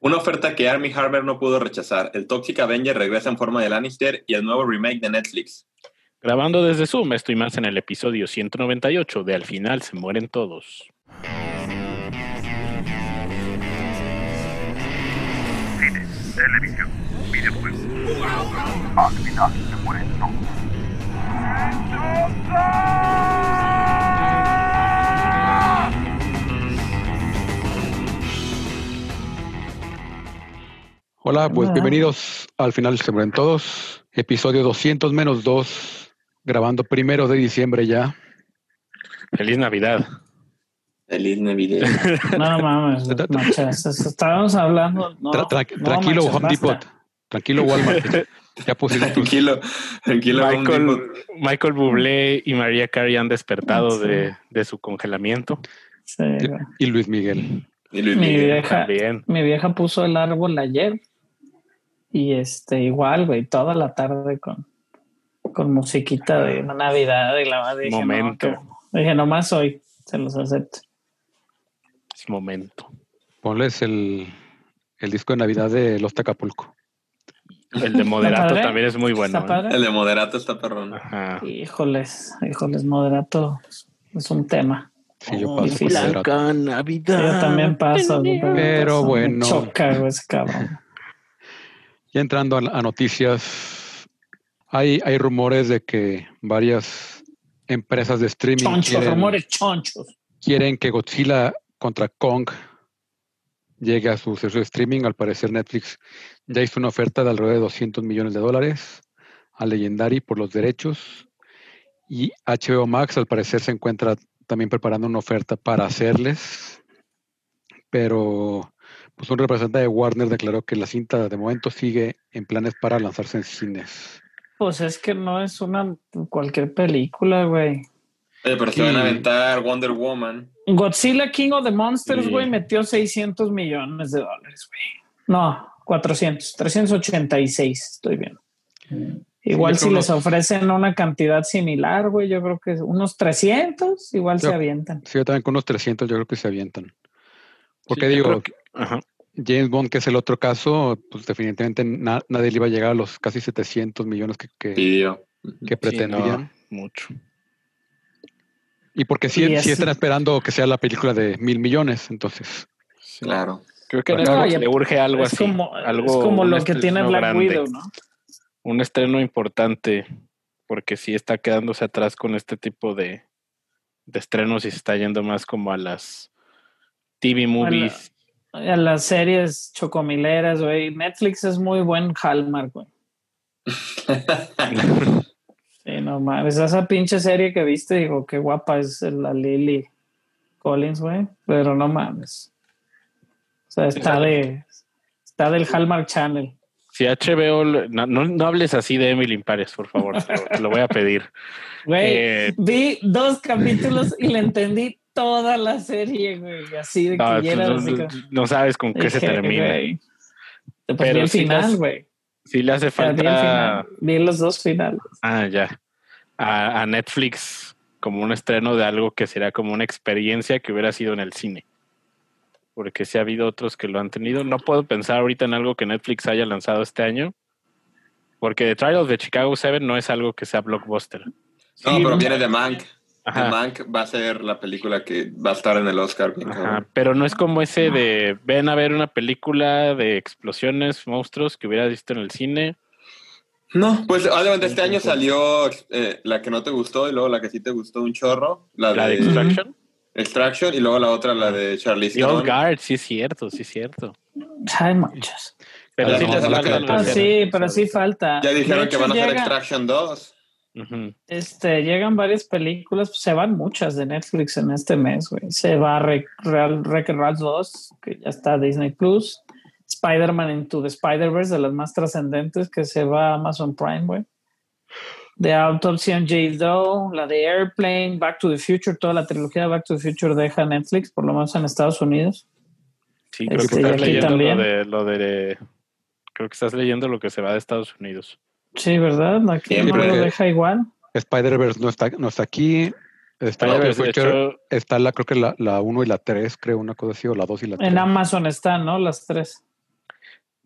Una oferta que Armie Hammer no pudo rechazar. El Toxic Avenger regresa en forma de Lannister y el nuevo remake de Netflix. Grabando desde Zoom, estoy más en el episodio 198 de Al final se mueren todos. Cine, televisión, videojuegos. Al final se mueren todos. Hola, pues bienvenidos al final se mueren todos. Episodio 200 menos 2, grabando primero de diciembre ya. Feliz Navidad. Feliz Navidad. No mames, estábamos hablando. No, Tra- tra- no, tranquilo, machas, Home Depot. basta. Tranquilo, Walmart. ya pusieron tus- tranquilo, tranquilo. Michael. Michael Bublé y María Carey han despertado de, de su congelamiento. Sí, y Luis Miguel. Y Luis Mi Miguel. vieja, También. mi vieja puso el árbol ayer y este igual, güey, toda la tarde con, con musiquita de Navidad y la madre dije, Momento. No, que- dije, nomás hoy se los acepto. Es momento. Ponles el, el disco de Navidad de Los Tacapulco. El de Moderato también es muy bueno. ¿Está ¿eh? El de Moderato está perrón. Ajá. Híjoles, híjoles, moderato es un tema. Sí, yo Oh, paso moderato. Navidad. Yo también paso. Pero paso. Me bueno. Choca, güey, ese cabrón. Ya entrando a, a noticias, hay, hay rumores de que varias empresas de streaming Chonchos, quieren, rumores chonchos. quieren que Godzilla contra Kong llegue a su servicio de streaming. Al parecer Netflix ya hizo una oferta de alrededor de 200 millones de dólares a Legendary por los derechos. Y HBO Max al parecer se encuentra también preparando una oferta para hacerles. Pero pues un representante de Warner declaró que la cinta de momento sigue en planes para lanzarse en cines. Pues es que no es una cualquier película, güey. Oye, pero se van a aventar Wonder Woman. Godzilla King of the Monsters, Sí. güey, metió 600 millones de dólares, güey. No, 400, 386, estoy bien. Igual Sí, si les los- ofrecen una cantidad similar, güey, yo creo que unos 300, igual Yo- se avientan. Sí, yo también con unos 300 yo creo que se avientan. Porque digo, que- Ajá. James Bond, que es el otro caso, pues definitivamente na- nadie le iba a llegar a los casi 700 millones que, que, Pidió. que pretendían. Sí, no, mucho. Y porque sí, Y sí es- están esperando que sea la película de mil millones, entonces. Claro. Creo que Bueno, ya- le urge algo es así. como, algo, es como lo que tiene Black grande, Widow, ¿no? Un estreno importante, porque sí está quedándose atrás con este tipo de, de estrenos y se está yendo más como a las TV movies. A las series chocomileras, güey. Netflix es muy buen Hallmark, güey. Sí, no mames. Esa pinche serie que viste, digo, qué guapa es la Lily Collins, güey. Pero no mames. O sea, está de. Está del Hallmark Channel. Si HBO, no, no, no hables así de Emily in Paris, por favor, te lo voy a pedir. Güey, Eh, vi dos capítulos y le entendí toda la serie, güey. Así de que no, ya era no- así que- no sabes con qué se termina. güey, Pues Pero el sí final, güey. Si le hace falta final. Vi los dos finales. Ah, ya. A, a Netflix como un estreno de algo que será como una experiencia que hubiera sido en el cine. Porque si ha habido otros que lo han tenido. No puedo pensar ahorita en algo que Netflix haya lanzado este año. Porque The Trial of the Chicago 7 no es algo que sea blockbuster. No, Sí, pero viene de Mank. Ajá. The Mank va a ser la película que va a estar en el Oscar. bien Ajá, cabrón. pero no es como ese de ven a ver una película de explosiones, monstruos que hubieras visto en el cine. No, pues obviamente este año salió eh, la que no te gustó y luego la que sí te gustó un chorro. La, La de de Extraction. Extraction y luego la otra, la de Charlize The Old. Guard, sí es cierto, sí es cierto. Hay muchas. Pero Ah, sí no, no, no, Ah, sí, pero sí falta. Ya dijeron que van a hacer llega- Extraction 2. Este, llegan varias películas, pues, se van muchas de Netflix en este mes, güey. Se va Wreck-It Ralph 2, que ya está Disney Plus. Spider-Man Into the Spider-Verse, de las más trascendentes, que se va a Amazon Prime, güey. The Autopsy on Jane Doe, la de Airplane, Back to the Future, toda la trilogía de Back to the Future deja Netflix, por lo menos en Estados Unidos. Sí, creo Este, que y estás leyendo también. lo de, lo de. Creo que estás leyendo lo que se va de Estados Unidos. Sí, ¿verdad? Aquí no Siempre. lo deja igual. Spider-Verse no está, no está aquí. Está, de Future, hecho, la, creo que la, la 1 y la 3, creo, una cosa así, o la 2 y la 3. En Amazon están, ¿no? Las tres.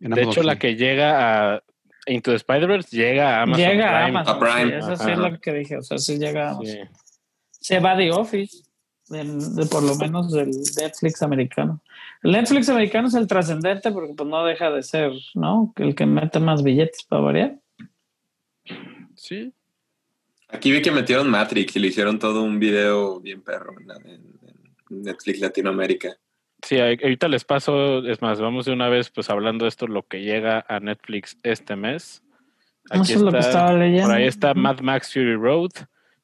En De Amazon hecho, la que llega a Into the Spider-Verse llega a Amazon llega a. Amazon. A Prime. sí, eso sí es lo que dije. O sea, sí llega a Amazon. Sí. Se va de Office, del- de, por lo menos del Netflix americano. El Netflix americano es el trascendente porque pues no deja de ser, ¿no? El que mete más billetes para variar. Sí. Aquí vi que metieron Matrix y le hicieron todo un video bien perro en, en- en Netflix Latinoamérica. Sí, ahorita les paso, es más, vamos de una vez pues hablando de esto, lo que llega a Netflix este mes. Eso es lo que estaba leyendo. Por ahí está Mad Max Fury Road,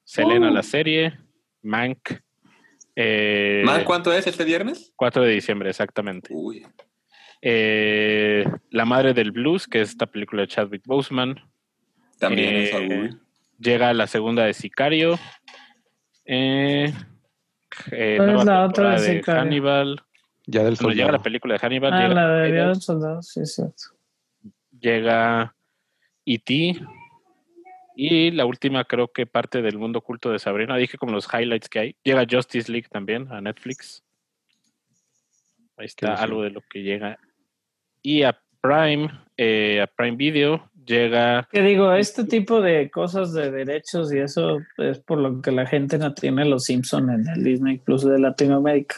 Selena Uh. la serie, Mank. Eh, ¿Más cuánto es este viernes? 4 de diciembre, exactamente. Uy. Eh, la Madre del Blues, que es esta película de Chadwick Boseman. También Eh, esa, uy. Llega la segunda de Sicario. Eh, eh, ¿Cuál es la otra de de, Sicario? Hannibal. Ya del Cuando llega soldado. la película de Hannibal, Ah, llega, la de del Soldado, sí, es cierto. llega E.T. Y la última, creo que parte del mundo oculto de Sabrina. Dije como los highlights que hay. Llega Justice League también a Netflix. Ahí está algo de lo que llega. Y a Prime, eh, a Prime Video, llega. Que digo, este tipo de cosas de derechos y eso es por lo que la gente no tiene los Simpson en el Disney Plus de Latinoamérica.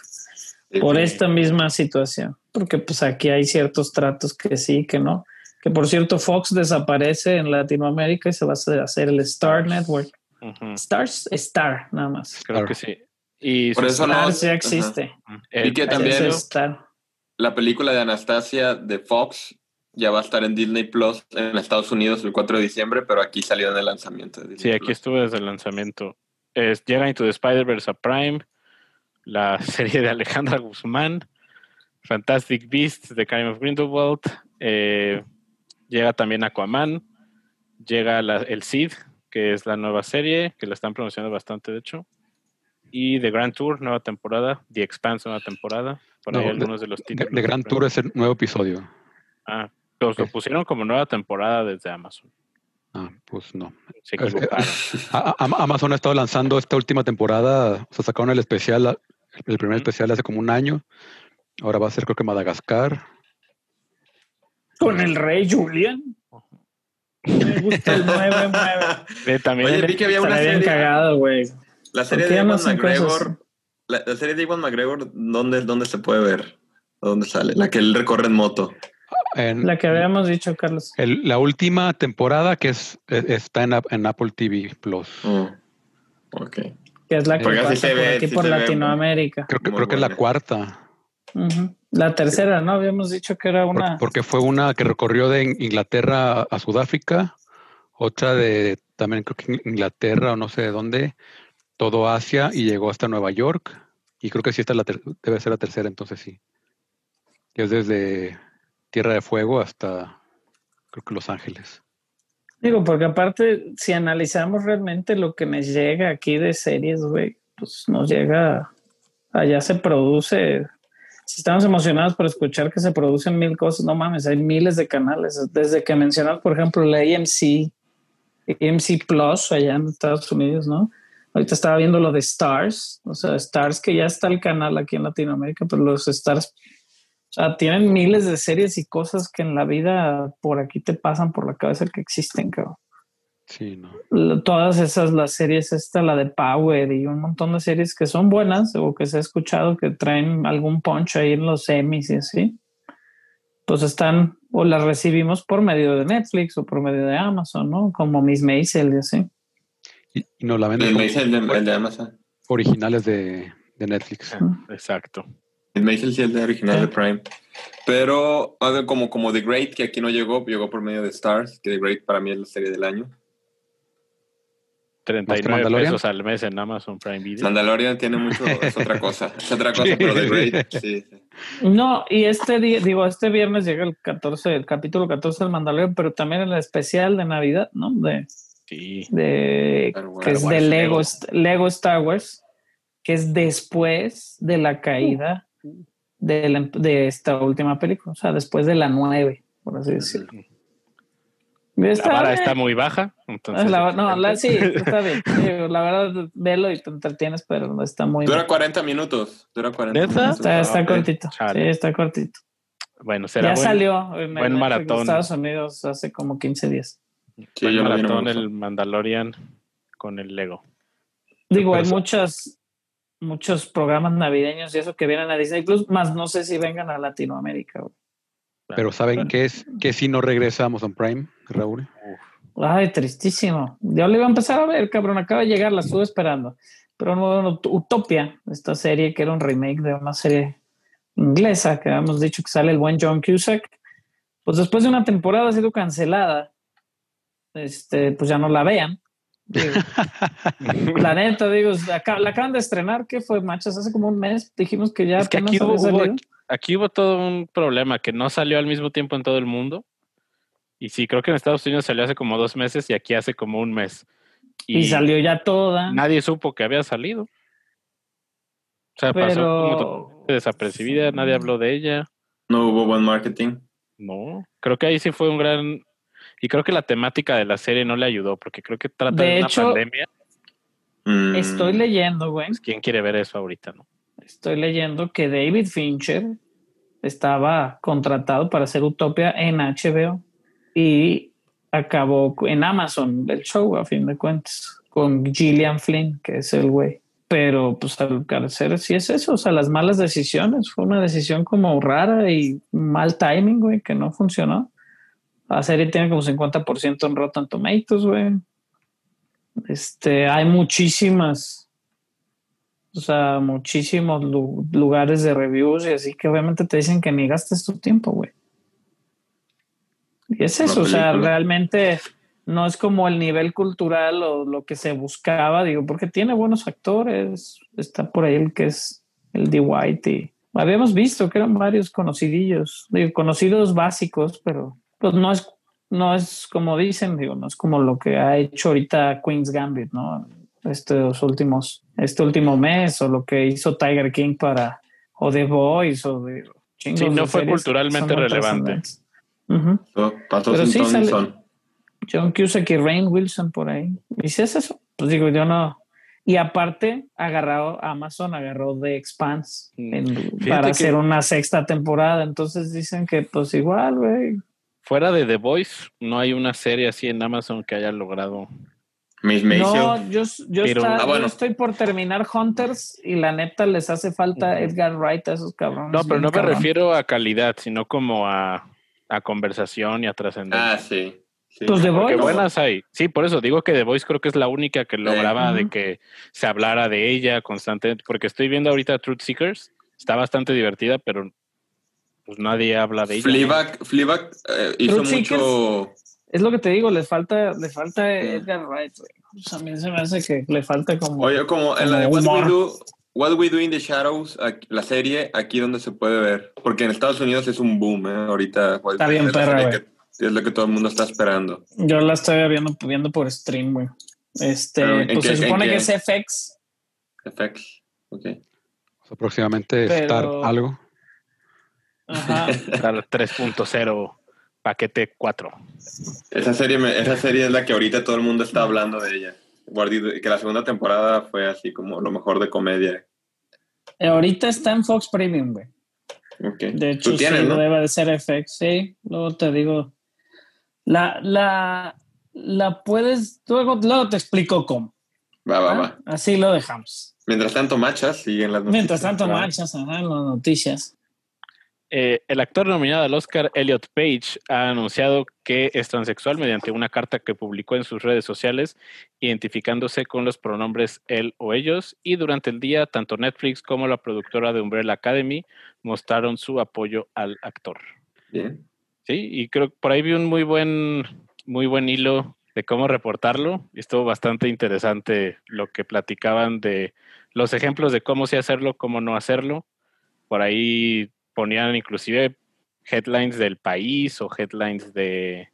Por Sí. esta misma situación. Porque pues aquí hay ciertos tratos que sí, que no. Que por cierto, Fox desaparece en Latinoamérica y se va a hacer el Star Network. Stars, Star, nada más. creo Claro. que sí. Y Por eso no- Stars ya existe. el- Y que también- es Star. La película de Anastasia de Fox ya va a estar en Disney Plus en Estados Unidos el 4 de diciembre, pero aquí salió en el lanzamiento de Disney Sí, aquí Plus. estuve desde el lanzamiento. Es, llega Into the Spider-Verse a Prime, la serie de Alejandra Guzmán, Fantastic Beasts de Crime of Grindelwald, eh, llega también Aquaman, llega la- el Cid, que es la nueva serie, que la están promocionando bastante, de hecho, y The Grand Tour, nueva temporada, The Expanse, nueva temporada, por ahí No, algunos de los títulos. de Gran Tour es el nuevo episodio. Ah, los lo pusieron como nueva temporada desde Amazon. Ah, pues no. Se Es- equivocaron. A- a- Amazon ha estado lanzando esta última temporada, o sea, sacaron el especial, el primer especial hace como un año. Ahora va a ser creo que Madagascar. Con el rey Julian. Me gusta el 9-9. Ve, también Oye, en- vi que había una serie, cagado, la serie ¿Por qué de Iwan McGregor. La, la serie de Iwan McGregor, ¿dónde, ¿dónde se puede ver? ¿Dónde sale? La que él recorre en moto. En, La que habíamos dicho, Carlos. el- la última temporada que es, es- está en, en Apple TV Plus. Oh, ok. Que es la que pasa se por ve, aquí sí por ve Latinoamérica. Creo que, creo que es la cuarta. La tercera, ¿no? Habíamos dicho que era una. porque fue una que recorrió de Inglaterra a Sudáfrica, otra de también creo que Inglaterra o no sé de dónde, todo Asia y llegó hasta Nueva York. Y creo que sí esta es la ter- debe ser la tercera, entonces sí. Que es desde Tierra de Fuego hasta creo que Los Ángeles. Digo, porque aparte, si analizamos realmente lo que nos llega aquí de series, güey, pues nos llega. Allá se produce. Si estamos emocionados por escuchar que se producen mil cosas, no mames, hay miles de canales. Desde que mencionas, por ejemplo, la AMC, AMC Plus allá en Estados Unidos, ¿no? Ahorita estaba viendo lo de Stars, o sea, Stars que ya está el canal aquí en Latinoamérica, pero los Stars, o sea, tienen miles de series y cosas que en la vida por aquí te pasan por la cabeza que existen, cabrón. Sí, no. Todas esas, las series, esta, la de Power y un montón de series que son buenas o que se ha escuchado que traen algún punch ahí en los semis y así, pues están o las recibimos por medio de Netflix o por medio de Amazon, ¿no? Como Miss Maisel y así. Y, y nos la venden Maisel el de, de Amazon. originales de, de Netflix. Exacto. El Maisel sí es el de original de Prime. Pero como, como The Great, que aquí no llegó, llegó por medio de Stars, que The Great para mí es la serie del año. 39 Mandalorian? pesos al mes en Amazon Prime Video. Mandalorian tiene mucho, es otra cosa. Es otra cosa, pero The Great, sí. sí. No, y este día, digo, este viernes llega el 14, el capítulo 14 del Mandalorian, pero también el especial de Navidad, ¿no? De, Sí. de Star Wars. que es Star de Wars, Lego, Lego. St- Lego Star Wars, que es después de la caída de, la- de esta última película, o sea, después de la 9, por así decirlo. La Está vara bien. está muy baja. Entonces, La- no, la, sí, está bien. Digo, La verdad, velo y te entretienes, pero no está muy Dura 40 minutos. Dura 40 ¿Neta? minutos. Está, está Ok. cortito. Chale. Sí, está cortito. Bueno, será Ya buen, salió en el buen maratón. Estados Unidos hace como 15 días. Sí, buen yo maratón el Mandalorian con el Lego. Digo, hay muchas, muchos programas navideños y eso que vienen a Disney Plus, más no sé si vengan a Latinoamérica. güey. Pero ¿saben qué es? Que si no regresa a Amazon Prime, Raúl. Ay, tristísimo. Yo le iba a empezar a ver, cabrón. Acaba de llegar, la estuve esperando. Pero no, no, Utopia, esta serie que era un remake de una serie inglesa que habíamos dicho que sale el buen John Cusack. Pues después de una temporada ha sido cancelada. Este, pues ya no la vean. Digo, la neta, digo, acá- la acaban de estrenar, ¿qué fue, machas? Hace como un mes dijimos que ya Es que aquí hubo, había hubo- salido. aquí hubo todo un problema que no salió al mismo tiempo en todo el mundo. Y sí, creo que en Estados Unidos salió hace como dos meses y aquí hace como un mes. y, salió ya toda. Nadie supo que había salido. O sea, pasó como desapercibida, nadie habló de ella. No hubo buen marketing. No, creo que ahí sí fue un gran... Y creo que la temática de la serie no le ayudó, porque creo que trata de, De una pandemia. Mm, estoy leyendo, güey. Pues, ¿Quién quiere ver eso ahorita, no? Estoy leyendo que David Fincher estaba contratado para hacer Utopia en HBO y acabó en Amazon el show, a fin de cuentas, con Gillian Flynn, que es el güey. Pero pues al parecer sí es eso, o sea, las malas decisiones. Fue una decisión como rara y mal timing, güey, que no funcionó. La serie tiene como 50% en Rotten Tomatoes, güey. Este, hay muchísimas o sea, muchísimos lu- lugares de reviews y así que obviamente te dicen que ni gastes tu tiempo, güey. Y es eso, o sea, realmente no es como el nivel cultural o lo que se buscaba, digo, porque tiene buenos actores. Está por ahí el que es el D. White y habíamos visto que eran varios conocidillos, digo, conocidos básicos, pero pues no es, no es como dicen, digo, no es como lo que ha hecho ahorita Queen's Gambit, ¿no? Estos últimos, este último mes, o lo que hizo Tiger King para, o The Boys, o de chingos Sí, no de fue culturalmente relevante. trascendentes. Ujú. so- Pero sí sale- son. John Cusack y Rain Wilson por ahí. Y si es eso, pues digo, yo no. Y aparte, agarrado, Amazon agarró The Expanse en- para que- hacer una sexta temporada. Entonces dicen que, pues igual, güey. Fuera de The Voice, no hay una serie así en Amazon que haya logrado. No, yo, yo, Pero- está- Ah, bueno. yo estoy por terminar Hunters y la neta les hace falta Edgar Wright a esos cabrones. No, pero no me refiero a calidad, sino como a, a conversación y a trascendencia. Ah, sí. sí. Pues The Voice. buenas hay. Sí, por eso digo que The Voice creo que es la única que lograba de que se hablara de ella constantemente. Porque estoy viendo ahorita Truth Seekers. Está bastante divertida, pero pues nadie habla de ella. ¿no? Fleabag, Fleabag, eh, hizo Truth mucho. Es lo que te digo, les falta, les falta. Edgar Wright, güey. Pues a mí se me hace que le falta como. Oye, como en la de What We. Do, What We Do in the Shadows, aquí- la serie, aquí donde se puede ver. Porque en Estados Unidos es un boom, ¿eh? Ahorita. Está bien es perra, güey. Es lo que todo el mundo está esperando. Yo la estoy viendo, viendo por stream, güey. Este, Pero, ¿en pues qué- se supone que es FX. FX. Ok. O sea, próximamente Pero- estar algo. Ajá. Al 3.0 paquete 4. Esa serie, me- esa serie es la que ahorita todo el mundo está hablando de ella. Guardi- Que la segunda temporada fue así como lo mejor de comedia. Eh, Ahorita está en Fox Premium, güey. Ok. De hecho, Tú tienes, sí, ¿no? debe de ser FX. Sí, luego te digo. La, la, la puedes. Luego, luego te explico cómo. Va, va, ¿ah? va. Así lo dejamos. Mientras tanto, machas siguen las noticias. Mientras tanto, Va. marchas, ajá, en las noticias. Eh, el actor nominado al Oscar, Elliot Page, ha anunciado que es transexual mediante una carta que publicó en sus redes sociales, identificándose con los pronombres él o ellos. Y durante el día, tanto Netflix como la productora de Umbrella Academy mostraron su apoyo al actor. Bien. Sí, y creo que por ahí vi un muy buen, muy buen hilo de cómo reportarlo. Y estuvo bastante interesante lo que platicaban de los ejemplos de cómo sí hacerlo, cómo no hacerlo. Por ahí ponían inclusive headlines del país o headlines de,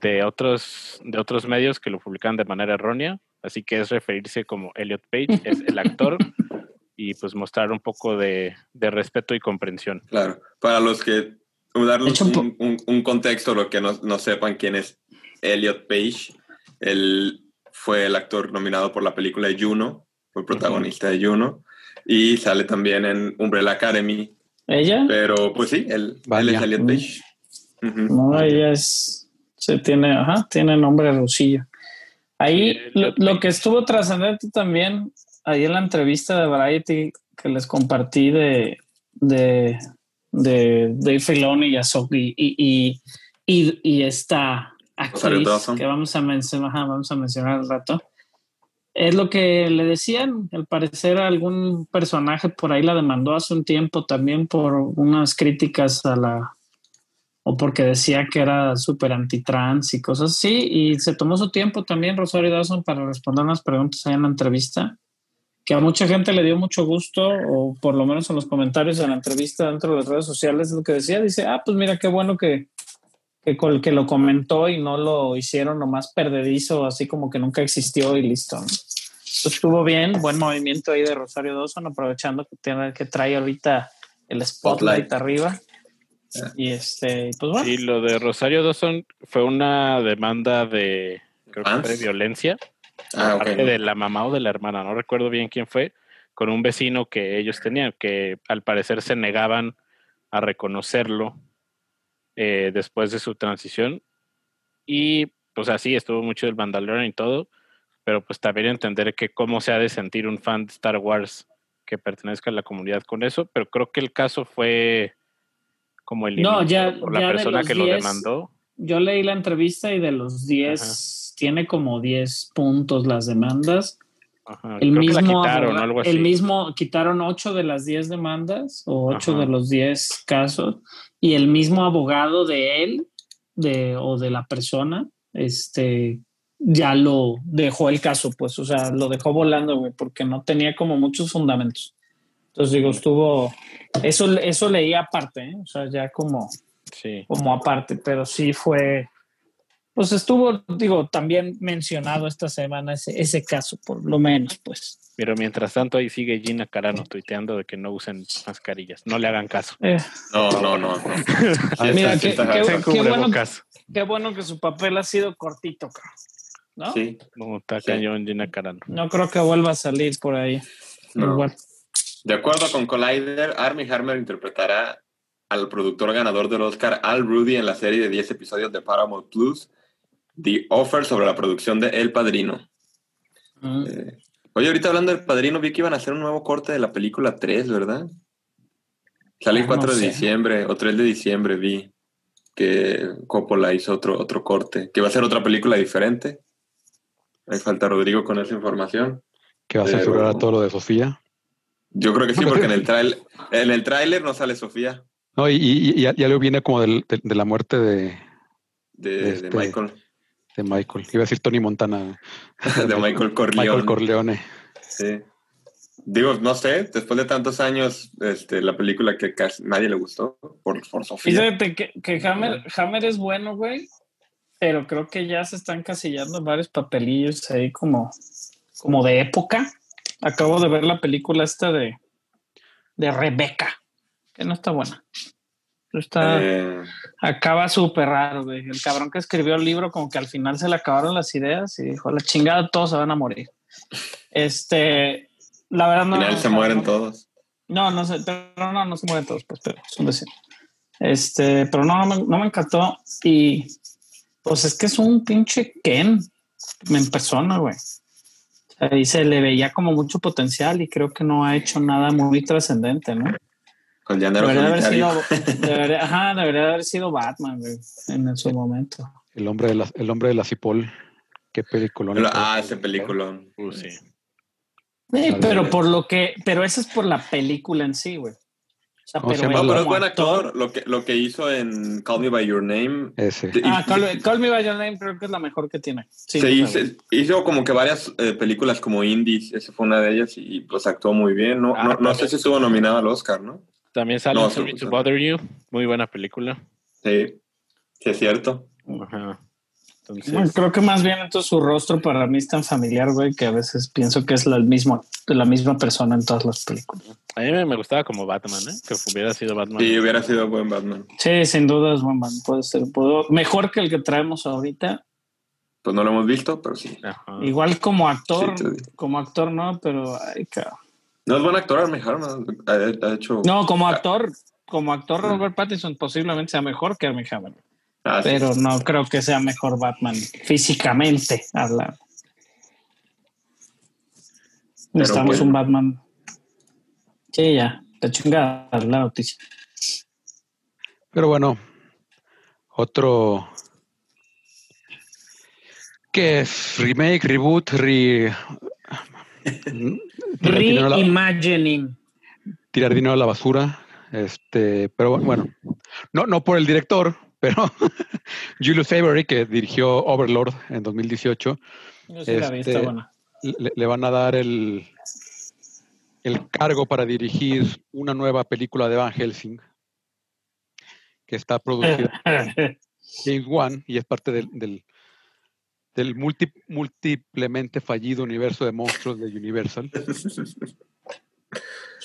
de otros, de otros medios que lo publican de manera errónea. Así que es referirse como Elliot Page, es el actor, y pues mostrar un poco de, de respeto y comprensión. Claro. Para los que. Darles Echa un un, un- contexto, lo que no, no sepan quién es Elliot Page. Él fue el actor nominado por la película de Juno, fue protagonista de Juno. Y sale también en Umbrella Academy, ¿Ella? Pero pues sí, él, él es Elliot Mm. Page. Ujú. No, ella es. Se tiene, ajá, tiene nombre rusillo. Ahí Sí, lo, lo Page. que estuvo trascendente también, ahí en la entrevista de Variety que les compartí de, de, de Dave Filoni y Azoki y, y, y, y esta actriz que vamos a, mencionar, ajá, vamos a mencionar al rato. Es lo que le decían, al parecer algún personaje por ahí la demandó hace un tiempo también por unas críticas a la o porque decía que era súper antitrans y cosas así, y se tomó su tiempo también Rosario Dawson para responder unas preguntas ahí en la entrevista, que a mucha gente le dio mucho gusto, o por lo menos en los comentarios de la entrevista dentro de las redes sociales, lo que decía, dice, ah, pues mira, qué bueno que, que, que lo comentó y no lo hicieron nomás perdedizo, así como que nunca existió y listo. ¿no? Eso estuvo bien, buen movimiento ahí de Rosario Dawson, aprovechando que, tiene, que trae ahorita el spotlight, Spotlight. arriba. Yeah. Y este, pues bueno. Sí, lo de Rosario Dawson fue una demanda de, creo que fue de violencia, Ah, ok. parte de la mamá o de la hermana, no recuerdo bien quién fue, con un vecino que ellos tenían, que al parecer se negaban a reconocerlo eh, después de su transición. Y pues así estuvo mucho del Mandalorian y todo, pero pues también entender que cómo se ha de sentir un fan de Star Wars que pertenezca a la comunidad con eso, pero creo que el caso fue como el No, ya- por la ya persona que lo 10, demandó. Yo leí la entrevista y de los 10, tiene como 10 puntos las demandas. Ajá, El mismo, quitaron o aboga- algo así. el mismo, quitaron 8 de las 10 demandas o 8 Ajá. de los 10 casos y el mismo abogado de él de, o de la persona este, ya lo dejó el caso, pues, o sea, lo dejó volando, güey, porque no tenía como muchos fundamentos. Entonces digo, estuvo, eso, eso leí aparte, ¿eh? o sea, ya como Sí. como aparte, pero sí fue, pues estuvo, digo, también mencionado esta semana ese, ese caso, por lo menos, pues. Pero mientras tanto ahí sigue Gina Carano tuiteando de que no usen mascarillas. No le hagan caso. Eh, No, no, no. no. Mira, qué bueno- qué bueno que su papel ha sido cortito, ¿no? Sí, No, está Sí. cañón Gina Carano. No creo que vuelva a salir por ahí. No. Igual. De acuerdo con Collider, Armie Hammer interpretará al productor ganador del Oscar Al Rudy en la serie de 10 episodios de Paramount Plus, The Offer, sobre la producción de El Padrino. Eh, oye, ahorita hablando del Padrino, vi que iban a hacer un nuevo corte de la película 3, ¿verdad? Sale el Ah, 4 no de sé. diciembre o 3 de diciembre, vi que Coppola hizo otro, otro corte, que va a ser otra película diferente. Ahí falta Rodrigo con esa información. Que va a censurar a todo lo de Sofía. Yo creo que sí, porque en el tráiler en el tráiler no sale Sofía No, y, y, y ya, ya luego viene como del- de, de la muerte de, de, de Este, Michael, de Michael. Iba a decir Tony Montana. de Michael Corleone. Michael Corleone. Sí. Digo, no sé, después de tantos años, este, la película que casi nadie le gustó por, por Sofía. Fíjate que, que Hammer, Hammer es bueno, güey, pero creo que ya se están casillando varios papelillos ahí como, como de época. Acabo de ver la película esta de, de Rebeca, que no está buena. Está, Eh, acaba súper raro, güey. El cabrón que escribió el libro, como que al final se le acabaron las ideas y dijo, la chingada, todos se van a morir. Este, la verdad no. al final se mueren no- todos. no, no sé, pero no, no se mueren todos, pues, pero es un decir. Este, pero no, no me, no me encantó. Y pues es que es un pinche Ken en persona, güey. Ahí se le veía como mucho potencial y creo que no ha hecho nada muy trascendente, ¿no? Con Llanero Debería haber, sido, debería, ajá, debería haber sido Batman, güey, en su momento. El hombre de la, el hombre de la Cipol. Qué película. Ah, ese película. Uh, sí. Pero por lo que, pero eso es por la película en sí, güey. O sea, ¿Cómo se pero No, es buen actor. Lo que, lo que hizo en Call Me By Your Name. Ese. Ah, Call, Me- Call Me By Your Name creo que es la mejor que tiene. Sí, se hizo, hizo como que varias eh, películas como indies, esa fue una de ellas y pues actuó muy bien. No, Ah, no, no sé si estuvo nominado al Oscar, ¿no? También sale No, Sorry to. Bother You. Muy buena película. Sí, sí es cierto. Ajá. Entonces, Bueno, creo que más bien entonces su rostro para mí es tan familiar, güey, que a veces pienso que es la, el mismo, la misma persona en todas las películas. a mí me, gustaba como Batman, ¿eh? Que hubiera sido Batman. Sí, hubiera sido buen Batman. Sí, sin duda es buen Batman. Puede ser puedo- mejor que el que traemos ahorita. Pues no lo hemos visto, pero sí. Ajá. Igual como actor, Sí, como actor no, pero ay, cabrón. No es buen actor, a lo mejor. ¿no? Ha, ha hecho. No, como actor, como actor Robert Pattinson posiblemente sea mejor que Armie Hammer, Ah, sí. pero no creo que sea mejor Batman físicamente hablando. Necesitamos bueno. un Batman. Sí, ya, la chingada la noticia. Pero bueno, otro que es remake, reboot, re... tirar, dinero a la, Reimagining. tirar dinero a la basura. Este, pero bueno, no, no por el director, pero Julius Avery, que dirigió Overlord en 2018, Yo sí la vi, Este, está buena. le, le van a dar el, el cargo para dirigir una nueva película de Van Helsing, que está producida James Wan y es parte del, del, del multi- múltiplemente fallido universo de monstruos de Universal.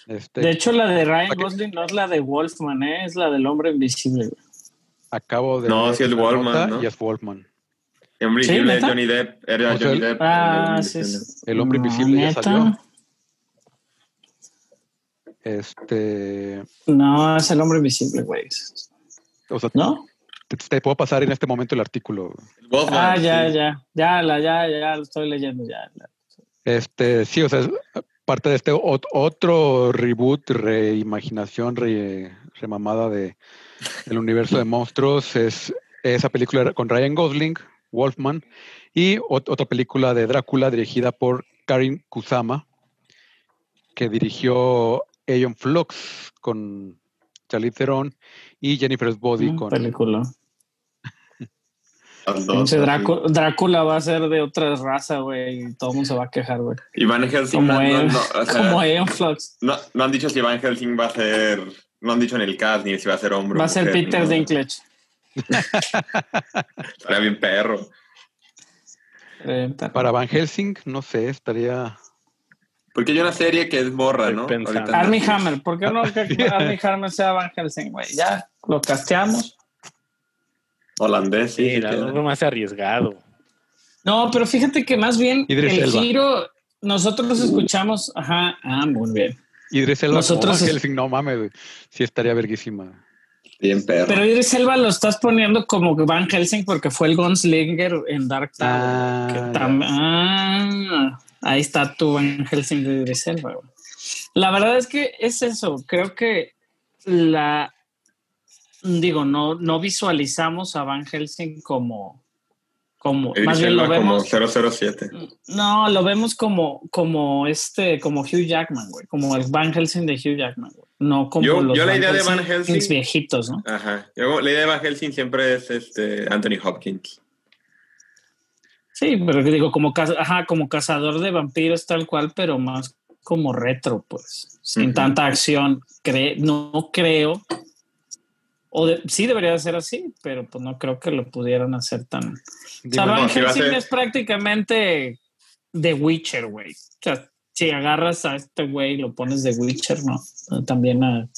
Este, De hecho, la de Ryan. Gosling no es la de Wolfman, ¿eh? es la del hombre invisible. acabo de No, sí es Wolfman, nota ¿no? y es Wolfman. El hombre ¿Sí, invisible neta? Johnny Depp. Era O sea, Johnny el- Depp. Ah, el- sí. el- sí. El hombre No, invisible ya salió. Este, No, es el hombre invisible, güey. o sea, ¿No? Te, te puedo pasar en este momento el artículo. Wolfman, Ah, ya, sí. ya. Ya, la, ya, ya, lo estoy leyendo ya. la- Este, sí, o sea, es parte de este ot- otro reboot, reimaginación, re- remamada de el universo de monstruos. Es esa película con Ryan Gosling, Wolfman, y ot- otra película de Drácula dirigida por Karin Kusama, que dirigió Aeon Flux con Charlize Theron y Jennifer's Body Mm, con película. Así. Drácula, Drácula va a ser de otra raza, güey, y todo el mundo se va a quejar, güey. Y Van Helsing Como no, no, Aeon, no, o sea, como Aeon Flux. no- no han dicho si Van Helsing va a ser. No han dicho en el cast ni si va a ser hombre. o Va a ser mujer, Peter ¿no? Dinklage. Estaría bien perro. Eh, para Van Helsing, no sé, estaría Porque hay una serie que es borra, Estoy ¿no? Netflix. Hammer, ¿por qué no que Armie Hammer sea Van Helsing, güey? Ya, lo casteamos. Holandés, sí. Queda. algo más arriesgado. No, pero fíjate que más bien Idris el Elba. giro, nosotros escuchamos, ajá, ah, muy bien. Idris Elba Nosotros es- Helsing, no mames, sí estaría verguísima. Bien perro. Pero Idris Elba lo estás poniendo como Van Helsing porque fue el Gunslinger en Dark Tower. Ah, tam- ah, ahí está tu Van Helsing de Idris Elba. La verdad es que es eso. Creo que la digo, no, no visualizamos a Van Helsing como, como más bien lo como vemos. 007. No, lo vemos como, como este, como Hugh Jackman, güey, como el Van Helsing de Hugh Jackman, güey. No como Yo- los yo la Van idea de Van Helsings Helsing- viejitos, ¿no? Ajá. Yo, la idea de Van Helsing siempre es este Anthony Hopkins. Sí, pero digo, como, ajá, como cazador de vampiros tal cual, pero más como retro, pues, sin tanta acción. Cre- no creo, o de- sí debería de ser así, pero pues no creo que lo pudieran hacer tan... O sea, Dime, Van no, si ser- es prácticamente The Witcher, güey. O sea, si agarras a este güey y lo pones de Witcher, ¿no? También a,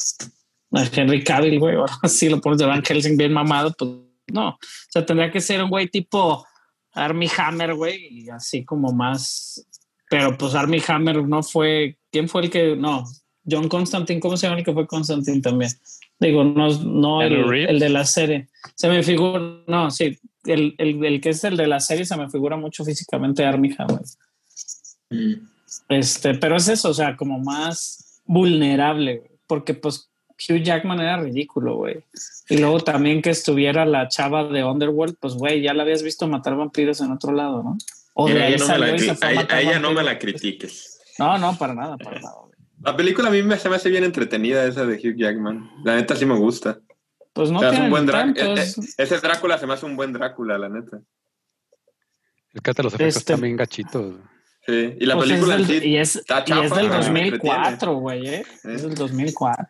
a Henry Cavill, güey, o algo así lo pones de Van Helsing bien mamado, pues no. O sea, tendría que ser un güey tipo Armie Hammer, güey, y así como más. Pero pues Armie Hammer no fue. ¿Quién fue el que.? No, John Constantine, ¿cómo se llama el que fue Constantine también? Digo, no, no el, el de la serie. Se me figura. No, sí, el, el, el que es el de la serie se me figura mucho físicamente Armie Hammer. Este, pero es eso, o sea, como más vulnerable, güey, porque pues Hugh Jackman era ridículo, güey. Y luego también que estuviera la chava de Underworld, pues güey, ya la habías visto matar vampiros en otro lado, ¿no? O de a ahí ella, no me, la, a a ella- a no me la critiques. No, no, para nada, para nada. güey. La película a mí me, se me hace bien entretenida esa de Hugh Jackman. La neta sí me gusta. Pues no O sea, es un buen tantos. eh, eh, Ese Drácula se me hace un buen Drácula, la neta. Es que hasta los efectos Este- también gachitos. Sí. Y la Pues es película en del- sí y es, está y es del pero me 2004, güey, ¿eh? Es del 2004.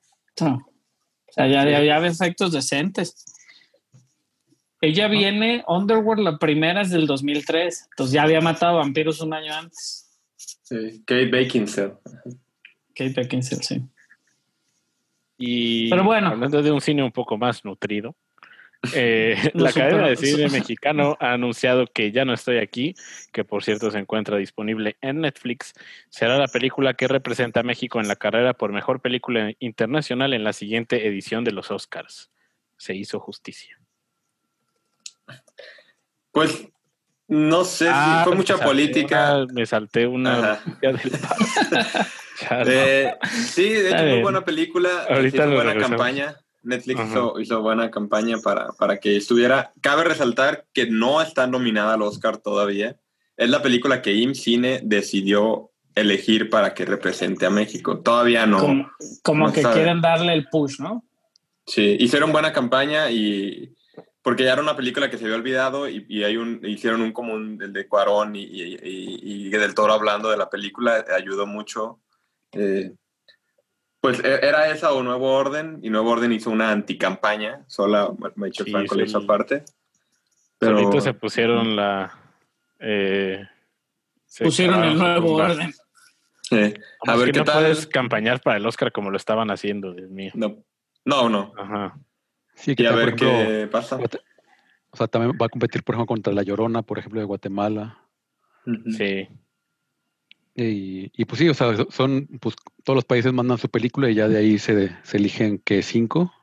O sea, ya, ya, ya había efectos decentes. Ella viene, Underworld, la primera es del 2003. Entonces ya había matado vampiros un año antes. Sí. Kate Beckinsale. Kate Beckinsale, sí. Y Pero bueno. hablando de un cine un poco más nutrido, Eh, No la Academia de superamos. Cine Mexicano ha anunciado que Ya no estoy aquí, que por cierto se encuentra disponible en Netflix. Será la película que representa a México en la carrera por mejor película internacional en la siguiente edición de los Oscars. Se hizo justicia. Pues no sé, Ah, si fue mucha salté política. una- me salté una del Eh, sí, de hecho, muy buena película. Ahorita hizo lo buena regresamos. campaña. Netflix hizo, hizo buena campaña para, para que estuviera. Cabe resaltar que no está nominada al Oscar todavía. Es la película que IMCINE decidió elegir para que represente a México. Todavía no. Como, como no que sabe. quieren darle el push, ¿no? Sí, hicieron buena campaña y porque ya era una película que se había olvidado y, y hay un, hicieron un común, el de Cuarón y, y, y- y del Toro hablando de la película, ayudó mucho. Eh, pues e- era esa o Nuevo Orden y Nuevo Orden hizo una anticampaña, sola Michael Sí, Franco le hizo aparte. Pero se pusieron la. eh, se Pusieron el nuevo orden. eh, a ver qué no tal. puedes campañar para el Oscar como lo estaban haciendo, Dios mío. No, no, no. Ajá. Sí, que Y a ver ejemplo, qué pasa. O sea, también va a competir, por ejemplo, contra La Llorona, por ejemplo, de Guatemala. Sí. Y, y pues sí, o sea, son, pues todos los países mandan su película y ya de ahí se, se eligen que cinco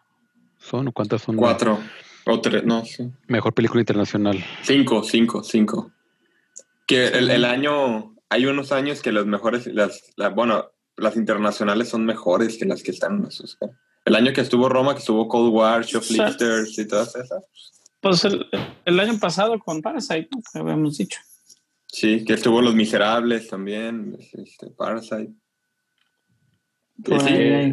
son o cuántas son. Cuatro o tres, no, sí. Mejor película internacional. Cinco, cinco, cinco. Que el, el año, hay unos años que los mejores, las, la- bueno, las internacionales son mejores que las que están en los Oscar. El año que estuvo Roma, que estuvo Cold War, Shoplifters y todas esas. Pues el, el año pasado con Parasite, ¿no? Que habíamos dicho. Sí, que estuvo Los Miserables también, este, Parasite. Ahí, ahí.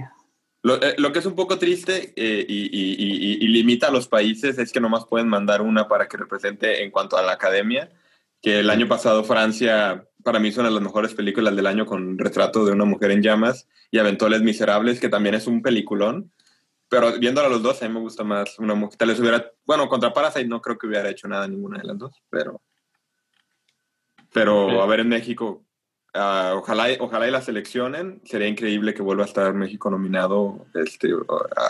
Lo, eh, lo que es un poco triste eh, y, y- y- y- limita a los países es que nomás pueden mandar una para que represente en cuanto a la academia. Que el año pasado Francia, para mí, es una de las mejores películas del año con retrato de una mujer en llamas y aventó Les Miserables, que también es un peliculón. Pero viéndolo a los dos, a mí me gusta más una mujer. Tal vez hubiera, bueno, contra Parasite no creo que hubiera hecho nada ninguna de las dos, pero. Pero a ver en México, Ah, ojalá, ojalá y la seleccionen. Sería increíble que vuelva a estar México nominado este,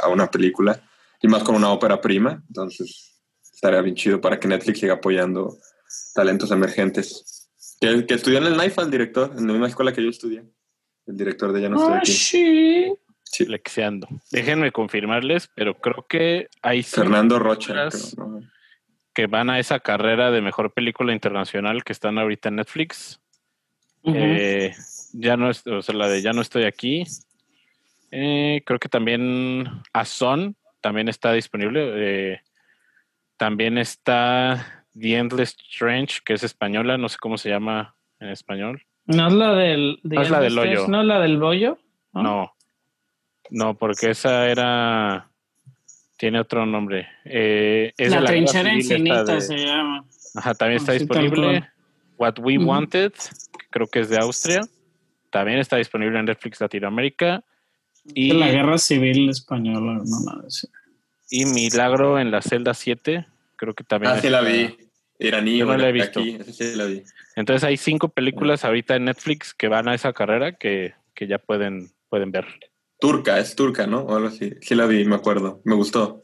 a una película y más con una ópera prima. Entonces, estaría bien chido para que Netflix siga apoyando talentos emergentes. Que, que estudió en el NIFA, el director, en la misma escuela que yo estudié. El director de Ya no estoy Ah, aquí. sí. Sí. Lexeando. Déjenme confirmarles, pero creo que hay Fernando Rocha. películas creo, ¿no? Que van a esa carrera de mejor película internacional que están ahorita en Netflix. Eh, ya no es, o sea, la de Ya no estoy aquí. Eh, creo que también Azón también está disponible. Eh, también está The Endless Trench, que es española, no sé cómo se llama en español. No es la del. No es la del hoyo. No es la del bollo. ¿no? No, no, porque esa era. Tiene otro nombre. Eh, es la trinchera infinita de- se llama. Ajá, también está Así tal disponible. What We. Wanted, que creo que es de Austria. También está disponible en Netflix Latinoamérica. Y, De la guerra civil española, no sí. y Milagro en la celda 7. Creo que también. Ah, sí la está- vi. Iraní, Yo no la he visto. aquí. Esa sí la vi. Entonces hay cinco películas ahorita en Netflix que van a esa carrera que, que ya pueden, pueden ver. Turca, es turca, ¿no? O algo así. Sí la vi, me acuerdo. Me gustó.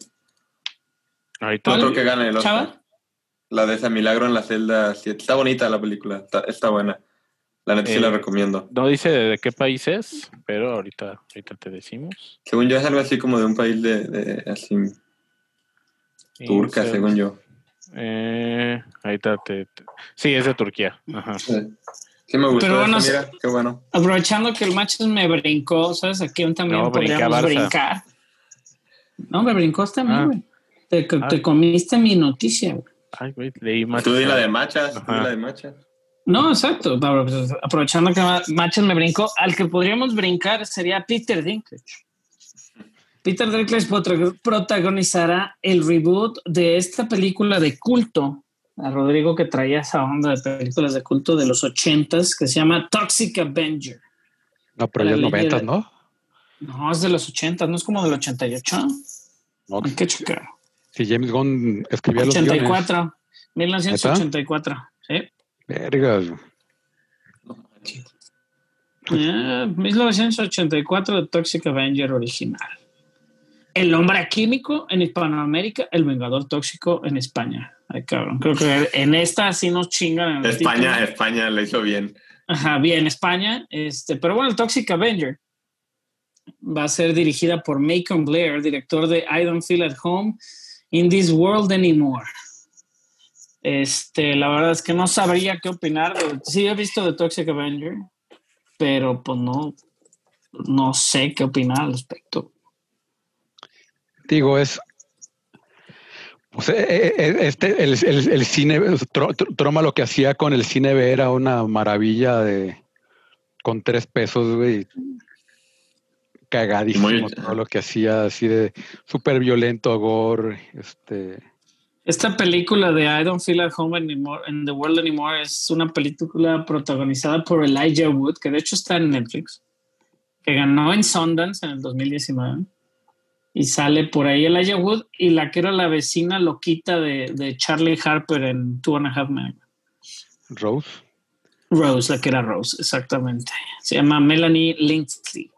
Ahorita No creo que gane el Oscar. Chava. La de esa Milagro en la celda 7. Está bonita la película, está, está buena. La neta sí Eh, la recomiendo. no dice de, de qué país es, pero ahorita, ahorita te decimos. Según yo es algo así como de un país de, de así, turca, según yo. Eh, ahorita te, te- Sí, es de Turquía. Ajá. Sí, Sí me gustó Pero bueno, esa, mira, qué bueno. Aprovechando que el match me brincó, ¿sabes? Aquí también No, podríamos brincar. No, me brincó también, Ah. güey. Te, te Ah. comiste mi noticia, güey. Ay, güey, leí. Tú di la de machas, tú di la de machas. No, exacto. pues, Aprovechando que Ma- Matches me brincó, al que podríamos brincar sería Peter Dinklage. Peter Dinklage prota- protagonizará el reboot de esta película de culto. A Rodrigo que traía esa onda de películas de culto de los ochentas que se llama Toxic Avenger. No, pero es ley 90, de- ¿no? No, es de los ochentas, no es como del 88. No, Hay que checar. Si James Gunn escribía los guiones. 84. 1984. Sí. Vergas. Eh, 1984 de Toxic Avenger original. El hombre químico en Hispanoamérica, el vengador tóxico en España. Ay, cabrón. Creo que en esta sí nos chingan. En España. España le hizo bien. Ajá, bien, España. Este, pero bueno, el Toxic Avenger va a ser dirigida por Macon Blair, director de I Don't Feel at Home in This World Anymore. Este, la verdad es que no sabría qué opinar. de- Sí, he visto The Toxic Avenger, pero pues no, no sé qué opinar al respecto. Digo, es. Pues, eh, eh, eh, este, el, el- el cine, Tro- Tro- Troma lo que hacía con el cine B era una maravilla de. Con tres pesos, güey. Cagadísimo Muy- todo lo que hacía, así de súper violento, gore, este. Esta película de I Don't Feel at Home anymore, in the World Anymore es una película protagonizada por Elijah Wood, que de hecho está en Netflix, que ganó en Sundance en el 2019. Y sale por ahí Elijah Wood y la que era la vecina loquita de, de Charlie Harper en Two and a Half Men. Rose. Rose, la que era Rose, exactamente. Se llama Melanie Lindsley.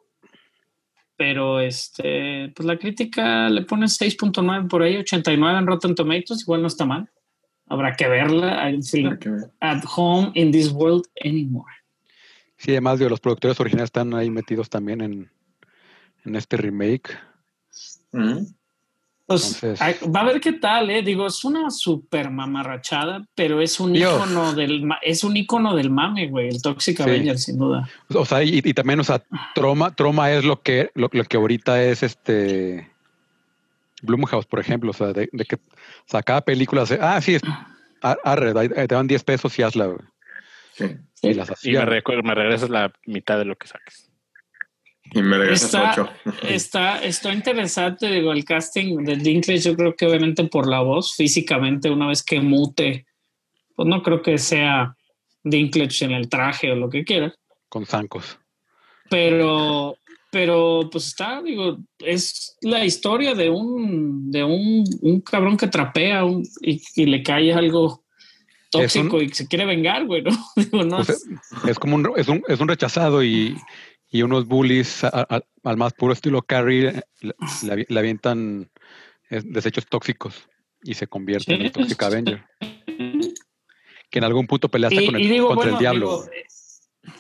Pero este, pues la crítica le pone 6.9 por ahí, 89 en Rotten Tomatoes, igual no está mal. Habrá que verla. I don't feel at home in this world anymore. Sí, además de los productores originales están ahí metidos también en, en este remake. Ujú. Pues Entonces- hay- va a ver qué tal, eh. Digo, es una super mamarrachada, pero es un Dios. icono del es un icono del mame, güey, el Toxic Sí. Avenger, sin duda. O sea, y, y también, o sea, Troma, Troma es lo que, lo, lo que ahorita es este Blumhouse, por ejemplo, o sea, de, de que o sea, cada película hace, ah, sí, es, ar- arre, ahí- te dan 10 pesos y hazla, güey. Sí. Y las Y hacía. me, recuerdo, me regresas la mitad de lo que saques. Y me regresas Está- ocho. Está, está interesante, digo, el casting de Dinklage, yo creo que obviamente por la voz, físicamente, una vez que mute, pues no creo que sea Dinklage en el traje o lo que quiera, con zancos. pero, pero pues está, digo, es la historia de un, de un, un cabrón que trapea un- y, y le cae algo tóxico y se quiere vengar, güey, ¿no? Digo, no, Pues, es como un, es un, es un rechazado y, y unos bullies a- a- al más puro estilo Carrie eh, le, le avi- le avientan desechos tóxicos y se convierte en el. Toxic Avenger. Que en algún punto pelea hasta Y- con el, digo, contra bueno, el diablo. digo,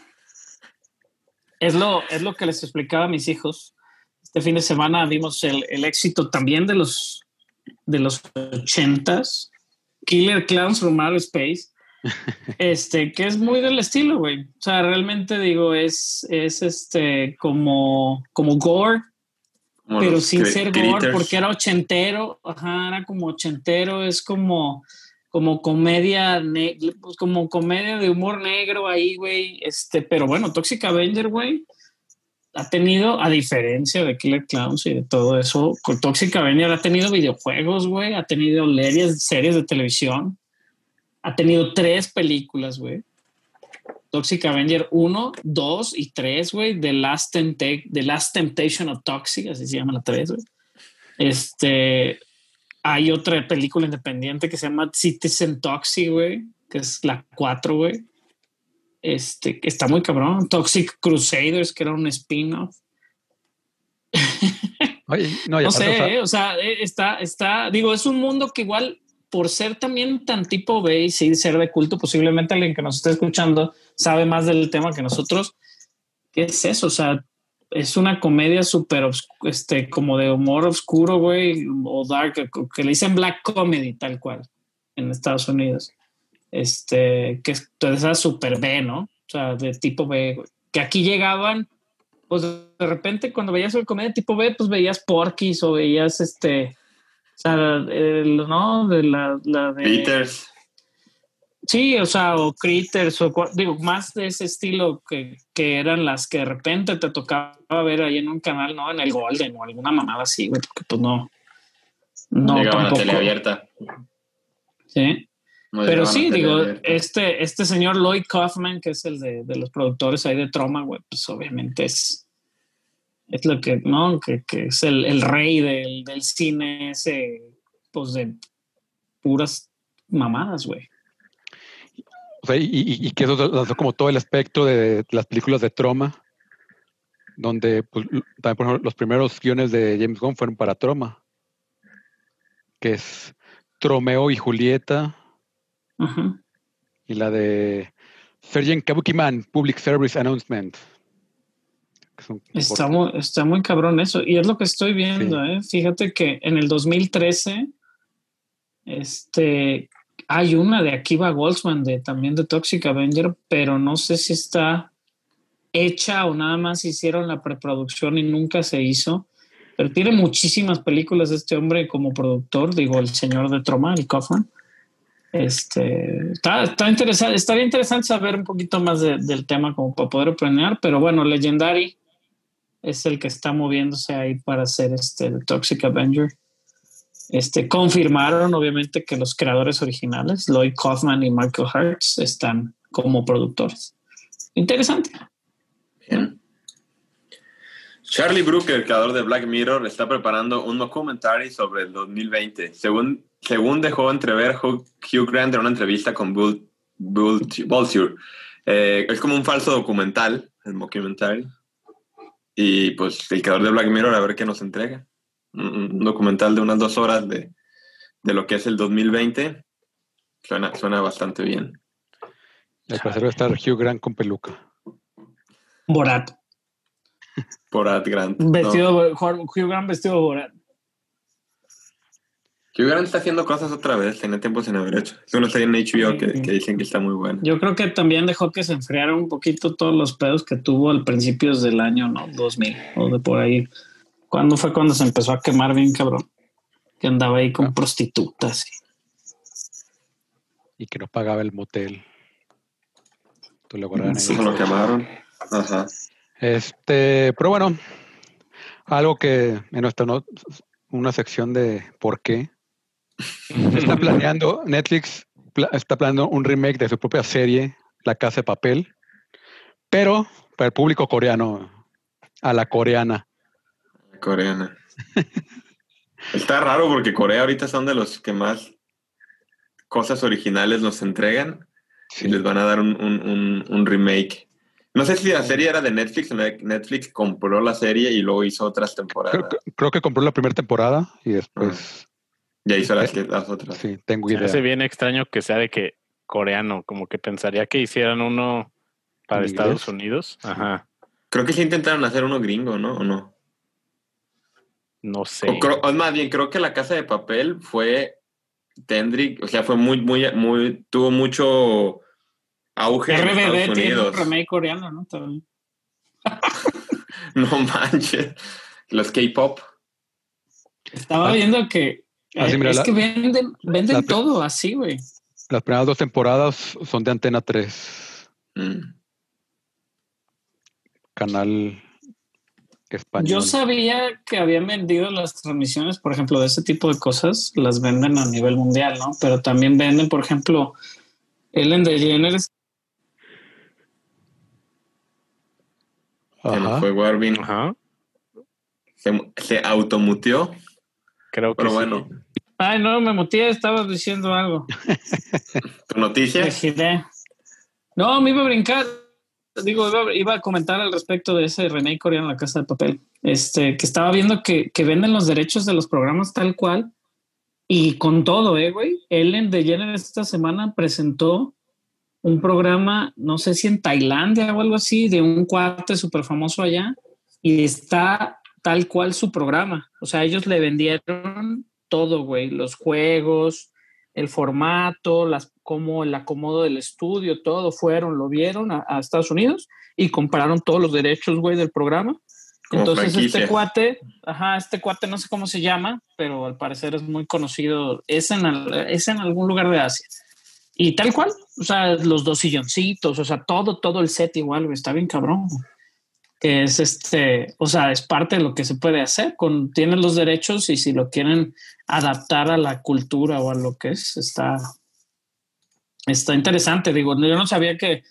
es, lo, es lo que les explicaba a mis hijos. Este fin de semana vimos el, el éxito también de los de los ochentas, Killer Clowns from Outer Space, este, que es muy del estilo, güey. O sea, realmente digo, es, es este como, como gore, Como pero sin ser gore, porque era ochentero, ajá, era como ochentero, es como, como comedia, pues como comedia de humor negro ahí, güey, este, pero bueno, Toxic Avenger, güey, ha tenido, a diferencia de Killer Clowns y de todo eso, con Toxic Avenger ha tenido videojuegos, güey, ha tenido series, series de televisión, ha tenido tres películas, güey. Toxic Avenger 1, 2 y 3, güey. The Last, The Last Temptation of Toxic, así se llama la 3, güey. Este, hay otra película independiente que se llama Citizen Toxic, güey, que es la 4, güey. Este, que está muy cabrón. Toxic Crusaders, que era un spin-off. No, sé, o sea, eh, o sea, eh, está, está, digo, es un mundo que igual, por ser también tan tipo B y ser de culto, posiblemente alguien que nos esté escuchando sabe más del tema que nosotros. ¿Qué es eso? O sea, es una comedia súper, este, como de humor oscuro, güey, o dark, que, le dicen black comedy, tal cual, en Estados Unidos. Este, que es super B, ¿no? O sea, de tipo B, güey. Que aquí llegaban pues de repente cuando veías el comedia tipo B, pues veías Porky's o veías este, sea, el, ¿no? De la, la de... Critters. Sí, o sea, o Critters, o digo, más de ese estilo que, que eran las que de repente te tocaba ver ahí en un canal, ¿no? En el Golden o alguna mamada así, güey, porque pues no. No, llegaban a tampoco. tele abierta. Sí. No Pero sí, digo, este, este señor Lloyd Kaufman, que es el de, de los productores ahí de Troma, güey, pues obviamente es, es lo que, ¿no? Que, que es el, el rey del, del cine ese, pues de puras mamadas, güey. o sea, y, y- y que eso es como todo el aspecto de las películas de Troma. donde pues, también, por ejemplo, los primeros guiones de James Gunn fueron para Troma, que es Tromeo y Julieta, y la de Sergeant Kabukiman, Public Service Announcement. Está muy, está muy cabrón eso. Y es lo que estoy viendo, ¿eh? Fíjate que en el 2013, este, hay una de Akiva Goldsman, de, también de Toxic Avenger, pero no sé si está hecha o nada más hicieron la preproducción y nunca se hizo. Pero tiene muchísimas películas este hombre como productor, digo, el señor de Troma, el Kaufman. Este, está, está interesante, estaría interesante saber un poquito más de- del tema como para poder aprender, pero bueno, Legendary es el que está moviéndose ahí para hacer este el Toxic Avenger. Este, confirmaron obviamente que los creadores originales, Lloyd Kaufman y Michael Hertz, están como productores. Interesante. Bien. Charlie Brooker, creador de Black Mirror, está preparando un documentary sobre el 2020. Según, según dejó entrever Hugh, Grant en una entrevista con Vulture. Eh, es como un falso documental, el documentary. Y pues el creador de Black Mirror a ver qué nos entrega. Un, un documental de unas dos horas de, de lo que es el 2020. Suena, suena bastante bien. Al parecer va a estar Hugh Grant con peluca. Borat. Por Ad Grant. No. Vestido, Hugh Grant vestido Borat. Grant está haciendo cosas otra vez, tiene tiempo sin haber hecho. Es una serie en HBO que, que dicen que está muy buena. Yo creo que también dejó que se enfriaran un poquito todos los pedos que tuvo al principios del año, ¿no? 2000 o de por ahí. ¿Cuándo fue cuando se empezó a quemar bien cabrón? Que andaba ahí con prostitutas. y- Y que no pagaba el motel. Tú guardaron. Eso lo quemaron. Ajá. Este, pero bueno, algo que en nuestra no- una sección de por qué está planeando Netflix pla- está planeando un remake de su propia serie La Casa de Papel, pero para el público coreano, a la coreana. Coreana. Está raro porque Corea ahorita son de los que más cosas originales nos entregan y les van a dar un, un- un- un remake. No sé si la serie era de Netflix Netflix compró la serie y luego hizo otras temporadas. Creo, creo que compró la primera temporada y después, Ya hizo las, que- las otras. sí, tengo idea. hace bien extraño que sea de que coreano, como que pensaría que hicieran uno para ¿En Estados inglés? Unidos. Ajá. Creo que sí intentaron hacer uno gringo, ¿no? ¿O no? No sé. O, creo- o más bien, creo que la casa de papel fue Tendrick, o sea, fue muy, muy, muy, tuvo mucho auge en RBD Estados tiene un Unidos. remake coreano, ¿no? También. No manches. Los K-pop. Estaba viendo que Ah, eh, mira, es la- que venden, venden la- todo así, güey. Las primeras dos temporadas son de Antena 3, Mm. canal español. Yo sabía que habían vendido las transmisiones, por ejemplo, de ese tipo de cosas, las venden a nivel mundial, ¿no? Pero también venden, por ejemplo, Ellen DeGeneres. Se Ajá. fue Warvin. Ajá. Se, se automuteó, Creo que pero sí. bueno. Ay, no, me muteé, estaba diciendo algo. ¿Tu noticia? No, me iba a brincar. Digo, iba, iba a comentar al respecto de ese remake coreano La Casa de Papel. Este, que estaba viendo que, que venden los derechos de los programas tal cual y con todo, ¿eh, güey? Ellen DeGeneres esta semana presentó un programa, no sé si en Tailandia o algo así, de un cuate súper famoso allá y está tal cual su programa. O sea, ellos le vendieron todo, güey, los juegos, el formato, las, como el acomodo del estudio, todo fueron, lo vieron a, a Estados Unidos y compraron todos los derechos, güey, del programa. Como Entonces franquicia. este cuate, ajá, este cuate no sé cómo se llama, pero al parecer es muy conocido, es en, es en algún lugar de Asia. Y tal cual, o sea, los dos silloncitos, o sea, todo, todo el set igual, güey, está bien cabrón. güey. Que es este, o sea, es parte de lo que se puede hacer, con, tienen los derechos y si lo quieren adaptar a la cultura o a lo que es, está, está interesante. Digo, yo no sabía que,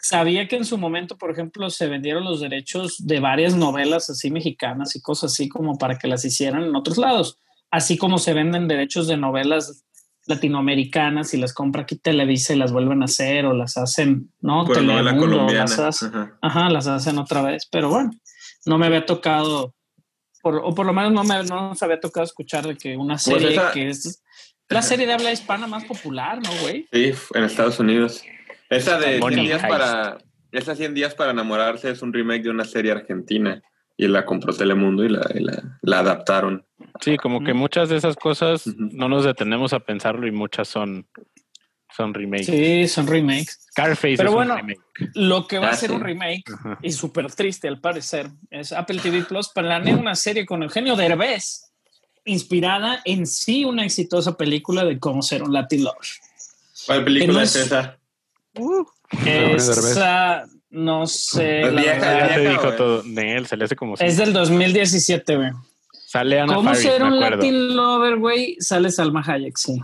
sabía que en su momento, por ejemplo, se vendieron los derechos de varias novelas así mexicanas y cosas así como para que las hicieran en otros lados, así como se venden derechos de novelas latinoamericanas y las compra aquí Televisa y las vuelven a hacer o las hacen, ¿no? Colombiana. las hace- Ajá. Ajá, las hacen otra vez, pero bueno, no me había tocado, por, o por lo menos no me no nos había tocado escuchar de que una Pues serie esa- que es la serie de habla hispana más popular, ¿no, güey? Sí, en Estados Unidos. Esa de Money 100 días para, esa 100 días para enamorarse es un remake de una serie argentina y la compró Telemundo y la, y la, la adaptaron. Sí, como que muchas de esas cosas no nos detenemos a pensarlo y muchas son, son remakes. Sí, son remakes. Scarface Pero es bueno, un remake. Lo que va Ah, a ser sí. un remake, Ajá. y súper triste al parecer, es Apple TV Plus planea una serie con Eugenio Derbez, inspirada en sí una exitosa película de cómo ser un Latin lover. ¿Cuál película no es es- esa? Esa, no sé. La vieja. Ya te dijo todo. De él se le hace como Es del 2017, güey. sale Ana ¿Cómo Faris, ser un acuerdo. Latin lover, güey? Sale Salma Hayek, sí.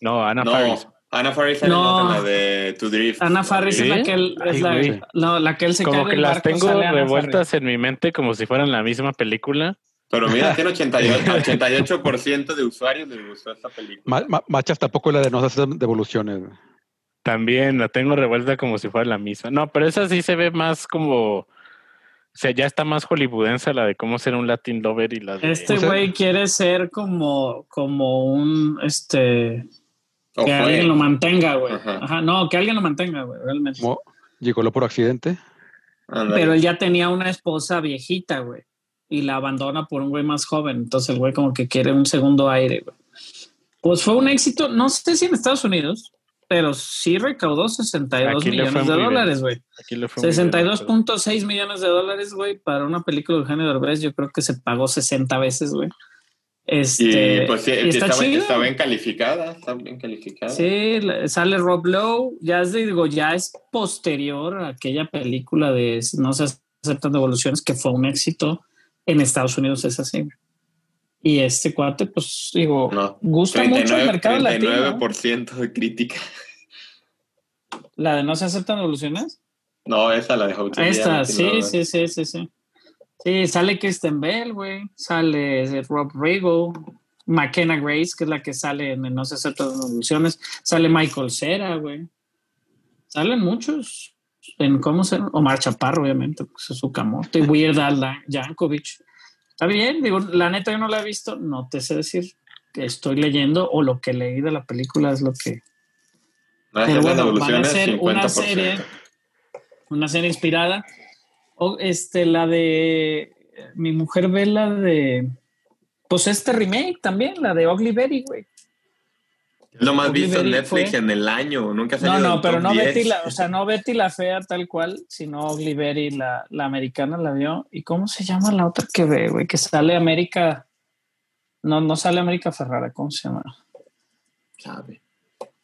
No, Ana No, Faris. Ana Faris sale No. la de To Drift. Ana Faris ¿Sí? es la que él, es Ay, la, güey. no, la que él se Como cae que las barco, tengo revueltas en mi mente como si fueran la misma película. Pero mira, tiene 88%, 88% de usuarios les gustó esta película. Ma- ma- Machas tampoco es la de no hacer devoluciones. También la tengo revuelta como si fuera la misma. No, pero esa sí se ve más como. O sea, ya está más hollywoodense la de cómo ser un Latin lover y la de. Este O sea- güey quiere ser como, como un, este, ¿O que fue? alguien lo mantenga, güey. Ajá. Ajá, no, que alguien lo mantenga, güey, realmente. Como llegó por accidente. Pero él ya tenía una esposa viejita, güey, y la abandona por un güey más joven. Entonces el güey como que quiere un segundo aire, güey. Pues fue un éxito, no sé si en Estados Unidos, pero sí recaudó 62 Aquí millones de dólares, güey. Aquí le fue muy bien, pero- 62.6 millones de dólares, güey, para una película de Eugenio Derbez, yo creo que se pagó 60 veces, güey. Este, y pues sí, y está bien calificada. Está bien calificada. Sí, sale Rob Lowe, ya es, digo, ya es posterior a aquella película de No se aceptan devoluciones, que fue un éxito en Estados Unidos, es así. güey. Y este cuate, pues digo, No, gusta mucho el mercado latino. 39% de crítica. La de No se aceptan devoluciones. No, esa la de How Esta, sí, sí, sí, sí, sí. Sí, sale Kristen Bell, güey. Sale Rob Riggle. McKenna Grace, que es la que sale en No se aceptan devoluciones. Sale Michael Cera, güey. Salen muchos. En cómo se Omar Chaparro, obviamente, pues es su camote. Weird Al Yankovic. Está bien, digo, la neta yo no la he visto, no te sé decir que estoy leyendo o lo que leí de la película es lo que, pero bueno, van a hacer una 50%. serie, una serie inspirada. O este, la de mi mujer ve la de pues este remake también, la de Ugly Betty, güey. Lo más Ugly visto en Netflix fue- en el año. Nunca ha No, no, del pero top no 10. Betty la, o sea, no Betty la fea tal cual, sino Ugly Betty, la, la americana la vio. ¿Y cómo se llama la otra que ve, güey? Que sale América. No, no sale América Ferrara, ¿cómo se llama? Sabe.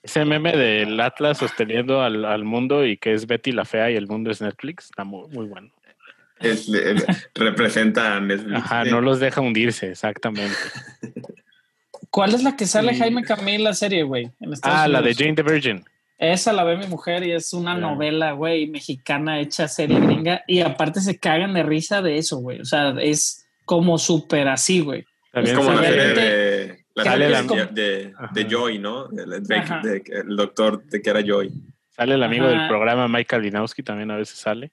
Ese meme del Atlas sosteniendo al, al mundo y que es Betty la fea y el mundo es Netflix está muy, muy bueno. Es- eh, representa a Netflix. Ajá, no los deja hundirse, exactamente. ¿Cuál es la que sale Sí. Jaime Camil la serie, güey? en Ah, la de? Jane the Virgin. Esa la ve mi mujer y es una novela, güey, mexicana hecha serie gringa. Y aparte se cagan de risa de eso, güey. O sea, es como súper así, güey. Es También como la sale- serie de, la Sale serie la- de, de, Ajá. de Joy, ¿no? De- el doctor de que era Joy. Sale el amigo Ajá. del programa, Michael Linowski, también a veces sale.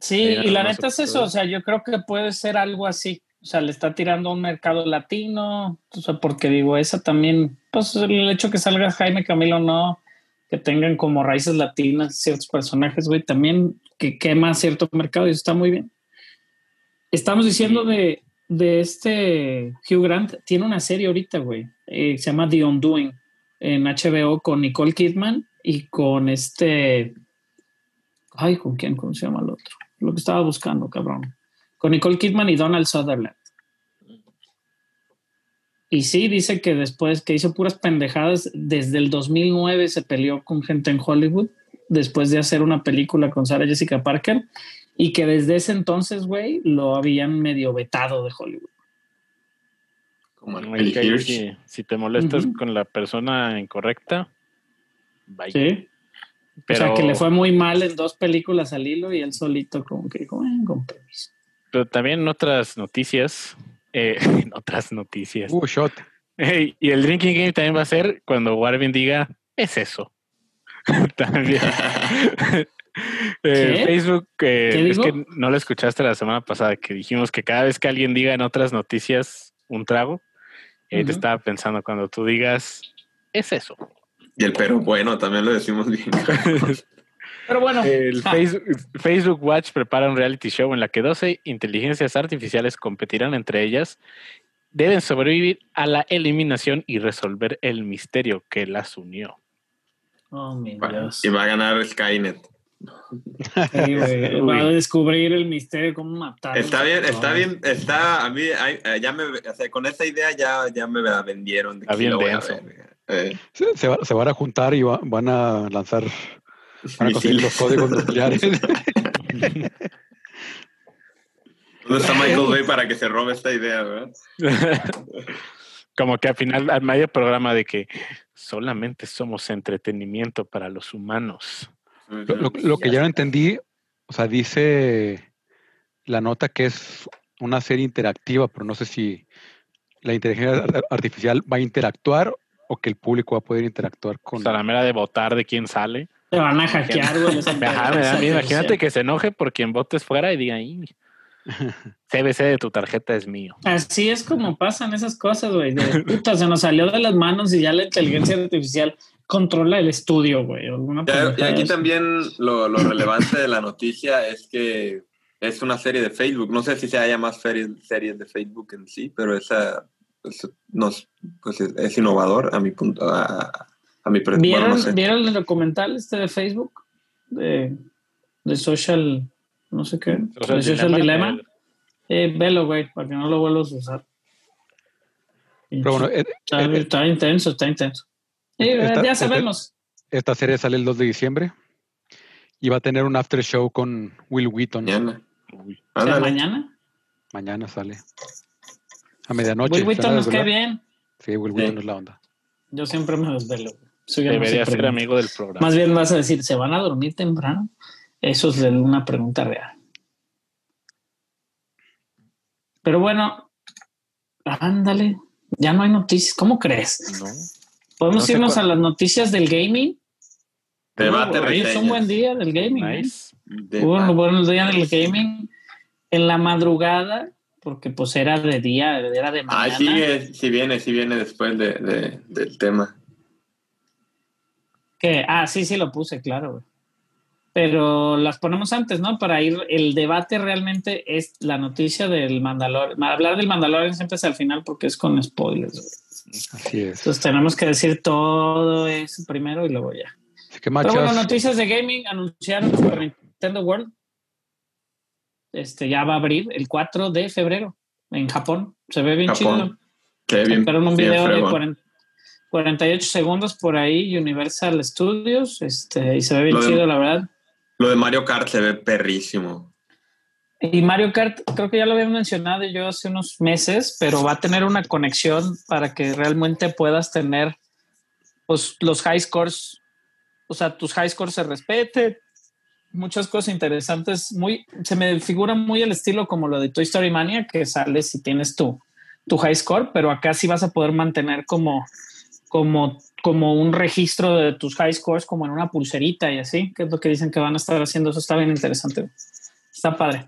Sí, y la neta es eso. O sea, yo creo que puede ser algo así. O sea, le está tirando a un mercado latino. O sea, porque digo, esa también, pues el hecho que salga Jaime Camilo no, que tengan como raíces latinas ciertos personajes, güey, también que quema cierto mercado y eso está muy bien. Estamos diciendo de, de este Hugh Grant, tiene una serie ahorita, güey, eh, se llama The Undoing en HBO con Nicole Kidman y con este. Ay, ¿con quién? ¿Cómo se llama el otro? Lo que estaba buscando, cabrón. Con Nicole Kidman y Donald Sutherland. Y sí, dice que después que hizo puras pendejadas, desde el 2009 se peleó con gente en Hollywood, después de hacer una película con Sarah Jessica Parker, y que desde ese entonces, güey, lo habían medio vetado de Hollywood. Como el, Ay, el que si te molestas con la persona incorrecta, bye. Sí. Pero, o sea, que le fue muy mal en dos películas al hilo y él solito como que dijo, "Eh, con permiso". Pero también en otras noticias, eh, en otras noticias. Uh, shot. Y el drinking game también va a ser cuando Warvin diga, es eso. también. Eh. Facebook, eh, ¿Qué es que no lo escuchaste la semana pasada, que dijimos que cada vez que alguien diga en otras noticias un trago, eh, te estaba pensando cuando tú digas, es eso. Y el pero bueno, también lo decimos bien. Pero bueno, El Facebook, Facebook Watch prepara un reality show en la que 12 inteligencias artificiales competirán entre ellas. Deben sobrevivir a la eliminación y resolver el misterio que las unió. Oh, mi Va- Dios. y va a ganar Skynet. Sí, güey, Va a descubrir el misterio, cómo matar. Está bien, está bien, está, a mí, eh, ya me, o sea, con esta idea ya, ya me la vendieron. De Está que bien denso. ver. Eh, Se, se va- se van a juntar y va- van a lanzar, conseguir los códigos nucleares. ¿Dónde está Michael Bay para que se robe esta idea, verdad? Como que al final, al medio programa de que solamente somos entretenimiento para los humanos. Lo, lo- lo que ya no entendí, o sea, dice la nota que es una serie interactiva, pero no sé si la inteligencia ar- artificial va a interactuar o que el público va a poder interactuar O con... sea, la mera de votar de quién sale. Te van a hackear, güey. Ajá, me da inteligencia miedo. Imagínate que se enoje por quien votes fuera y diga, "Ay, CBC de tu tarjeta es mío. Así es como pasan esas cosas, güey. De puta, se nos salió de las manos y ya la inteligencia artificial controla el estudio, güey. o alguna Ya- y aquí también lo, lo relevante de la noticia es que es una serie de Facebook. No sé si se haya más series, series de Facebook en sí, pero esa pues, nos, pues, es, es innovador a mi punto, a, a mi pre- bueno, ¿Vieron, no sé. ¿Vieron el documental este de Facebook? De, de Social, no sé qué. Sea, de Social Dilemma, Dilemma. Eh, velo, güey, para que no lo vuelvas a usar. Pero bueno, eh, está, eh, está intenso, está intenso. Sí, ya sabemos. esta serie sale el 2 de diciembre y va a tener un after show con Will Wheaton. Mañana. O sea, mañana. Mañana sale. A medianoche. Will ¿se Wheaton nos cae bien. Sí, Will Sí. Wheaton es la onda. Yo siempre me desvelo. Eso ya no Debería se ser amigo del programa. Más bien vas a decir, ¿se van a dormir temprano? Eso es una pregunta real. Pero bueno, ándale, ya no hay noticias. ¿Cómo crees? No. ¿Podemos No irnos a las noticias del gaming? Debate, Hoy es un buen día del gaming. ¿eh? Nice. Debate. Hubo un buen día del gaming en la madrugada, porque pues era de día, era de Ah, mañana. sigue, sí viene, sí viene después de, de- del tema. Que, ah, sí, sí lo puse, claro. güey. Pero las ponemos antes, ¿no? Para ir, el debate realmente es la noticia del Mandalorian. Hablar del Mandalorian siempre es al final porque es con spoilers. güey. Así es. Entonces tenemos que decir todo eso primero y luego ya. Que Pero bueno, noticias de gaming anunciaron Super Nintendo World. Este ya va a abrir el 4 de febrero en Japón. Se ve bien Japón. chido. Qué bien. Sacaron un bien video de fregón. 40 48 segundos por ahí, Universal Studios, este, y se ve bien Lo de- chido, la verdad. Lo de Mario Kart se ve perrísimo. Y Mario Kart, creo que ya lo había mencionado yo hace unos meses, pero va a tener una conexión para que realmente puedas tener pues, los high scores, o sea, tus high scores se respeten, muchas cosas interesantes. Muy, se me figura muy el estilo como lo de Toy Story Mania, que sales y tienes tu, tu high score, pero acá sí vas a poder mantener como, como, como un registro de tus high scores, como en una pulserita y así, que es lo que dicen que van a estar haciendo. Eso está bien interesante. Está padre.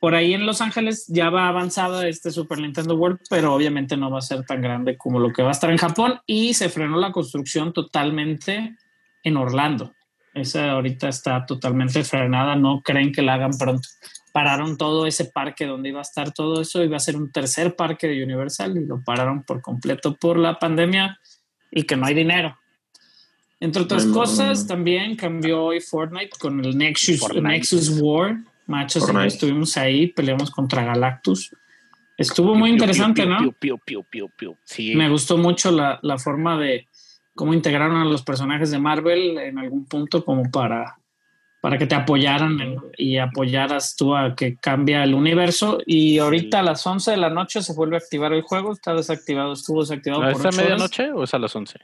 Por ahí en Los Ángeles ya va avanzado este Super Nintendo World, pero obviamente no va a ser tan grande como lo que va a estar en Japón y se frenó la construcción totalmente en Orlando. Esa ahorita está totalmente frenada, no creen que la hagan pronto. Pararon todo ese parque donde iba a estar todo eso, iba a ser un tercer parque de Universal y lo pararon por completo por la pandemia y que no hay dinero. Entre otras no. cosas, también cambió hoy Fortnite con el Nexus, Fortnite. Nexus War. Machos, estuvimos ahí, peleamos contra Galactus. Estuvo muy interesante, ¿no? Sí. Me gustó mucho la, la forma de cómo integraron a los personajes de Marvel en algún punto como para, para que te apoyaran en- y apoyaras tú a que cambia el universo. Y ahorita a las 11 de la noche se vuelve a activar el juego. Está desactivado, estuvo desactivado ¿No por ¿Es a ocho horas. medianoche o es a las 11?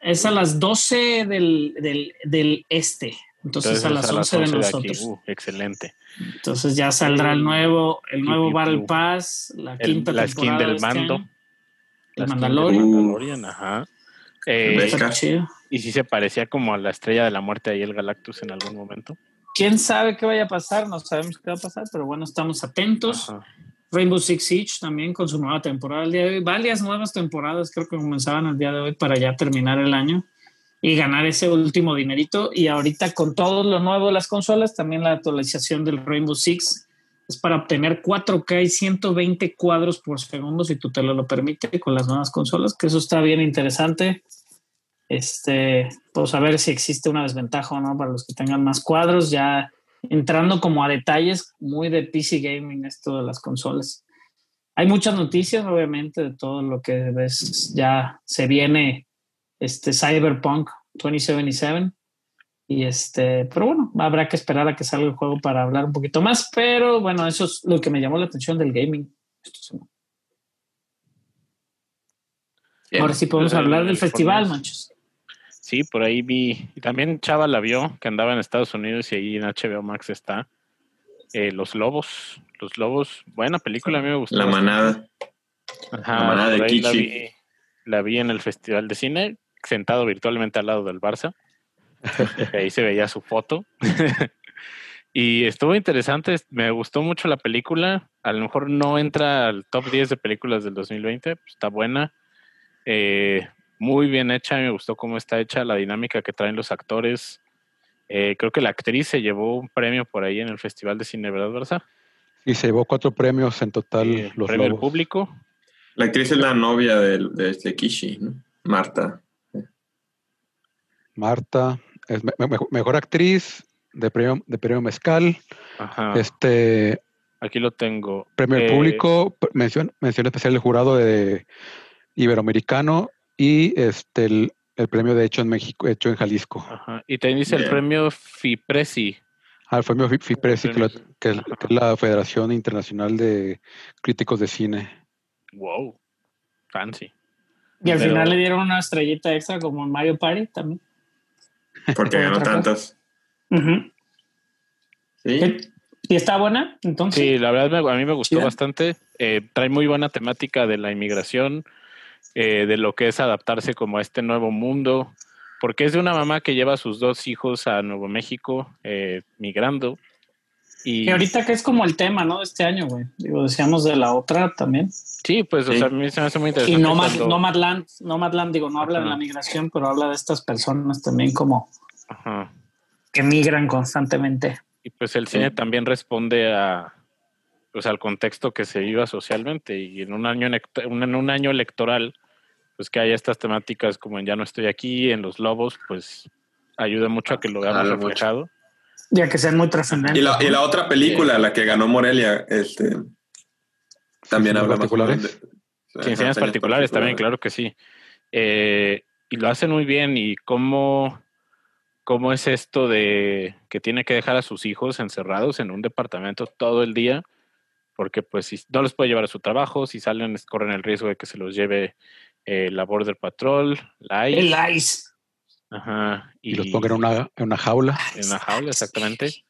Es a las 12 del, del, del este. Entonces, a las 11, de aquí. nosotros. Uh, excelente. Entonces ya saldrá el nuevo, el nuevo Battle. Pass, la El- quinta la skin temporada del de este mando. año. La El skin Mandalorian. del Mandalorian, ajá. Eh, y sí se parecía como a la estrella de la muerte ahí el Galactus en algún momento. quién sabe qué vaya a pasar, no sabemos qué va a pasar, pero bueno, estamos atentos. Ajá. Rainbow Six Siege también con su nueva temporada el día de hoy. Varias nuevas temporadas creo que comenzaban el día de hoy para ya terminar el año y ganar ese último dinerito. Y ahorita con todo lo nuevo de las consolas, también la actualización del Rainbow Six es para obtener 4K y 120 cuadros por segundo si tu tele lo permite con las nuevas consolas, que eso está bien interesante. Este, pues a ver si existe una desventaja o no para los que tengan más cuadros, ya entrando como a detalles muy de PC gaming esto de las consolas. Hay muchas noticias, obviamente, de todo lo que ves. Ya se viene este Cyberpunk 2077. Y este, pero bueno, habrá que esperar a que salga el juego para hablar un poquito más. Pero bueno, eso es lo que me llamó la atención del gaming. Bien. Ahora sí podemos hablar del festival, manchos. Sí, por ahí vi. Y también Chava la vio, que andaba en Estados Unidos y ahí en HBO Max está. Eh, Los Lobos. Los Lobos, buena película, a mí me gustó. La manada. Ajá, La manada de ahí la Kichi. vi, la vi en el Festival de Cine, sentado virtualmente al lado del Barça. ahí se veía su foto. y estuvo interesante, me gustó mucho la película. A lo mejor no entra al top 10 de películas del 2020, pues está buena. Eh, muy bien hecha, me gustó cómo está hecha, la dinámica que traen los actores. Eh, creo que la actriz se llevó un premio por ahí en el Festival de Cine, ¿verdad, Barça? Y se llevó cuatro premios en total Eh, los premio del lobos. público. La actriz es la novia de, de, este Kishi, ¿no? Marta. Marta, es me- me- mejor actriz de premio, de premio Mezcal, Ajá. este Aquí lo tengo. premio Eh, público, mención, mención especial del jurado de Iberoamericano y este el, el premio de hecho en México, hecho en Jalisco. Ajá. Y te dice el premio FIPRESI. Al premio Fi- FIPRESI, que, premio- es, que es la Federación Internacional de Críticos de Cine. Wow. Fancy. Y al Pero- final le dieron una estrellita extra como en Mario Party también. Porque ganó tantas. Sí. ¿Y está buena? Entonces, Sí, la verdad a mí me gustó bastante. Eh, trae muy buena temática de la inmigración, eh, de lo que es adaptarse como a este nuevo mundo, porque es de una mamá que lleva a sus dos hijos a Nuevo México eh, migrando. Y que ahorita que es como el tema, ¿no? De este año, güey. Digo, decíamos de la otra también. sí, pues o Sí. sea, a mí se me hace muy Y interesante. Nomad, cuando- Nomadland, Nomadland, digo, no habla de la migración, pero habla de estas personas también como Ajá. que migran constantemente. Y pues el Sí. cine también responde a pues al contexto que se viva socialmente y en un año en un año electoral pues que haya estas temáticas como en ya no estoy aquí en los lobos pues ayuda mucho a que lo veamos Jala mucho. Ya que sean muy trascendentes. Y la, y la otra película, la que ganó Morelia, este, también habla más particulares. de- Sí, particulares también claro que sí Eh, y lo hacen muy bien y cómo cómo es esto de que tiene que dejar a sus hijos encerrados en un departamento todo el día porque pues si no los puede llevar a su trabajo, si salen corren el riesgo de que se los lleve eh, la Border Patrol, la ICE, El ICE. Ajá, y, Y los pongan en una, en una jaula. en una jaula, exactamente.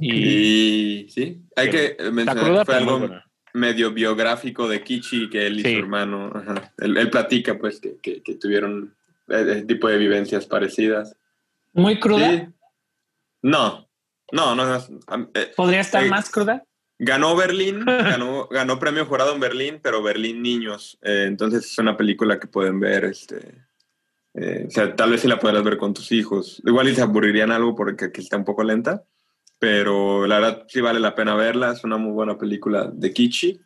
Y sí, hay que mencionar que fue algo medio biográfico de Kichi que él y Sí. su hermano, ajá. Él, él platica pues que, que- que tuvieron e- ese tipo de vivencias parecidas. Muy cruda. Sí. No, no, no. eh, ¿Podría estar Eh, más cruda? Ganó Berlín, ganó, ganó premio jurado en Berlín, pero Berlín Niños. Eh, entonces es una película que pueden ver, este, eh, o sea, tal vez si la podrás ver con tus hijos. Igual y se aburrirían algo porque aquí está un poco lenta, pero la verdad sí vale la pena verla. Es una muy buena película de Kichi.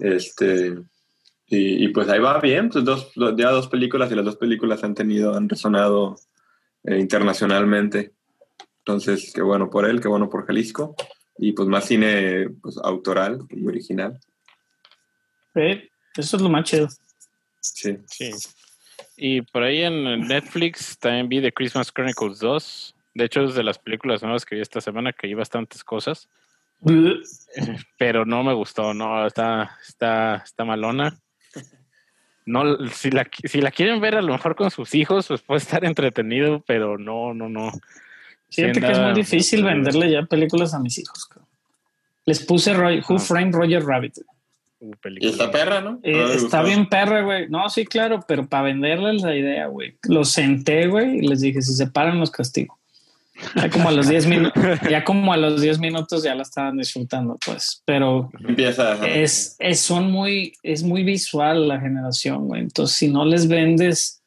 Este, y, y pues ahí va bien, pues dos, do- ya dos películas y las dos películas han tenido, han resonado eh, internacionalmente. Entonces, qué bueno por él, qué bueno por Jalisco. Y pues más cine pues, autoral y original. Eso es lo más chido. Sí. Sí. Y por ahí en Netflix también vi The Christmas Chronicles 2. De hecho, es de las películas nuevas que vi esta semana, que vi bastantes cosas. pero no me gustó, no, está, está, está malona. No, si la, si la quieren ver a lo mejor con sus hijos, pues puede estar entretenido, pero no, no, no. Fíjate que es muy difícil venderle ya películas a mis hijos. Les puse Roy- Who Ah. Framed Roger Rabbit. Uh, Y película. esta perra, ¿no? Eh, está gustó. bien perra, güey. No, sí, claro, pero para venderles la idea, güey. Los senté, güey, y les dije, si se paran, los castigo. Ya como a los 10 minutos, ya como a los 10 minutos ya la estaban disfrutando, pues. Pero Empieza. es, es, son muy, es muy visual la generación, güey. Entonces, si no les vendes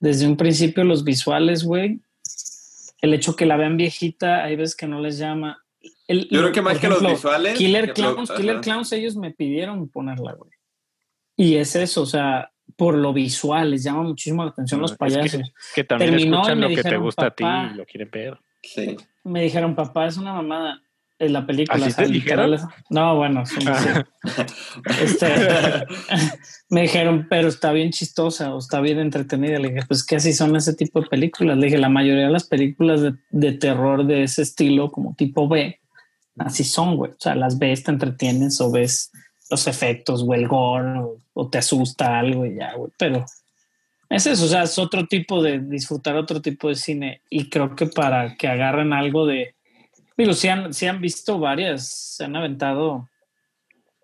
desde un principio los visuales, güey, el hecho que la vean viejita, hay veces que no les llama. El- Yo creo que más por que los ejemplo, visuales. Killer Clowns, ajá. Killer Clowns, ellos me pidieron ponerla, güey. Y es eso, o sea, por lo visual, les llama muchísimo la atención los Es que- payasos. Que también Terminó y escuchan me lo que te dijeron, gusta a ti "Papá". y lo quieren ver. Sí. Me dijeron, papá, es una mamada. En la película. ¿Así te literal, dijeron? No, bueno, sí, sí. Este, me dijeron, pero está bien chistosa o está bien entretenida. Le dije, pues que así son ese tipo de películas. Le dije, la mayoría de las películas de, de terror de ese estilo, como tipo B, así son, güey. O sea, las ves, te entretienes o ves los efectos o el gore o, o te asusta algo y ya, güey. Pero es eso, o sea, es otro tipo de disfrutar otro tipo de cine. Y creo que para que agarren algo de. Digo, si han, sí han visto varias, se han aventado,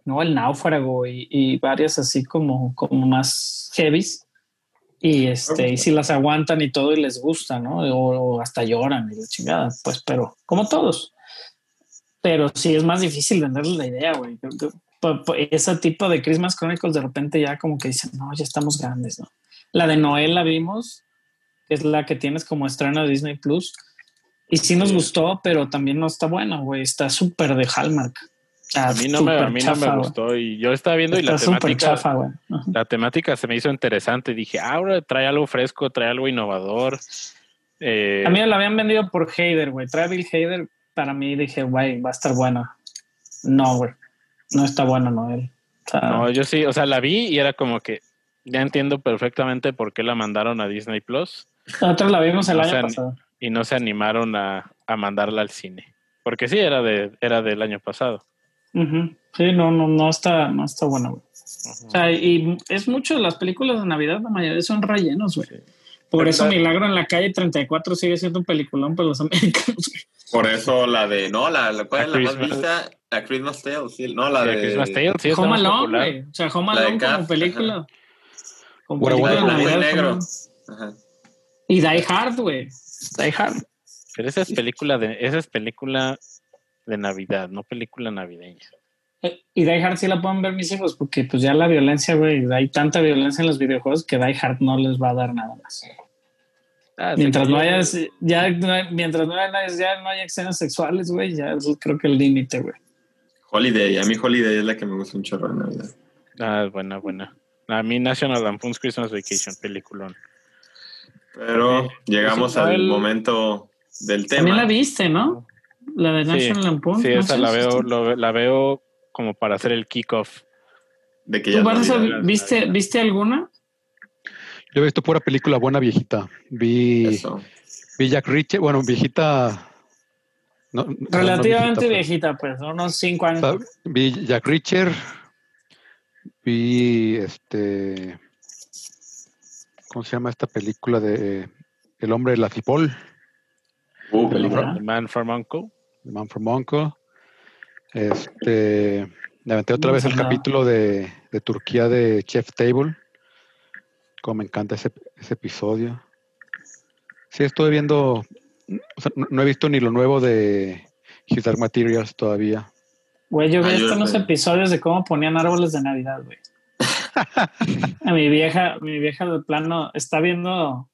¿no? El náufrago y, y varias así como, como más heavies. Y este, y si las aguantan y todo y les gusta, ¿no? O, o hasta lloran y la chingada, pues, pero como todos. Pero sí es más difícil venderles la idea, güey. Po- po- Ese tipo de Christmas Chronicles de repente ya como que dicen, no, ya estamos grandes, ¿no? La de Noel la vimos, que es la que tienes como estreno de Disney Plus. Y sí nos gustó, pero también no está buena, güey. Está súper de Hallmark. A mí no me, a mí no me gustó y yo estaba viendo y la Está súper temática, chafa, güey. La temática se me hizo interesante. Dije, "Ah, ahora trae algo fresco, trae algo innovador. Eh, A mí me la habían vendido por Hader, güey. Trae Bill Hader. Para mí dije, güey, va a estar buena. No, güey. No está buena, Noel. O sea, no, yo sí, o sea, la vi y era como que ya entiendo perfectamente por qué la mandaron a Disney Plus nosotros la vimos el año pasado. y no se animaron a, a mandarla al cine. Porque sí, era, de, era del año pasado. Sí, no, no, no está, no está buena, güey. O sea, y es mucho, las películas de Navidad, la mayoría son rellenos, güey. Por eso Milagro en la calle 34 sigue siendo un peliculón para los americanos. Por eso la de. No, la, la, ¿cuál A es la más vista? La Christmas Tale, sí. No, la de. Christmas Tale, sí, Home Alone, güey. O sea, Home Alone como película. Como Bueno, película bueno, de negro. Alone. Ajá. Y Die Hard, güey. Die Hard. Pero esa es película de, esa es película de Navidad, no película navideña. Y Die Hard sí la pueden ver mis hijos, porque pues ya la violencia, güey, hay tanta violencia en los videojuegos que Die Hard no les va a dar nada más. Ah, Mientras sí, no haya, ya, no mientras no haya, ya no haya escenas sexuales, güey, ya es creo que el límite, güey. Holiday. A mí Holiday es la que me gusta un chorro de Navidad. Ah, buena, buena. A mí National Lampoon's Christmas Vacation, peliculón. Pero llegamos al momento del También la tema. viste, ¿no? La de Sí, National Lampoon. Sí, ¿no? esa Sí, la sí, veo, sí. lo- la veo como para hacer el kickoff. De que ¿Tú, ya viste, ¿viste alguna? Yo he visto pura película buena viejita. Vi, Eso. vi Jack Reacher, bueno, viejita. no- no, no Relativamente viejita, viejita, pues, unos cinco años. O sea, vi Jack Reacher. Vi este. ¿Cómo se llama esta película de El hombre de la cipol? Uh, película. The Man from Uncle. The Man from Uncle. Este. Me aventé otra No vez el capítulo de, de Turquía de Chef Table. Como me encanta ese, ese episodio. Sí, estoy viendo. o sea, no, no he visto ni lo nuevo de His Dark Materials todavía. Güey, yo vi hasta unos sé. episodios de cómo ponían árboles de Navidad, güey. A mi vieja, mi vieja de plano está viendo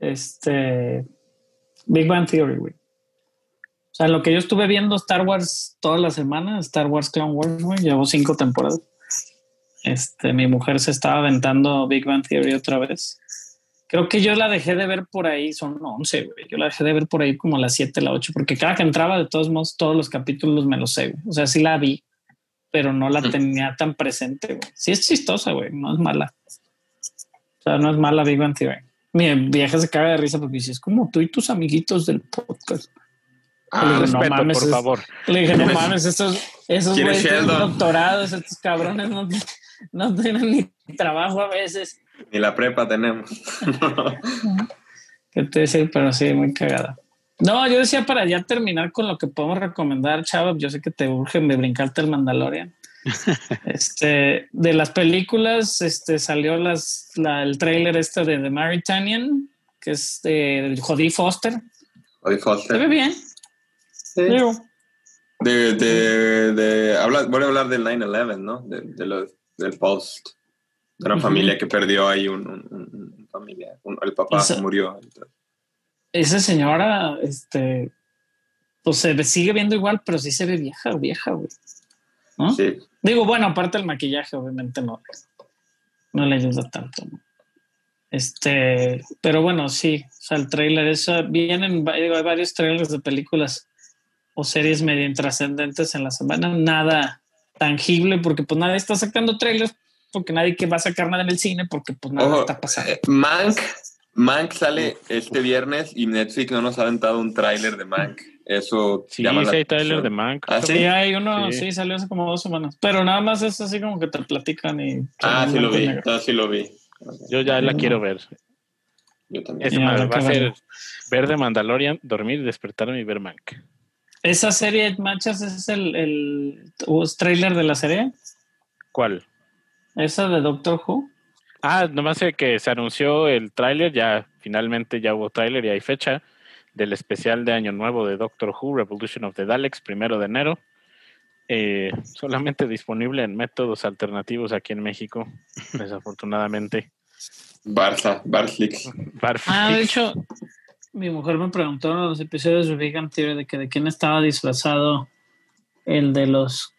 este Big Bang Theory, güey. O sea, lo que yo estuve viendo Star Wars toda la semana, Star Wars Clone Wars, güey, llevo cinco temporadas. Este, mi mujer se estaba aventando Big Bang Theory otra vez. Creo que yo la dejé de ver por ahí, son 11, güey. Yo la dejé de ver por ahí como a las 7, la 8, porque cada que entraba, de todos modos, todos los capítulos me los sé, güey. O sea, sí la vi, pero no la tenía tan presente, güey. Sí es chistosa, güey, no es mala. O sea, no es mala Big Bang Theory. Mi vieja se caga de risa porque dice, es como tú y tus amiguitos del podcast. Ah, No Respeto, mames, por es- favor. Le dije, no ¿Quién es- mames, estos, esos güeyes doctorados, estos cabrones no, no tienen ni trabajo a veces. Ni la prepa tenemos. ¿Qué te decir? Pero sí, muy cagada. No, yo decía para ya terminar con lo que podemos recomendar, Chava. Yo sé que te urge de brincarte el Mandalorian. este, de las películas, este, salió las, la- el tráiler este de The Maritanian, que es de Jodie Foster. Jodie Se ve Foster. bien. Sí. Digo, De, de, de, habla, voy a hablar del 9-11, ¿no? De, de los- del post. De una familia que perdió ahí un, un- un- un familia. Un- el papá Esa- murió. esa señora, este, pues se sigue viendo igual, pero sí se ve vieja, vieja, güey. ¿No? Sí. Digo, bueno, aparte el maquillaje, obviamente no, no le ayuda tanto. ¿no? Este, pero bueno, sí, o sea, el trailer, eso, vienen hay varios trailers de películas o series medio intrascendentes en la semana, nada tangible, porque pues nadie está sacando trailers, porque nadie que va a sacar nada en el cine, porque pues nada Ojo, está pasando. eh, Mank, Mank sale este viernes y Netflix no nos ha aventado un tráiler de Mank. Eso Sí, llama la sí hay trailer atención. de Mank. Ah, Sí, sí. hay uno, Sí. sí. salió hace como dos semanas, pero nada más es así como que te platican y... Ah, sí lo vi. Ah, sí lo vi. Yo ya la quiero ver. Yo también. Es Ya, más, habrá va a ser ver de Mandalorian, dormir, despertarme y ver Mank. Esa serie, Machas, es el, el ¿es trailer de la serie. ¿Cuál? Esa de Doctor Who. Ah, nomás sé que se anunció el tráiler, ya finalmente ya hubo tráiler y hay fecha del especial de Año Nuevo de Doctor Who, Revolution of the Daleks, primero de enero. Eh, solamente disponible en métodos alternativos aquí en México, desafortunadamente. Barça, Barflix. Barflix. Ah, de hecho, mi mujer me preguntó en los episodios de Vegan Theory de que de quién estaba disfrazado el de los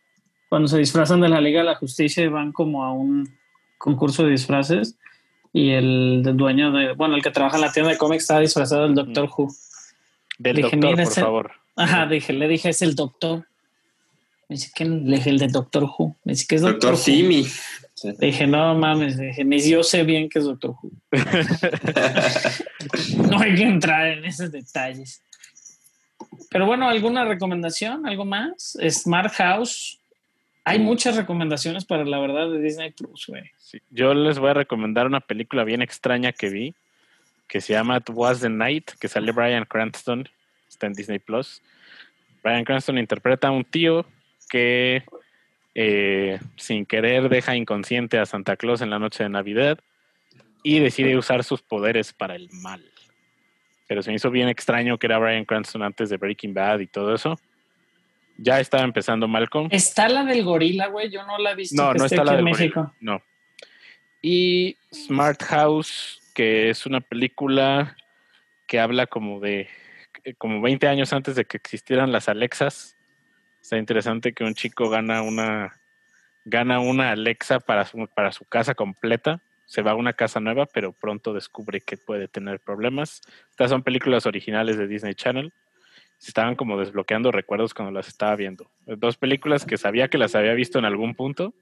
cuando se disfrazan de la Liga de la Justicia y van como a un concurso de disfraces y el del dueño de, bueno, el que trabaja en la tienda de cómics estaba disfrazado del Doctor Who. Del dije, doctor, por favor. Ajá, dije, le dije, es el doctor. Me dice, ¿qué? Le dije, el de Doctor Who. Me dice, ¿qué es Doctor, Doctor Who? Simi. Dije, no mames, dije, ni yo sé bien qué es Doctor Who. no hay que entrar en esos detalles. Pero bueno, ¿alguna recomendación? ¿Algo más? Smart House. Hay muchas recomendaciones para la verdad de Disney Plus, güey. Sí, Yo les voy a recomendar una película bien extraña que vi, que se llama It Was the Night, que sale Brian Cranston, está en Disney Plus. Brian Cranston interpreta a un tío que eh, sin querer deja inconsciente a Santa Claus en la noche de Navidad y decide usar sus poderes para el mal. Pero se me hizo bien extraño que era Brian Cranston antes de Breaking Bad y todo eso. Ya estaba empezando Malcolm. Está la del gorila, güey. Yo no la he visto. No, que no está la del en gorila, México. No. Y Smart House, que es una película que habla como de como 20 años antes de que existieran las Alexas. Está interesante que un chico gana una gana una Alexa para su, para su casa completa. Se va a una casa nueva, pero pronto descubre que puede tener problemas. Estas son películas originales de Disney Channel. Se estaban como desbloqueando recuerdos cuando las estaba viendo. Dos películas que sabía que las había visto en algún punto,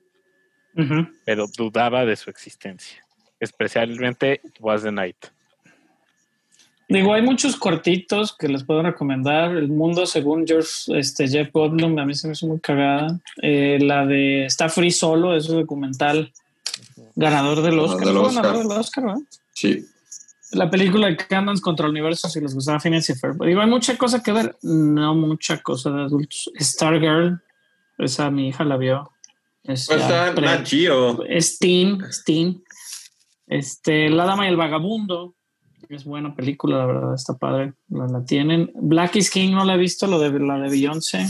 pero dudaba de su existencia. Especialmente Was the Night. Digo, hay muchos cortitos que les puedo recomendar. El mundo según George, este, Jeff Goldblum, a mí se me hizo muy cagada. Eh, la de Está Free Solo, es un documental ganador del Oscar. del Fue Oscar. ganador del Oscar, ¿verdad? Sí. La película de Candance contra el universo, si les gustaba y Ferb. Digo, hay mucha cosa que ver. No mucha cosa de adultos. Stargirl, esa mi hija la vio. Es, Pues está es teen. Este, La Dama y el Vagabundo. Es buena película, la verdad, está padre. La, la tienen. Black is King no la he visto, lo de la de Beyoncé.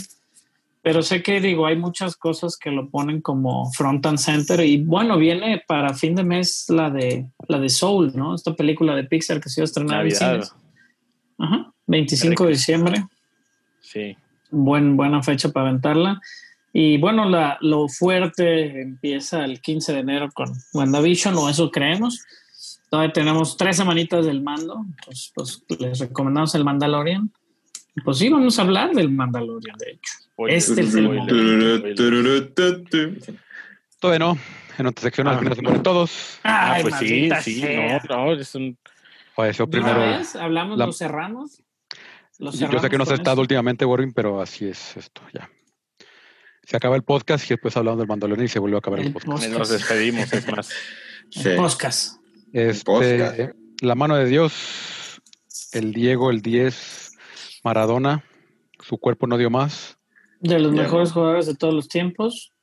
Pero sé que digo, hay muchas cosas que lo ponen como front and center. Y bueno, viene para fin de mes la de la de Soul, ¿no? Esta película de Pixar que se iba a estrenar en Navidad. cines. Ajá. 25 de diciembre Sí. buen, buena fecha para aventarla. Y bueno, la, lo fuerte empieza el 15 de enero con WandaVision, o eso creemos. Todavía tenemos tres semanitas del mando, pues, pues les recomendamos el Mandalorian. Pues sí, vamos a hablar del Mandalorian, de hecho. Este es el spoilers. Todavía no. En otra sección, al Ah. final se mueren todos. Ah, pues sí, sí, sea. no, no, es un Falleció ¿De una primero. vez hablamos la- los serranos? Los Yo sé que no cerramos has estado eso. últimamente, Warren, pero así es esto, ya. Se acaba el podcast y después hablamos del Mandalorian y se vuelve a acabar el, El podcast. podcast. nos despedimos, es más. Sí. El podcast. Este, la mano de Dios, el Diego, el 10, Maradona, su cuerpo no dio más. De los Ya. mejores jugadores de todos los tiempos.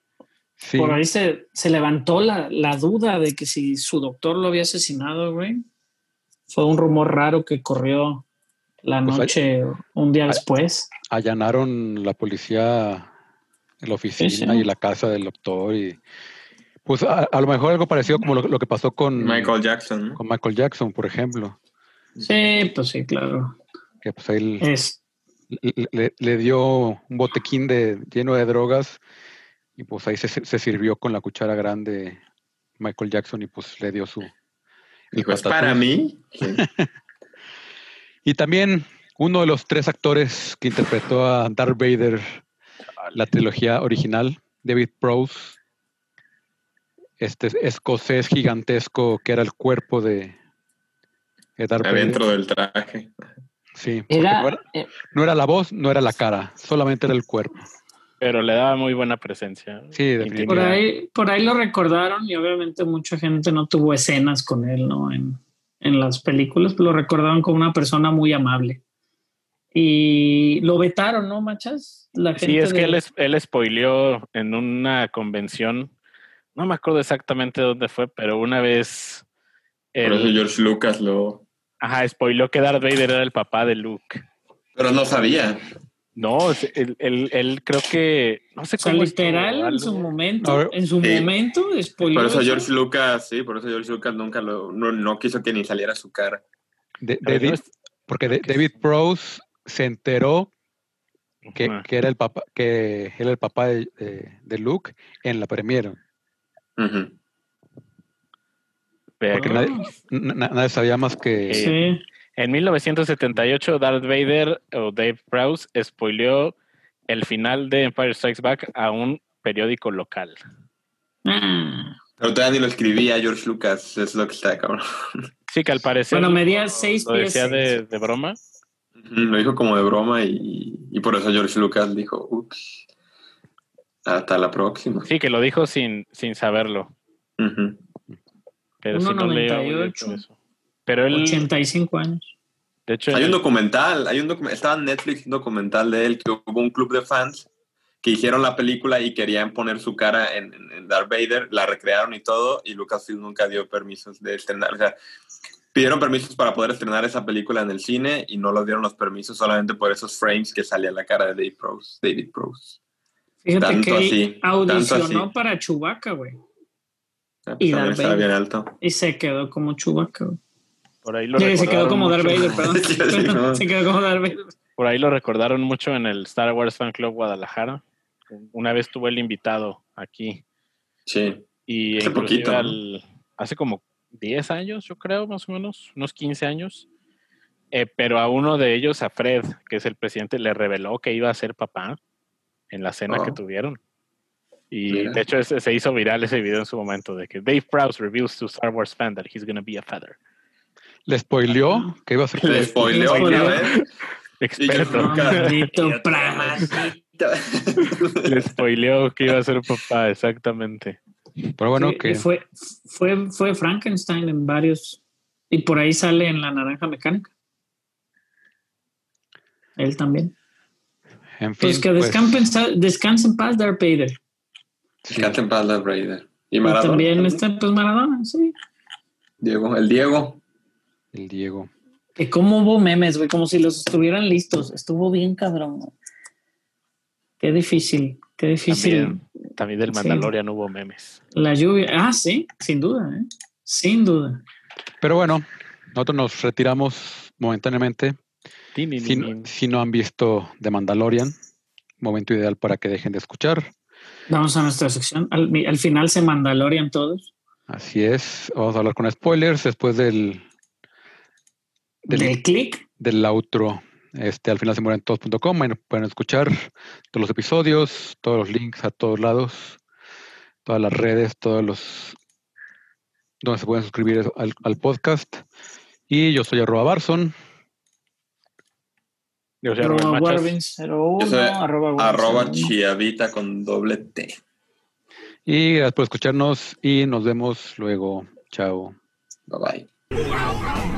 Sí, Por ahí se, se levantó la, la duda de que si su doctor lo había asesinado, güey. Fue un rumor raro que corrió la Pues hay- noche, un día hay- después. allanaron la policía la oficina Sí, sí. y la casa del doctor y pues a, a lo mejor algo parecido como lo, lo que pasó con Michael Jackson. ¿no? con Michael Jackson, por ejemplo, Sí, pues sí, claro. que pues ahí Es, le, le- le dio un botequín de, lleno de drogas y pues ahí se, se sirvió con la cuchara grande Michael Jackson y pues le dio su... Dijo, ¿es patatús". para mí? Sí. Y también uno de los tres actores que interpretó a Darth Vader, la trilogía original, David Prowse, este escocés gigantesco que era el cuerpo de, Vader. Adentro del traje. Sí, porque era, no, era, eh, no era la voz, no era la cara, solamente era el cuerpo. Pero le daba muy buena presencia. Sí, definitivamente. por ahí, por ahí lo recordaron y obviamente mucha gente no tuvo escenas con él, ¿no? En, en las películas, lo recordaron como una persona muy amable. Y lo vetaron, ¿no, machas? La Sí, es que de- él, es- él spoileó en una convención, no me acuerdo exactamente dónde fue, pero una vez Por eso George Lucas lo... ajá, spoileó que Darth Vader era el papá de Luke. Pero no sabía. No, él, él- él creo que, no sé O sea, cómo literal, en su momento, en su Sí. momento, spoileó Por eso eso. George Lucas, sí, por eso George Lucas nunca lo... No, no quiso que ni saliera su cara. De- David- no es- porque de- David Prowse se enteró que, que era el papá, que era el papá de, de- de Luke en la premiere. Vea que- nadie, na- na- nadie sabía más que... Sí. En 1978, Darth Vader o Dave Prowse spoileó el final de Empire Strikes Back a un periódico local. Ah. Pero todavía ni lo escribía George Lucas, es lo que está cabrón. Sí, que al parecer. Bueno, medía seis Lo pies decía de, broma. Lo dijo como de broma y, y por eso George Lucas dijo, ups, hasta la próxima. Sí, que lo dijo sin, sin saberlo. Pero sí no le iba muy bien 1.98. con eso. Pero él, 85 años. de hecho, Hay él- un documental, hay un docu- estaba en Netflix un documental de él que hubo un club de fans que hicieron la película y querían poner su cara en, en- en Darth Vader, la recrearon y todo, y Lucasfilm nunca dio permisos de estrenar. O sea, pidieron permisos para poder estrenar esa película en el cine y no los dieron los permisos solamente por esos frames que salía la cara de David Prowse. David Prowse. Fíjate Tanto que él así, audicionó para Chewbacca, güey. Ah, Y pues, también Darth Vader. bien alto. Y se quedó como Chewbacca, güey. por ahí lo Sí, se quedó recordaron como Darth mucho. Vader, perdón. Sí, sí, no. se quedó como Darth Vader. Por ahí lo recordaron mucho en el Star Wars Fan Club Guadalajara. Una vez tuvo el invitado aquí. Sí. Y Hace poquito, al- hace como 10 años, yo creo, más o menos, unos 15 años. Eh, pero a uno de ellos, a Fred, que es el presidente, le reveló que iba a ser papá en la cena Oh. que tuvieron. Y Mira. de hecho ese- se hizo viral ese video en su momento de que Dave Prowse reveals to Star Wars fan that he's gonna be a father. Le spoileó que iba a ser... Le spoileó spoileó. vez. Experto. Le spoileó que iba a ser papá, exactamente. Pero bueno, Sí, que fue, fue, fue Frankenstein en varios. Y por ahí sale en La Naranja Mecánica. Él también. En fin, Pues que pues, descansen, descanse en paz, Darth Vader. sí. Descansa en paz, Darth Vader. Y Y Maradona. también está, pues Maradona, sí. Diego, el Diego. el Diego. Que como hubo memes, güey, como si los estuvieran listos. Estuvo bien cabrón. güey. Qué difícil, qué difícil. También, también del Sí. Mandalorian hubo memes. La lluvia. Ah, sí, sin duda, ¿eh? Sin duda. Pero bueno, nosotros nos retiramos momentáneamente. Si, no- tin. si no han visto The Mandalorian, momento ideal para que dejen de escuchar. Vamos a nuestra sección. Al, al final se mandalorian todos. Así es, vamos a hablar con spoilers después del, del, Del click. del outro. Este, al final se mueren todos.com. Ahí pueden escuchar todos los episodios, todos los links a todos lados, todas las redes, todos los donde se pueden suscribir al, al podcast. Y yo soy arroba Barson. Yo soy Arroba Machas. Warvins 01, Yo soy arroba Warvins Arroba 01. chiavita con doble T. Y gracias por escucharnos y nos vemos luego. Chao. Bye bye.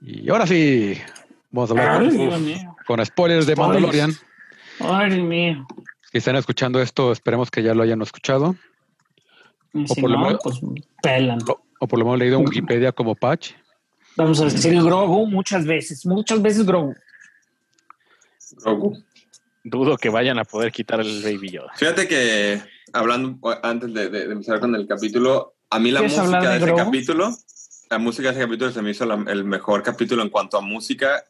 Y ahora sí, Vamos a hablar Ay, con, con spoilers de Spoilers. Mandalorian. Ay, mío. Si están escuchando esto, esperemos que ya lo hayan escuchado. Y O si por lo no, menos- pues pelan. O, o por lo menos leído en Wikipedia como patch. Vamos a decir Grogu muchas veces, muchas veces Grogu. Grogu. Dudo que vayan a poder quitar el Baby Yoda. Fíjate que hablando antes de, de- de empezar con el capítulo, a mí la ¿Quieres música de, de ese capítulo, la música de ese capítulo se me hizo la- el mejor capítulo en cuanto a música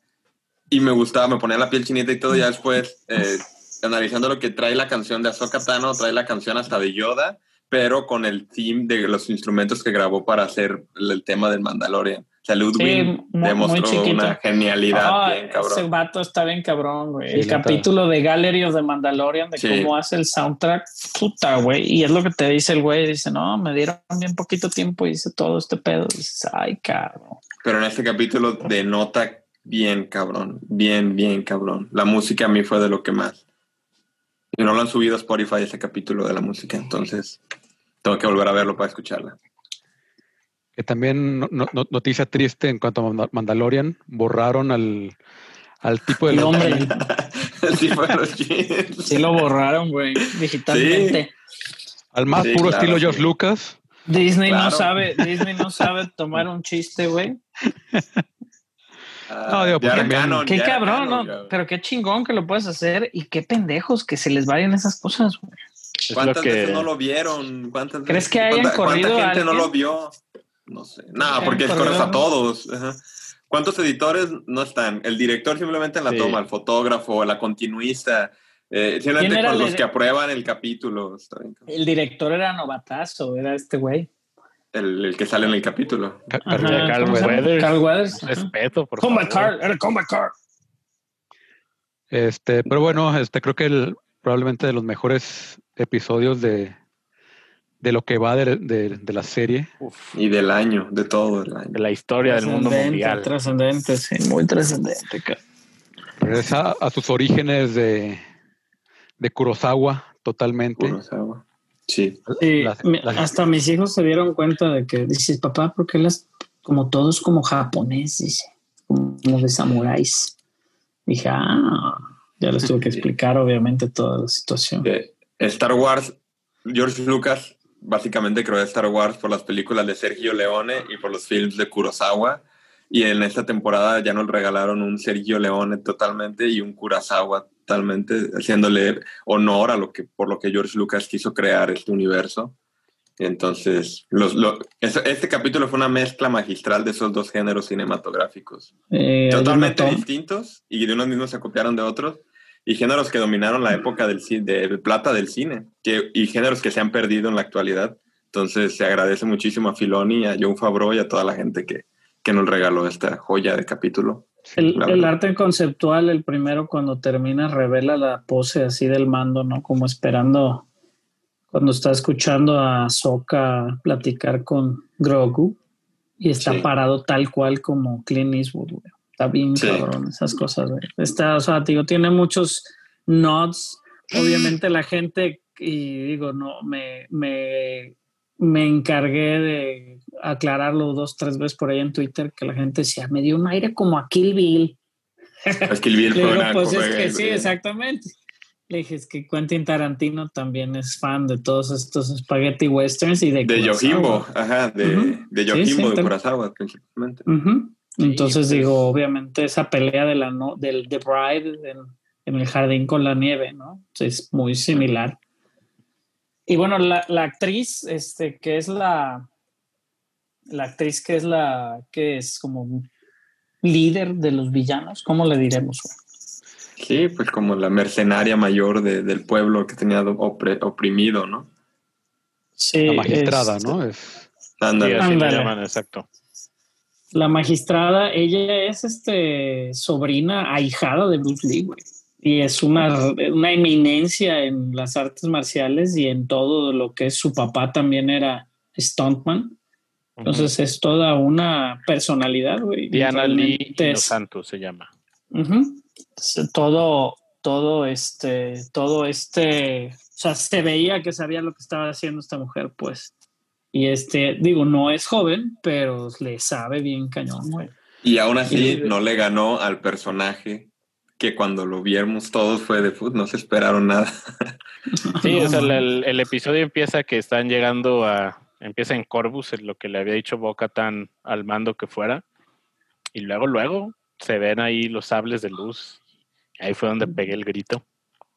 y me gustaba, me ponía la piel chinita y todo. Ya después, eh, analizando lo que trae la canción de Ahsoka Tano, trae la canción hasta de Yoda, pero con el theme de los instrumentos que grabó para hacer el, tema del Mandalorian. O sea, Ludwig Sí, muy- demostró una genialidad Ah, bien ese cabrón. vato está bien cabrón, güey. Sí, el capítulo de Gallery of the Mandalorian, de Sí. cómo hace el soundtrack, puta, güey. Y es lo que te dice el güey. Dice, no, me dieron bien poquito tiempo y hice todo este pedo. dices, ay, cabrón. Pero en este capítulo denota bien cabrón, bien, bien cabrón. La música a mí fue de lo que más. Y no lo han subido a Spotify ese capítulo de la música, entonces tengo que volver a verlo para escucharla. Que también no- no- no- noticia triste en cuanto a Manda- Mandalorian. Borraron al, al tipo de El los hombre. sí. Sí lo borraron, güey, digitalmente. al más Sí, puro claro, estilo sí. George Lucas. Disney no sabe, Disney no sabe tomar un chiste, güey. No, digo, ya era también- canon, Qué cabrón, canon, ¿no? ya. Pero qué chingón que lo puedes hacer y qué pendejos que se les vayan esas cosas, güey. Es lo ¿Cuántas veces que no lo vieron? ¿Cuántas ¿Crees veces- que hayan cuánta- corrido ¿Cuánta a gente no lo vio? No sé. No, hayan porque corres a todos. Ajá. ¿Cuántos editores no están? El director simplemente en la Sí. toma, el fotógrafo, la continuista, eh, simplemente ¿Quién era con el los de- que aprueban el capítulo. El director era novatazo, era este güey. El, el que sale en el capítulo. Ajá, Carl-. Weathers. Carl Weathers. respeto, por Combat favor. Carl, era Combat Carl. Este, pero bueno, este creo que el, probablemente de los mejores episodios de, de lo que va de, de- de la serie. Uf, Y del año, de todo el año. de la historia del mundo mundial. Trascendente, sí, muy trascendente. Regresa a sus orígenes de, de Kurosawa totalmente. Kurosawa. Sí. Sí, Las- mi- las- hasta mis hijos se dieron cuenta de que dices, papá, ¿por qué las, como todos como japonés, dice, como de samuráis? Dije, ah, ya les tuve que explicar obviamente toda la situación. Eh, Star Wars, George Lucas básicamente creó Star Wars por las películas de Sergio Leone y por los films de Kurosawa. Y en esta temporada ya nos regalaron un Sergio Leone totalmente y un Kurosawa totalmente, haciéndole honor a lo que, por lo que George Lucas quiso crear este universo. Entonces, los, este capítulo fue una mezcla magistral de esos dos géneros cinematográficos. Eh, totalmente ¿alguna tom- distintos y de unos mismos se copiaron de otros y géneros que dominaron la época del de plata del cine que, y géneros que se han perdido en la actualidad. Entonces se agradece muchísimo a Filoni, a John Favreau y a toda la gente que, que nos regaló esta joya de capítulo. El, arte conceptual, el primero cuando termina, revela la pose así del mando, ¿no? Como esperando cuando está escuchando a Sokka platicar con Grogu y está Sí. parado tal cual como Clint Eastwood, güey. Está bien Sí. cabrón esas cosas, güey. Está, o sea, digo, tiene muchos nods. Obviamente la gente, y digo, no, me, me, me encargué de aclararlo dos, tres veces por ahí en Twitter, que la gente decía, me dio un aire como a Kill Bill. Es el Bill digo, pues es que sí, exactamente. Le dije, es que Quentin Tarantino también es fan de todos estos spaghetti westerns y de De Kurosawa. Yojimbo, ajá, de, de Yojimbo sí, de Kurosawa principalmente. Entonces pues. digo, obviamente esa pelea de la no, del The Bride en, en el jardín con la nieve, ¿no? Es muy similar. Y bueno, la, la actriz, este, que es la, la actriz que es la, que es como líder de los villanos, ¿cómo le diremos? Sí, pues como la mercenaria mayor de- del pueblo que tenía opre- oprimido, ¿no? Sí, La magistrada, este, ¿no? Es, Ándale. Sí, así le Ándale. llaman, exacto. La magistrada, ella es este sobrina ahijada de Bruce Lee, güey. Y es una, una eminencia en las artes marciales y en todo lo que es su papá también era stuntman. Entonces es toda una personalidad, güey. Diana Lee Realmente Los es- Santos se llama. Todo, todo este, todo este, o sea, se veía que sabía lo que estaba haciendo esta mujer, pues. Y este, digo, no es joven, pero le sabe bien cañón, güey. Y aún así Y- no le ganó al personaje que cuando lo vimos todos fue de fútbol, no se esperaron nada. Sí, No, o sea, el, man. el- el episodio empieza que están llegando a. Empieza en Corvus, en lo que le había dicho Boca tan al mando que fuera. Y luego, luego se ven ahí los sables de luz. Ahí fue donde pegué el grito.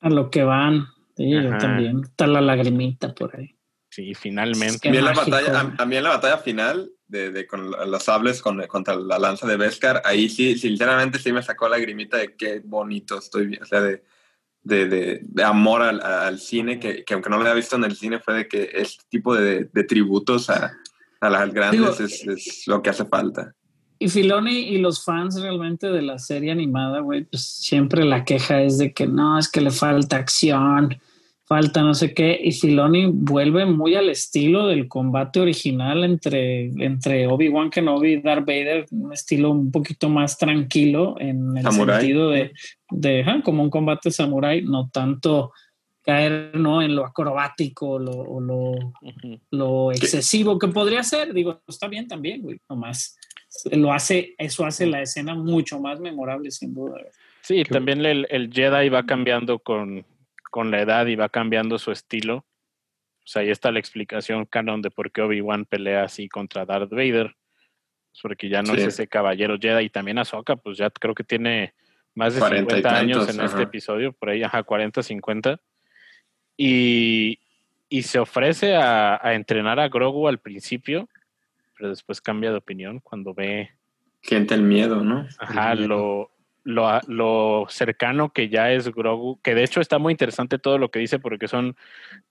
A lo que van. Sí, yo también. Está la lagrimita por ahí. Sí, finalmente. A, mí en la batalla, a, a mí en la batalla final de, de con los sables con, contra la lanza de Beskar, ahí sí, sinceramente sí me sacó la grimita de qué bonito estoy viendo, o sea, de, de, de- de amor al, al cine, que, que aunque no lo había visto en el cine, fue de que este tipo de, de tributos a, a las grandes Digo- es, es lo que hace falta. Y Filoni y los fans realmente de la serie animada, güey, pues siempre la queja es de que no, es que le falta acción, falta no sé qué. Y Filoni vuelve muy al estilo del combate original entre, entre Obi-Wan Kenobi y Darth Vader, un estilo un poquito más tranquilo en el Samurai. sentido de, de como un combate samurai, no tanto caer ¿no? en lo acrobático lo, o lo, excesivo que podría ser. Digo, está bien también, güey, nomás. Lo hace, eso hace la escena mucho más memorable, sin duda. Sí, Qué- también el, el Jedi va cambiando con, con la edad y va cambiando su estilo. O sea, ahí está la explicación canon de por qué Obi-Wan pelea así contra Darth Vader. Es porque ya no Sí. es ese caballero Jedi. Y también Ahsoka, pues ya creo que tiene más de 40 y 50 años en este episodio, por ahí, ajá, 40, 50. Y, y se ofrece a, a entrenar a Grogu al principio, pero después cambia de opinión cuando ve Siente el miedo, ¿no? Ajá, El miedo. lo, lo, cercano que ya es Grogu, que de hecho está muy interesante todo lo que dice porque son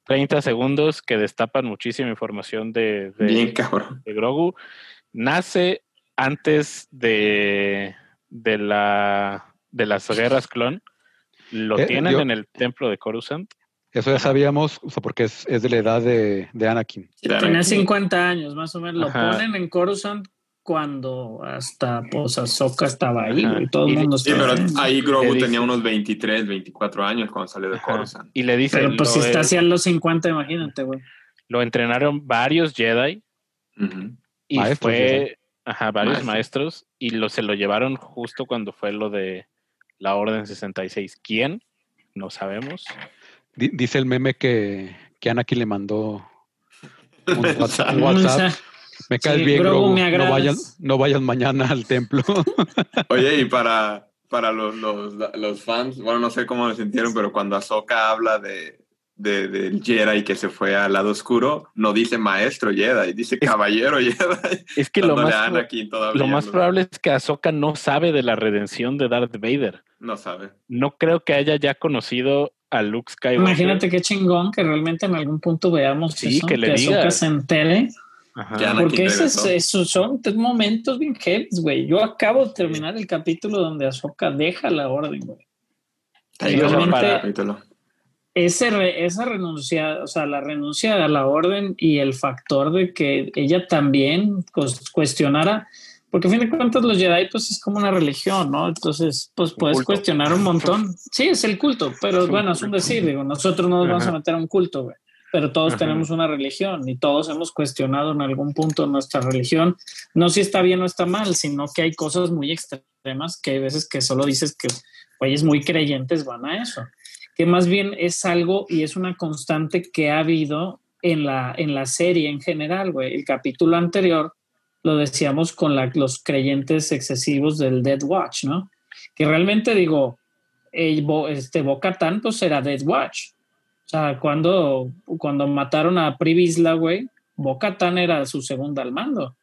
30 segundos que destapan muchísima información de, de- Bien de Grogu. Nace antes de, de, la, de las guerras clon. Lo Eh, tienen yo- en el templo de Coruscant. Eso ya sabíamos, o sea, porque es, es de la edad de, de Anakin. Claro. Tenía 50 años, más o menos. Lo Ajá. ponen en Coruscant cuando hasta pues Ahsoka estaba ahí, Ajá. güey. Todo el mundo Sí, pero ahí. Grogu tenía unos 23, 24 años cuando salió de Ajá. Coruscant. Y le dice, Pero pues si está hacia los 50, imagínate, güey. lo entrenaron varios Jedi y Maestros, fue ajá, varios Maestros. maestros y lo, se lo llevaron justo cuando fue lo de la Orden 66. ¿Quién? No sabemos. Di- dice el meme que, que Anakin le mandó un WhatsApp. Me caes Sí, bien, Grogu, Grogu. me No vayan, no vayan mañana al templo. Oye, y para, para los, los, los fans, bueno, no sé cómo se sintieron, pero cuando Ahsoka habla de, de, del Jedi que se fue al lado oscuro, no dice maestro Jedi, dice caballero Jedi. Es que lo más, lo probable es que Ahsoka no sabe de la redención de Darth Vader. No sabe. No creo que haya ya conocido a Luke Skywalker. imagínate qué chingón que realmente en algún punto veamos Sí, eso, que le Ahsoka diga. se entere. Ajá. Porque esos, esos son tres momentos bien heavy, güey. Yo acabo de terminar el capítulo donde Ahsoka deja la orden, güey. Capítulo. Ese re- esa renuncia, o sea, la renuncia a la orden y el factor de que ella también cuestionara, porque a fin de cuentas los Jedi pues es como una religión, ¿no? Entonces, pues puedes culto. cuestionar un montón. Sí, es el culto, pero Es bueno, es un decir, digo, nosotros no nos vamos a meter a un culto, güey. Pero todos Ajá. tenemos una religión y todos hemos cuestionado en algún punto nuestra religión. No si está bien o está mal, sino que hay cosas muy extremas que hay veces que solo dices que güeyes muy creyentes van a eso que más bien es algo y es una constante que ha habido en la, en la serie en general, güey. El capítulo anterior lo decíamos con la- los creyentes excesivos del Dead Watch, ¿no? Que realmente digo, el Bo- este Bo-Katan, pues era Dead Watch. O sea, cuando, cuando mataron a Privisla, güey, Bo-Katan era su segunda al mando.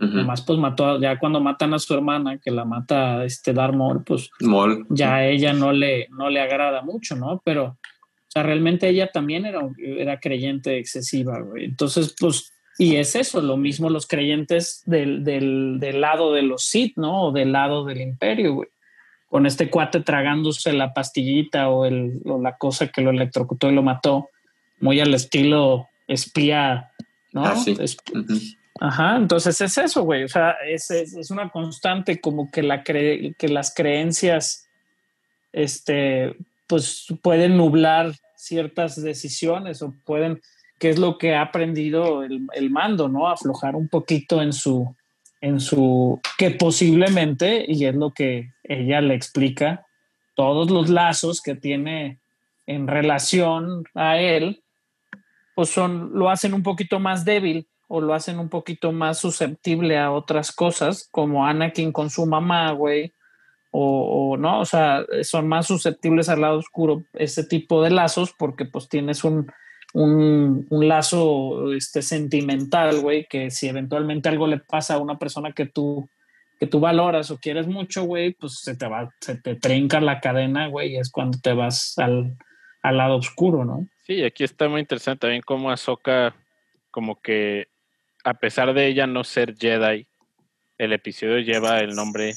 Ujú. Nomás pues mató, a- ya cuando matan a su hermana, que la mata este Darth Maul, pues Mol. ya a ella no le, no le agrada mucho, ¿no? Pero, o sea, realmente ella también era, era creyente excesiva, güey. Entonces, pues, y es eso, lo mismo los creyentes del, del, del lado de los Sith, ¿no? O del lado del imperio, güey. Con este cuate tragándose la pastillita o, el, o la cosa que lo electrocutó y lo mató, muy al estilo espía, ¿no? Ah, sí. Es-. Ajá, entonces es eso, güey. O sea, es, es, es una constante como que, la cre- que las creencias, este, pues pueden nublar ciertas decisiones o pueden, que es lo que ha aprendido el, el mando, ¿no? Aflojar un poquito en su, en su, que posiblemente, y es lo que ella le explica, todos los lazos que tiene en relación a él, pues son, lo hacen un poquito más débil o lo hacen un poquito más susceptible a otras cosas, como Anakin con su mamá, güey, o, o, no, o sea, son más susceptibles al lado oscuro ese tipo de lazos porque pues tienes un, un, un lazo este, sentimental, güey, que si eventualmente algo le pasa a una persona que tú, que tú valoras o quieres mucho, güey, pues se te va, se te trinca la cadena, güey, y es cuando te vas al, al lado oscuro, ¿no? Sí, aquí está muy interesante también cómo Ahsoka, como que a pesar de ella no ser Jedi, el episodio lleva el nombre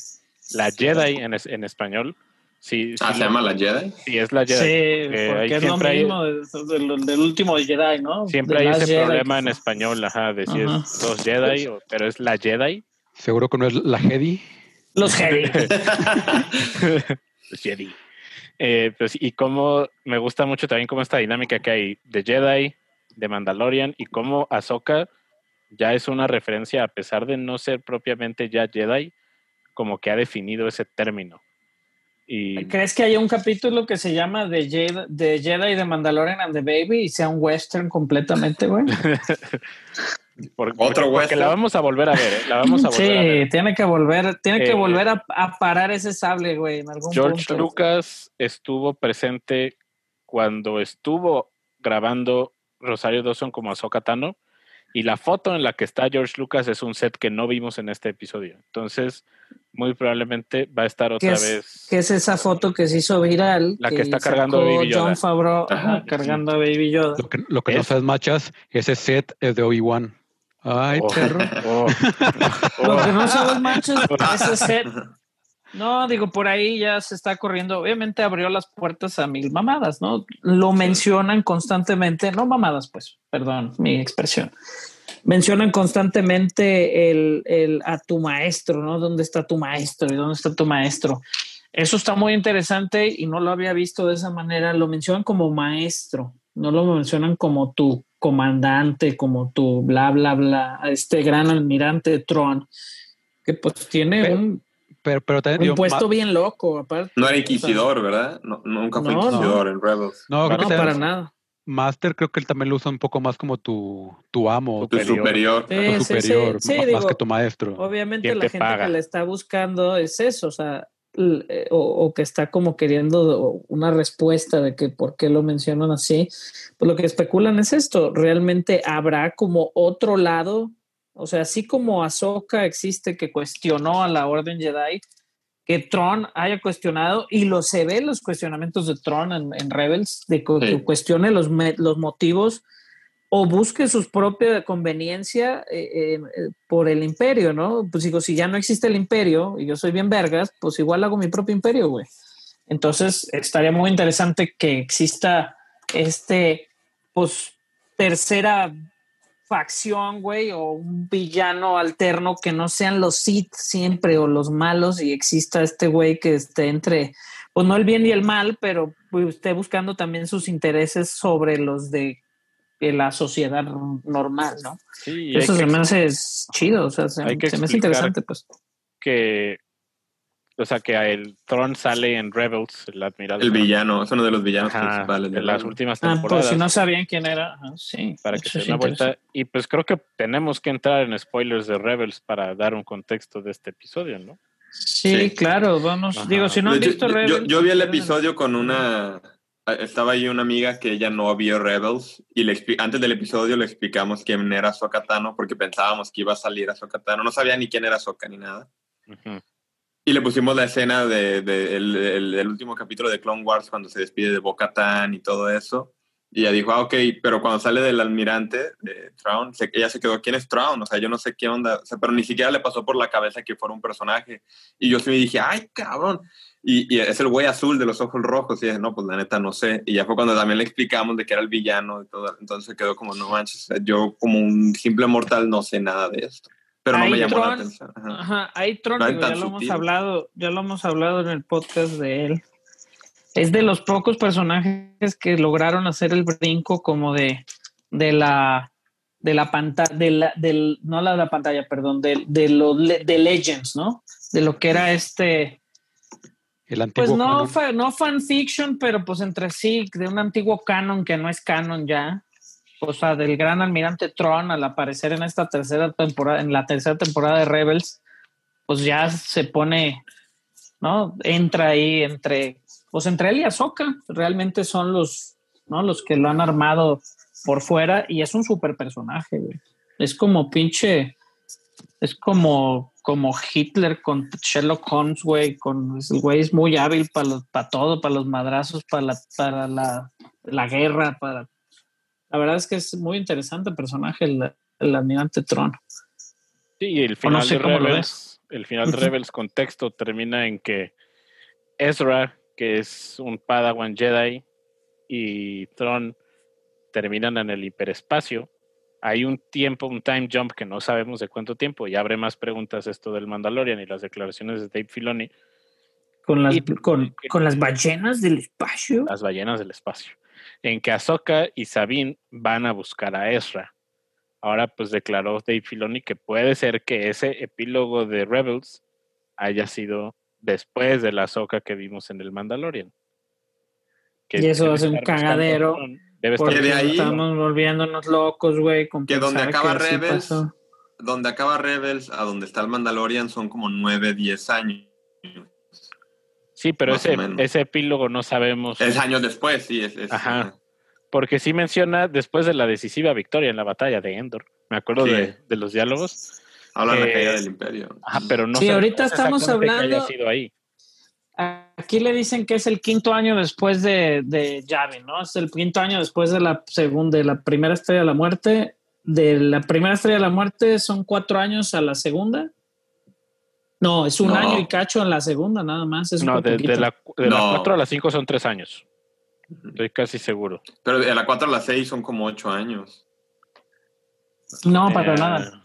La Jedi en, en español. Sí, Ah, sí ¿se llama la Jedi? sí, es la Jedi. Sí, porque ahí es lo siempre hay- mismo de- del último Jedi, ¿no? Siempre hay ese Jedi, problema en español, ajá, de si Ajá. es los Jedi, o- pero es la Jedi. Seguro que no es la Jedi. Los Jedi. Los Jedi. Eh, pues, y cómo me gusta mucho también cómo esta dinámica que hay de Jedi, de Mandalorian, y cómo Ahsoka ya es una referencia, a pesar de no ser propiamente ya Jedi, como que ha definido ese término. Y ¿Crees que haya un capítulo que se llama The Jedi, The Jedi de Mandalorian and the Baby y sea un western completamente, güey? Otro porque western. la vamos a volver a ver, ¿eh? la vamos a volver a Sí, ver. tiene que volver, tiene que Eh, volver a, a parar ese sable, güey, en algún George punto. Lucas estuvo presente cuando estuvo grabando Rosario Dawson como Ahsoka Tano y la foto en la que está George Lucas es un set que no vimos en este episodio. Entonces, muy probablemente va a estar otra ¿Qué es- vez. Que es esa foto que se hizo viral. La que está cargando a Baby Yoda. John Favreau Ajá, cargando a Baby Yoda. Lo que, lo que no ¿Es? sabes, machas, ese set es de Obi-Wan. Ay, Oh, perro. oh, Lo oh. que no sabes, manches, ese set. No, digo, por ahí ya se está corriendo. Obviamente abrió las puertas a mil mamadas, ¿no? Lo mencionan constantemente, no mamadas, pues, perdón, mi expresión. Mencionan constantemente el, el a tu maestro, ¿no? ¿Dónde está tu maestro? ¿Y dónde está tu maestro? Eso está muy interesante y no lo había visto de esa manera. Lo mencionan como maestro, no lo mencionan como tu comandante, como tu bla, bla, bla, este gran almirante Tron, que pues tiene Pero- un, Pero, pero también un digo, puesto bien loco, aparte. No era inquisidor, ¿verdad? No, nunca fue No, inquisidor en Rebels. no, creo No, que para nada. Master creo que él también lo usa un poco más como tu, tu amo, Tu Superior. superior. Sí, tu sí, sí, superior, sí, más, digo, que tu maestro. Obviamente ¿Quién la te gente paga? que le está buscando es eso, o sea, eh, o, o que está como queriendo una respuesta de que por qué lo mencionan así, pues lo que especulan es esto, realmente habrá como otro lado, o sea, así como Ahsoka existe que cuestionó a la Orden Jedi, que Tron haya cuestionado, y lo se ve los cuestionamientos de Tron en, en Rebels, de que, Sí. cuestione los, los motivos o busque su propia conveniencia eh, eh, por el imperio, ¿no? Pues digo, si ya no existe el imperio y yo soy bien vergas, pues igual hago mi propio imperio, güey. Entonces, estaría muy interesante que exista este, pues, tercera facción, güey, o un villano alterno que no sean los Sith siempre o los malos y exista este güey que esté entre, pues no el bien y el mal, pero pues, esté buscando también sus intereses sobre los de, de la sociedad normal, ¿no? Sí, Eso se que me hace es chido, o sea, se, me hace interesante, pues. que, o sea, que el Tron sale en Rebels, el admiral. El villano, es uno de los villanos Ajá, principales. de en las últimas Ah, temporadas. por si no sabían quién era, ajá, sí. para que se den una vuelta. Y pues creo que tenemos que entrar en spoilers de Rebels para dar un contexto de este episodio, ¿no? Sí, Sí. claro, vamos. Ajá. Digo, si no han Yo- visto yo, Rebels. yo- yo vi el episodio con una. Estaba ahí una amiga que ella no vio Rebels y le antes del episodio le explicamos quién era Ahsoka Tano porque pensábamos que iba a salir Ahsoka Tano. No sabía ni quién era Ahsoka ni nada. Ujú. Y le pusimos la escena de, de- el- el- del último capítulo de Clone Wars cuando se despide de Bo-Katan y todo eso. Y ella dijo, ah, ok, pero cuando sale del almirante de Traun, se- ella se quedó, ¿quién es Traun? O sea, yo no sé qué onda, o sea, pero ni siquiera le pasó por la cabeza que fuera un personaje. Y yo sí me dije, ay, cabrón. Y, y es el güey azul de los ojos rojos. Y dije, no, pues la neta no sé. Y ya fue cuando también le explicamos de que era el villano y todo. Entonces quedó como, no manches, yo como un simple mortal no sé nada de esto. Pero no Ahí me llamó la Tron- atención. Ajá. Ajá, ahí Tron, No digo, ya lo hemos hablado, ya lo hemos hablado en el podcast de él. Es de los pocos personajes que lograron hacer el brinco como de, de la de la pantalla, de la, del, no la de la pantalla, perdón, de, de lo de Legends, ¿no? De lo que era este, El antiguo pues no, canon. fa- no fanfiction, pero pues entre sí, de un antiguo canon que no es canon ya. O sea, del gran almirante Tron al aparecer en esta tercera temporada, en la tercera temporada de Rebels, pues ya se pone, ¿no? Entra ahí entre, pues entre él y Ahsoka, realmente son los, ¿no? Los que lo han armado por fuera y es un super personaje, güey. Es como pinche, es como, como Hitler con Sherlock Holmes, güey, con el güey es muy hábil para para todo, para los madrazos, para la, para la, la guerra, para la verdad es que es muy interesante personaje el, el almirante Tron. Sí, y el no final sé de Rebels, el final de Rebels contexto termina en que Ezra, que es un Padawan Jedi, y Thrawn terminan en el hiperespacio. Hay un tiempo, un time jump que no sabemos de cuánto tiempo, y abre más preguntas esto del Mandalorian y las declaraciones de Dave Filoni, Con las, Y- con, con las ballenas del espacio. las ballenas del espacio, en que Ahsoka y Sabine van a buscar a Ezra. Ahora pues declaró Dave Filoni que puede ser que ese epílogo de Rebels haya sido después de la Ahsoka que vimos en el Mandalorian. Que Y eso hace un cagadero, Debe Porque estar de ahí- estamos volviéndonos locos, güey. con Que donde acaba Rebels, donde acaba Rebels a donde está el Mandalorian son como 9, 10 años. Sí, pero ese, epílogo no sabemos. Es años después, sí. Es, es- Ajá. Porque sí menciona después de la decisiva victoria en la batalla de Endor. Me acuerdo Sí. de, de los diálogos. Habla de la Eh, caída del imperio. Ajá, pero no Sí, sabemos ahorita estamos exactamente que haya hablando- sido ahí. Aquí le dicen que es el quinto año después de, de Yavin, ¿no? Es el quinto año después de la segunda, de la primera estrella de la muerte. De la primera estrella de la muerte son cuatro años a la segunda. No, es un No. año y cacho en la segunda, nada más. Es No, de, la, de la No. 4 a las 5 son 3 años. Estoy casi seguro. Pero de la 4 a la 6 son como 8 años. No, para Eh, nada.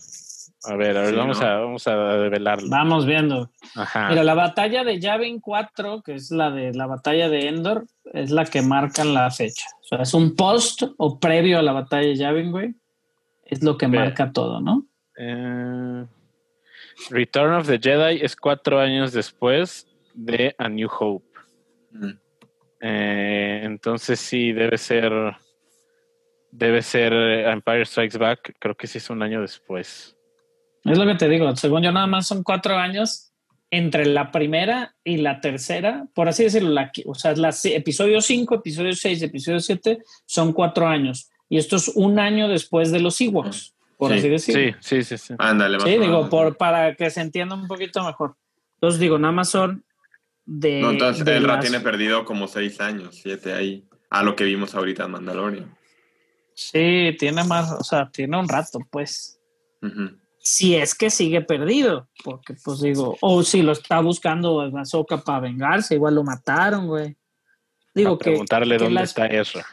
A ver, a ver, Sí, vamos, ¿no? a, vamos a develarlo. Vamos viendo. Ajá. Mira, la batalla de Yavin 4, que es la de la batalla de Endor, es la que marca la fecha. O sea, es un post o previo a la batalla de Yavin, güey. Es lo que Ve. marca todo, ¿no? Eh, Return of the Jedi es cuatro años después de A New Hope. Mm. Eh, entonces sí, debe ser. Debe ser eh, Empire Strikes Back. Creo que sí es un año después. Es lo que te digo. Según yo, nada más son cuatro años entre la primera y la tercera, por así decirlo. La, o sea, la, episodio 5, episodio 6, episodio 7 son cuatro años. Y esto es un año después de los Ewoks, por Sí, así decirlo. Sí, sí, sí. sí. Ándale, más Sí, o digo, por, para que se entienda un poquito mejor. Entonces, digo, nada más son de. No, entonces de Elra las- tiene perdido como 6 años, 7 ahí. A lo que vimos ahorita en Mandalorian. Sí, tiene más, o sea, tiene un rato, pues. Ujú. Si es que sigue perdido, porque, pues digo, o si lo está buscando Ahsoka para vengarse, igual lo mataron, güey. Digo A que. preguntarle que dónde la- está Ezra.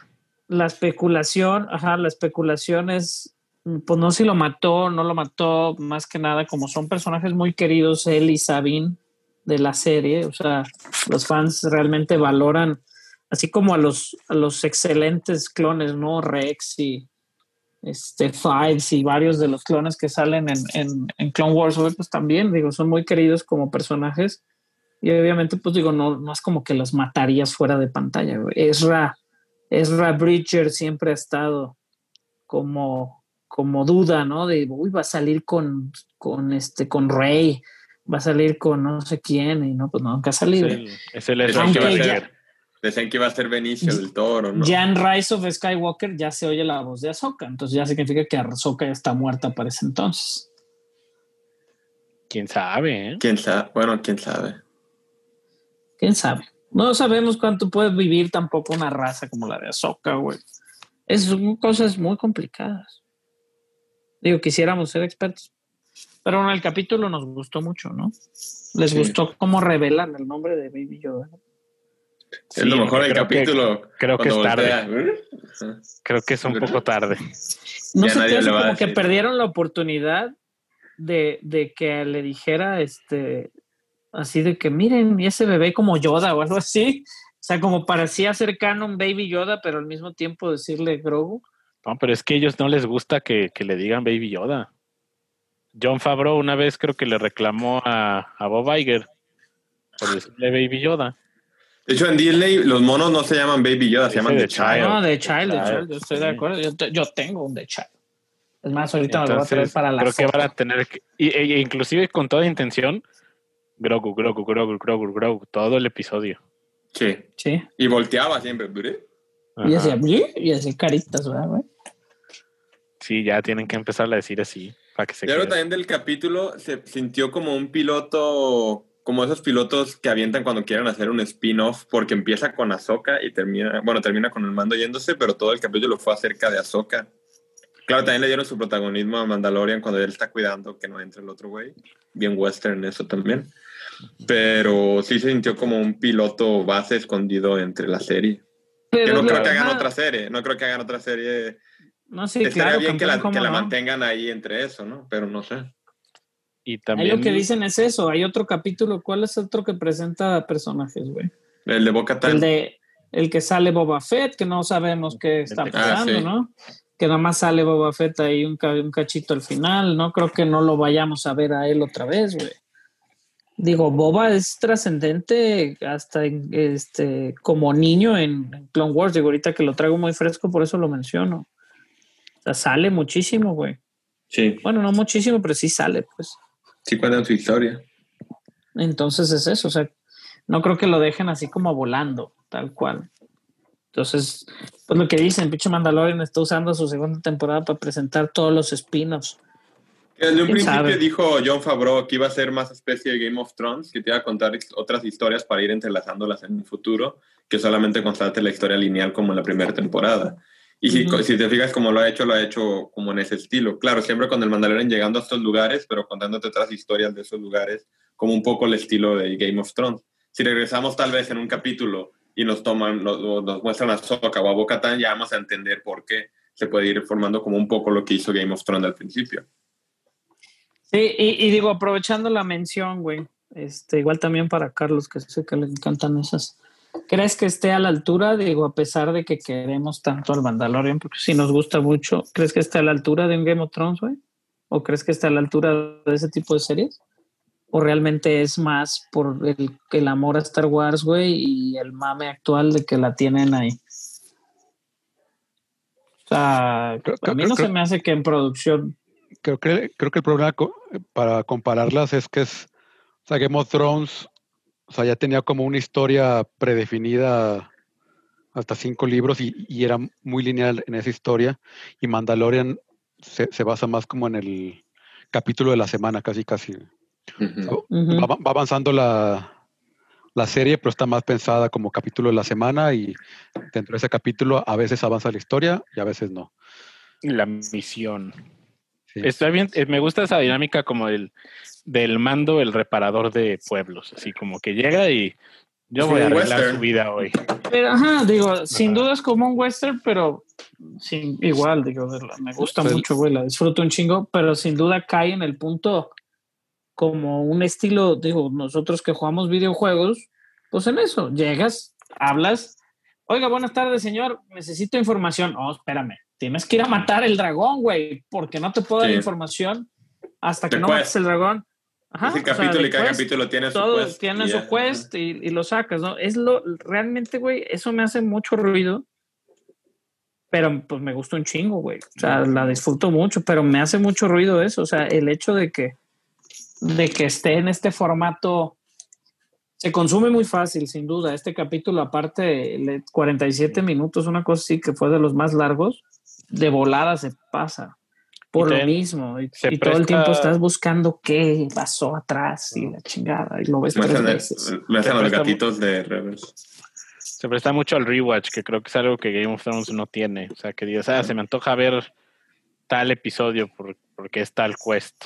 La especulación, ajá, la especulación es, pues no si lo mató, no lo mató, más que nada, como son personajes muy queridos, él y Sabine de la serie, o sea, los fans realmente valoran, así como a los, a los excelentes clones, ¿no? Rex y este Fives y varios de los clones que salen en, en, en Clone Wars, pues también, digo, son muy queridos como personajes. Y obviamente, pues digo, no, no es como que los matarías fuera de pantalla. Ezra, Ezra Bridger siempre ha estado como, como duda, ¿no? De, uy, va a salir con, con, este, con Rey, va a salir con no sé quién, y no, pues nunca ha Es salido. el, es el Decían Ezra que, iba a ser, decían que iba a ser Benicio del Toro, ¿no? Ya en Rise of Skywalker ya se oye la voz de Ahsoka, entonces ya significa que Ahsoka ya está muerta para ese entonces. ¿Quién sabe, eh? ¿Quién sabe? Bueno, quién sabe. ¿Quién sabe? No sabemos cuánto puede vivir tampoco una raza como la de Ahsoka, güey. Es, son cosas muy complicadas. Digo, quisiéramos ser expertos. Pero en el capítulo nos gustó mucho, ¿no? Les Sí. gustó cómo revelan el nombre de Baby Yoda. es lo mejor del que- capítulo. creo que es tarde. voltea. Ajá. Creo que es un poco tarde. No Ya hace como que perdieron la oportunidad de, de que le dijera este así de que miren, y ese bebé como Yoda o algo así. O sea, como parecía ser canon Baby Yoda, pero al mismo tiempo decirle Grogu. No, pero es que a ellos no les gusta que, que le digan Baby Yoda. John Favreau una vez creo que le reclamó a, a Bob Iger por decirle Baby Yoda. De hecho, en Disney los monos no se llaman Baby Yoda, se llaman The The Child. Child. No, de Child, de Child, yo estoy de acuerdo. Yo, te- yo tengo un de Child. Es más, ahorita me lo voy a traer Entonces, para la creo que van a tener que, y- e- inclusive con toda intención, Grogu, Grogu, Grogu, Grogu, Grogu, todo el episodio. Sí. Sí. Y volteaba siempre. ¿verdad? Y hacía, "Bli", y hacía caritas, ¿verdad, güey? Sí, ya tienen que empezar a decir así para que se quede. también del capítulo se sintió como un piloto, como esos pilotos que avientan cuando quieren hacer un spin-off, porque empieza con Ahsoka y termina, bueno, termina con el mando yéndose, pero todo el capítulo fue acerca de Ahsoka. Claro, también le dieron su protagonismo a Mandalorian cuando él está cuidando que no entre el otro güey. Bien western eso también. Pero sí se sintió como un piloto base escondido entre la serie. Pero Yo no creo que hagan otra serie, no creo que hagan otra serie. No, sí, Estaría claro, bien que la, que ¿cómo la no? mantengan ahí entre eso, ¿no? Pero no sé. Y Ahí también lo que dicen es eso. Hay otro capítulo. ¿Cuál es otro que presenta personajes, güey? El de Boca El de el que sale Boba Fett, que no sabemos qué está Ah, pasando, sí. ¿no? Que nada más sale Boba Fett ahí un, un cachito al final. No creo que no lo vayamos a ver a él otra vez, güey. Digo, Boba es trascendente hasta en, este como niño en, en Clone Wars. Digo, ahorita que lo traigo muy fresco, por eso lo menciono. Sea, sale muchísimo, güey. Sí, Bueno, no muchísimo, pero sí sale, pues. sí cuentan su historia. Entonces es eso, o sea, no creo que lo dejen así como volando, tal cual. Entonces, pues lo que dicen, pinche Mandalorian está usando su segunda temporada para presentar todos los spin-offs. Desde un ¿Quién principio sabe? dijo John Favreau que iba a ser más especie de Game of Thrones, que te iba a contar otras historias para ir entrelazándolas en un futuro, que solamente constante la historia lineal como en la primera temporada. Y si, Ujú. si te fijas como lo ha hecho, lo ha hecho como en ese estilo. Claro, siempre con el Mandalorian llegando a estos lugares, pero contándote otras historias de esos lugares, como un poco el estilo de Game of Thrones. Si regresamos tal vez en un capítulo y nos toman, nos, nos muestran a Sokka o a Bo-Katan, ya vamos a entender por qué se puede ir formando como un poco lo que hizo Game of Thrones al principio. Sí, y, y digo, aprovechando la mención, güey, este, igual también para Carlos, que sé que le encantan esas. ¿Crees que esté a la altura, digo, a pesar de que queremos tanto al Mandalorian, porque sí nos gusta mucho, ¿crees que esté a la altura de un Game of Thrones, güey? ¿O crees que esté a la altura de ese tipo de series? ¿O realmente es más por el, el amor a Star Wars, güey, y el mame actual de que la tienen ahí? O sea, Creo- a mí creo- no creo- se me hace que en producción Creo que, creo que el problema co- para compararlas es que es, o sea, Game of Thrones, o sea, ya tenía como una historia predefinida hasta cinco libros y, y era muy lineal en esa historia. Y Mandalorian se, se basa más como en el capítulo de la semana, casi, casi. Va, va avanzando la, la serie, pero está más pensada como capítulo de la semana y dentro de ese capítulo a veces avanza la historia y a veces no. la misión. Sí. Está bien, eh, me gusta esa dinámica como el del mando, el reparador de pueblos, así como que llega y yo voy a un arreglar western. su vida hoy. Pero, ajá, digo, sin Ajá. duda es como un western, pero sin, igual, digo, me gusta Pues- mucho, güey, la disfruto un chingo, pero sin duda cae en el punto como un estilo, digo, nosotros que jugamos videojuegos, pues en eso, llegas, hablas, oiga, buenas tardes, señor, necesito información. Oh, espérame, tienes que ir a matar el dragón, güey, porque no te puedo dar Sí. información hasta que no mates el dragón. Ajá, o sea, capítulo the y cada quest capítulo tiene su todo quest. tiene y su quest y, y lo sacas, ¿no? Es lo realmente, güey, eso me hace mucho ruido. Pero pues me gusta un chingo, güey. O sea, la disfruto mucho, pero me hace mucho ruido eso. O sea, el hecho de que, de que esté en este formato se consume muy fácil, sin duda. Este capítulo, aparte, le- 47 minutos, una cosa así que fue de los más largos, de volada se pasa. Por lo mismo. Y, todo el tiempo estás buscando qué pasó atrás y la chingada. Y lo ves tres veces. muestran Se los gatitos de Rebels. Se presta mucho al rewatch, que creo que es algo que Game of Thrones no tiene. O sea, que digas, ah, se me antoja ver tal episodio por- porque es tal quest.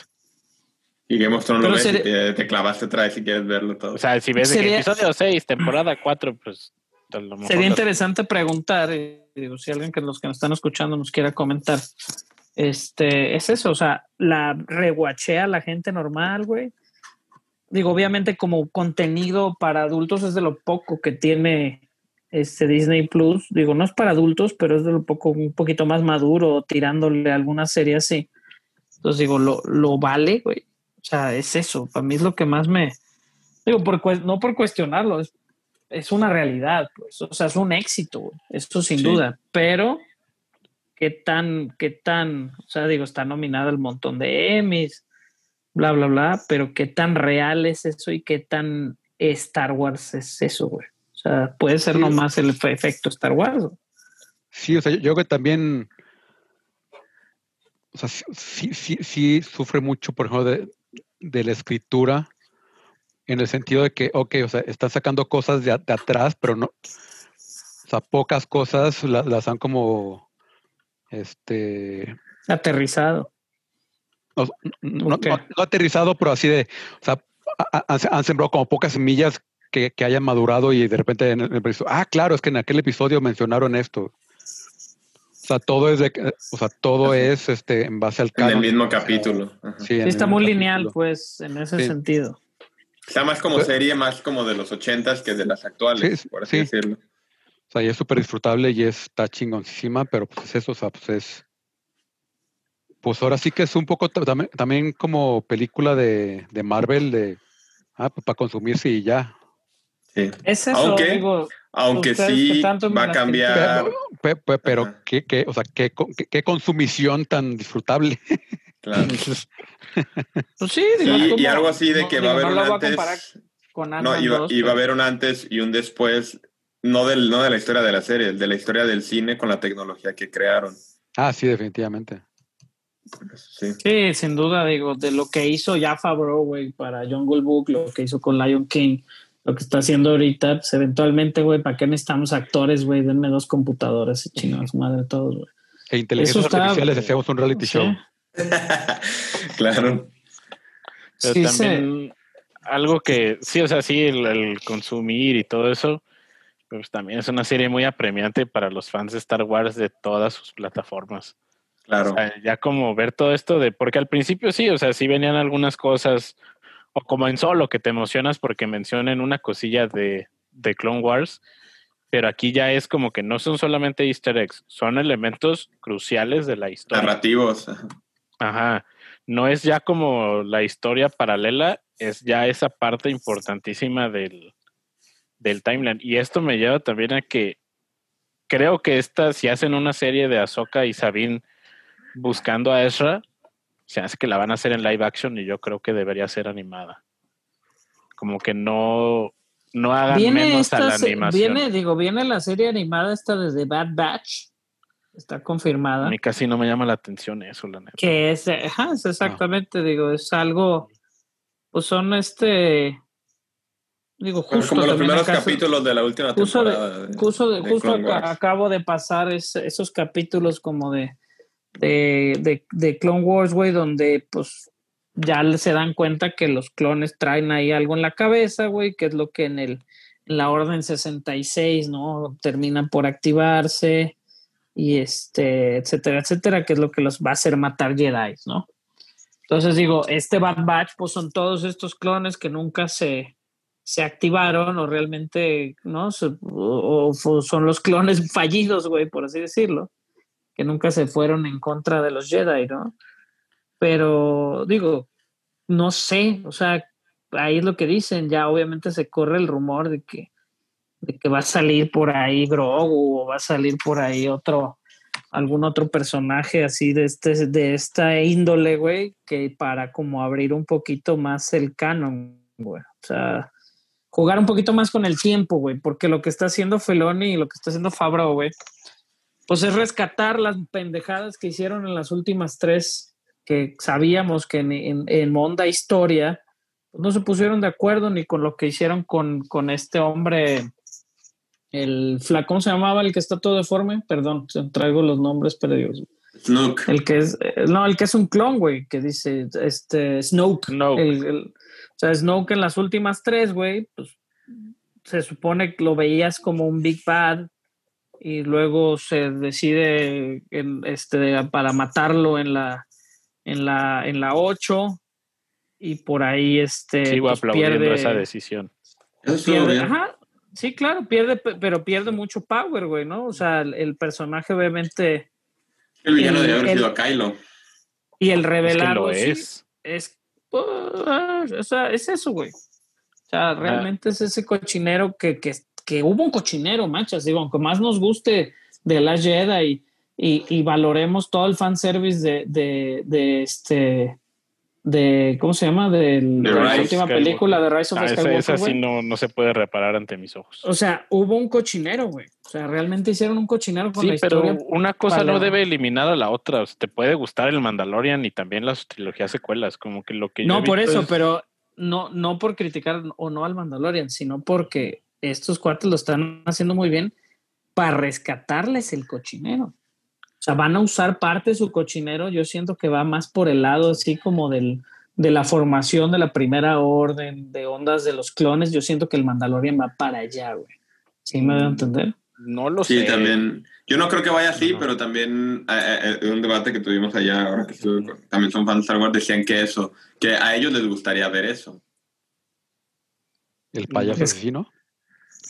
Y Game of Thrones Pero lo ves y te, te clavaste otra vez si quieres verlo todo. O sea, si ves que Sería- episodio 6, temporada 4, pues Sería interesante preguntar, eh, digo, si alguien que los que nos están escuchando nos quiera comentar, este, es eso, o sea, la reguachea la gente normal, güey. Digo, obviamente como contenido para adultos es de lo poco que tiene este Disney Plus, digo, no es para adultos, pero es de un poco un poquito más maduro, tirándole alguna serie así. Entonces digo, lo, lo vale, güey. O sea, es eso. Para mí es lo que más me digo, por, no por cuestionarlo, es, es una realidad, pues. O sea, es un éxito, güey. Esto sin Sí. duda. Pero qué tan, qué tan, o sea, digo, está nominada al montón de Emmys, bla, bla, bla, pero qué tan real es eso y qué tan Star Wars es eso, güey. O sea, puede ser Sí. nomás el efe- efecto Star Wars. güey. Sí, o sea, yo, creo que también, o sea, sí, sí, sí, sufre mucho, por ejemplo, de, de la escritura, en el sentido de que, ok, o sea, están sacando cosas de, de atrás, pero no, o sea, pocas cosas la- las han como, este, Aterrizado. no, no- Ok. no- no aterrizado, pero así de, o sea, ha- ha- han, han sembrado como pocas semillas que, que hayan madurado y de repente en el episodio, ah, claro, es que en aquel episodio mencionaron esto. O sea, todo es de, que- o sea, todo Ajá. es este en base al En el canon. mismo capítulo. Ajá. Sí, está muy capítulo. lineal, pues, en ese Sí. sentido. Está más como Pues- serie, más como de los ochentas que de las actuales, Sí, por así sí. decirlo. O sea, y es súper disfrutable y está chingoncísima, pero pues es eso, o sea, pues es. Pues ahora sí que es un poco ta- también, también como película de, de Marvel, de. Ah, pues para consumirse y ya. Sí. Es eso, Aunque- digo, Aunque sí va a cambiar. Pe- pe- pero, qué, qué, o sea, qué, qué, qué consumición tan disfrutable. Claro. pues sí, digo, y algo así de no, que va digo, a haber no un antes. con No, iba, 2, iba a haber un antes y un después, no, del, no de la historia de la serie, de la historia del cine con la tecnología que crearon. Ah, sí, definitivamente. Sí. Sí, sin duda, digo, de lo que hizo ya Favreau, güey, para Jungle Book, lo que hizo con Lion King, lo que está haciendo ahorita, pues eventualmente, güey, ¿para qué necesitamos actores, güey? Denme dos computadoras y chingados madre todos, güey. E inteligencias está- artificiales hacemos un reality Sí. show. claro. Pero Sí, también algo que, sí, o sea, sí, el, el consumir y todo eso, pues también es una serie muy apremiante para los fans de Star Wars de todas sus plataformas. Claro. O sea, ya como ver todo esto de, porque al principio sí, o sea, sí venían algunas cosas, o como en solo, que te emocionas porque mencionen una cosilla de, de Clone Wars, pero aquí ya es como que no son solamente easter eggs, son elementos cruciales de la historia. Narrativos. Ajá. No es ya como la historia paralela, es ya esa parte importantísima del, del timeline. Y esto me lleva también a que creo que esta, si hacen una serie de Ahsoka y Sabine buscando a Ezra, se hace que la van a hacer en live action y yo creo que debería ser animada. Como que no, no hagan Viene menos a la animación. viene, digo, viene la serie animada esta de The Bad Batch, está A confirmada, mí casi no me llama la atención eso, la neta. que es, ajá, es exactamente, digo, es algo, pues son este, digo, justo como los primeros capítulos de la última de- temporada. de- justo, de- justo acabo de pasar es- esos capítulos como de, de, de, de Clone Wars, güey, donde pues ya se dan cuenta que los clones traen ahí algo en la cabeza, güey, que es lo que en el en la orden 66, ¿no? Terminan por activarse y este, etcétera, etcétera, que es lo que los va a hacer matar Jedi, ¿no? Entonces digo, este Bad Batch, pues son todos estos clones que nunca se, se activaron o realmente, ¿no? O, o son los clones fallidos, güey, por así decirlo, que nunca se fueron en contra de los Jedi, ¿no? Pero digo, no sé, o sea, ahí es lo que dicen, ya obviamente se corre el rumor de que, de que va a salir por ahí Grogu o va a salir por ahí otro, algún otro personaje así de este, de esta índole, güey, que para como abrir un poquito más el canon, güey. O sea, jugar un poquito más con el tiempo, güey, porque lo que está haciendo Feloni y lo que está haciendo Fabro, güey, pues es rescatar las pendejadas que hicieron en las últimas tres, que sabíamos que en, en, en Onda Historia pues no se pusieron de acuerdo ni con lo que hicieron con, con este hombre, el fla, ¿cómo se llamaba? El que está todo deforme, perdón, traigo los nombres perdidos. Snook. El que es, eh, no, el que es un clon, güey, que dice, este, Snoke. Snoke. El- sea, Snoke en las últimas tres, güey, pues se supone que lo veías como un Big Bad y luego se decide en, este, para matarlo en la, en la, en la 8 y por ahí este, Sigo pues, aplaudiendo pierde, esa decisión. Pierde- ajá, Sí, claro, pierde, pe- pero pierde mucho power, güey, ¿no? O sea, el, el personaje obviamente El villano El- debería haber sido Kylo. y el Es que revelarlo lo sí, es. Es, pues, o sea, es eso, güey. O sea, realmente es ese cochinero que, que, que hubo un cochinero, manchas. Digo, aunque más nos guste de la Jedi y, y, y valoremos todo el fanservice de, de, de este. De, ¿Cómo se llama? De de la Rise última Skywalker. película de Rise of Ah, esa, Skywalker. esa sí no, no se puede reparar ante mis ojos. O sea, hubo un cochinero, güey. O sea, realmente hicieron un cochinero con Sí, la pero historia. una cosa no debe eliminar a la otra. O sea, te puede gustar el Mandalorian y también las trilogías secuelas, como que lo que No por eso, es- pero no, no por criticar o no al Mandalorian, sino porque estos cuates lo están haciendo muy bien para rescatarles el cochinero. Sea, van a usar parte de su cochinero. Yo siento que va más por el lado así como del, de la formación de la primera orden, de ondas de los clones. Yo siento que el Mandalorian va para allá, güey. ¿Sí me voy a entender? no lo Sí, sé. también. Yo no creo que vaya así, No. pero también eh, eh, en un debate que tuvimos allá, ahora que estuve también son fans de Star Wars, decían que eso, que a ellos les gustaría ver eso. El payaso Es- asesino.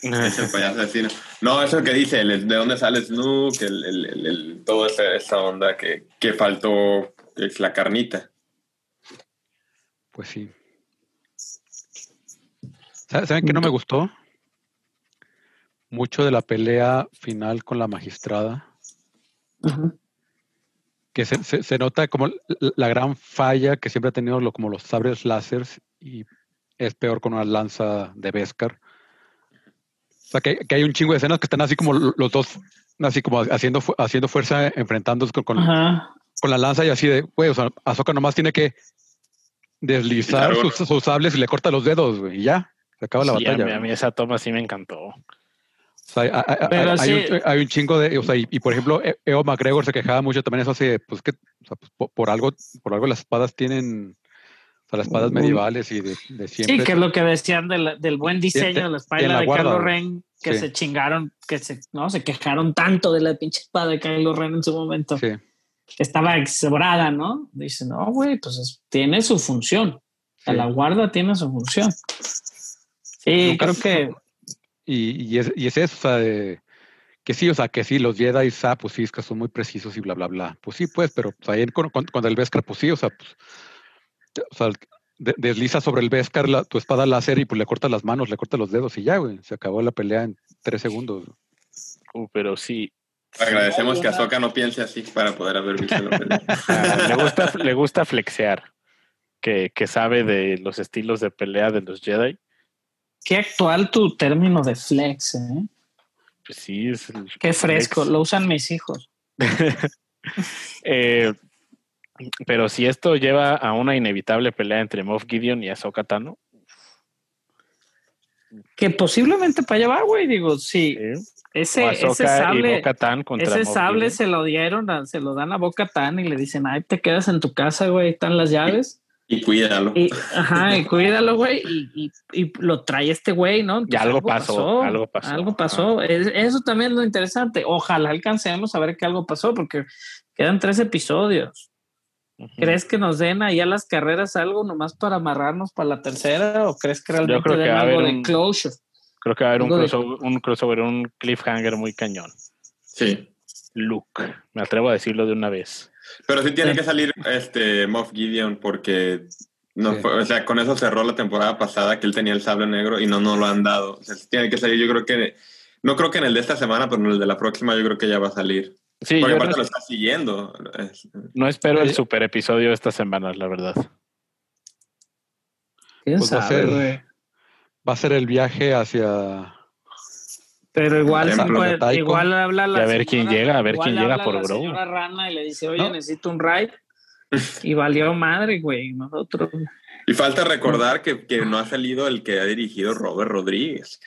Es el payaso asesino. No, eso que dice, el- de dónde sale Snook, el, el, el, el- toda esa, esa onda que, que faltó, que es la carnita. Pues sí. ¿Saben qué no me gustó? Mucho de la pelea final con la magistrada. que se, se- se nota como la, la gran falla que siempre ha tenido lo, como los sabres láseres y es peor con una lanza de Beskar. O sea, que, que hay un chingo de escenas que están así como lo- los dos, así como haciendo, haciendo fuerza, enfrentándose con, con, la lanza y así de, güey, o sea, Ahsoka nomás tiene que deslizar sus, sus sables y le corta los dedos, güey, y ya, se acaba la Sí, a, batalla. mí, a mí esa toma sí me encantó. O sea, hay, hay- Pero hay sí. un, hay un chingo de, o sea, y, y por ejemplo, E- Eo McGregor se quejaba mucho también eso así de, pues que, o sea, pues, por, por algo, por algo las espadas tienen, o sea, las espadas medievales y de, de siempre. Sí, que es lo que decían del, del buen diseño de la la de guarda, Kylo. Ren, que Sí. se chingaron, que se, no, se quejaron tanto de la pinche espada de Kylo Ren en su momento. Sí, estaba exebrada, ¿no? Dice, no, güey, pues es- tiene su función. O sea, Sí. La guarda tiene su función. Sí, Nunca- creo que y, y, es, y es eso, o sea, de- que sí, o sea, que sí, los Jedi, ah, pues sí, es que son muy precisos y bla, bla, bla. Pues sí, pues, pero pues, ahí con, con- cuando el Beskar, pues sí, o sea, pues, o sea, de- desliza sobre el Beskar la- tu espada láser y pues le cortas las manos, le cortas los dedos y ya, güey, se acabó la pelea en tres segundos. Uh, pero sí, Agradecemos que Ahsoka no piense así para poder haber visto la ah, le, gusta, le gusta flexear, que, que sabe de los estilos de pelea de los Jedi. qué actual tu término de flex, ¿eh? Pues sí, es el Qué fresco, flex. lo usan mis hijos. Eh, pero si esto lleva a una inevitable pelea entre Moff Gideon y Ahsoka Tano, Que posiblemente para allá va, güey, digo, sí. ¿sí? Ese, ese sable, ese sable se lo dieron, a- se lo dan a Boca Tan y le dicen, ay, te quedas en tu casa, güey, están las llaves. Y cuídalo. Y, ajá, y cuídalo, güey, y, y, y lo trae este güey, ¿no? Y algo pasó, algo pasó. Algo pasó. Es- eso también es lo interesante. Ojalá alcancemos a ver que algo pasó, porque quedan tres episodios. ¿Crees que nos den ahí a las carreras algo nomás para amarrarnos para la tercera? ¿O crees que realmente creo que den va a algo haber de un- closure? Creo que va a haber un algo de- crossover, un crossover, un cliffhanger muy cañón. Sí. Luke, me atrevo a decirlo de una vez. Pero sí tiene Sí. que salir este Moff Gideon porque no Sí. fue- o sea, con eso cerró la temporada pasada que él tenía el sable negro y no no lo han dado. O sea, sí tiene que salir, yo creo que no creo que en el de esta semana, pero en el de la próxima yo creo que ya va a salir. Sí, Porque yo aparte no, lo está siguiendo. Es- no espero el super episodio esta semana, la verdad. ¿Quién Pues va a ser- güey? Va a ser el viaje hacia... Pero igual, puede- igual habla la Y a ver quién señora- llega, a ver quién llega por la señora Rana y le dice, oye, ¿No? necesito un ride. Y valió madre, güey. Nosotros. Y falta recordar que, que no ha salido el que ha dirigido Robert Rodríguez.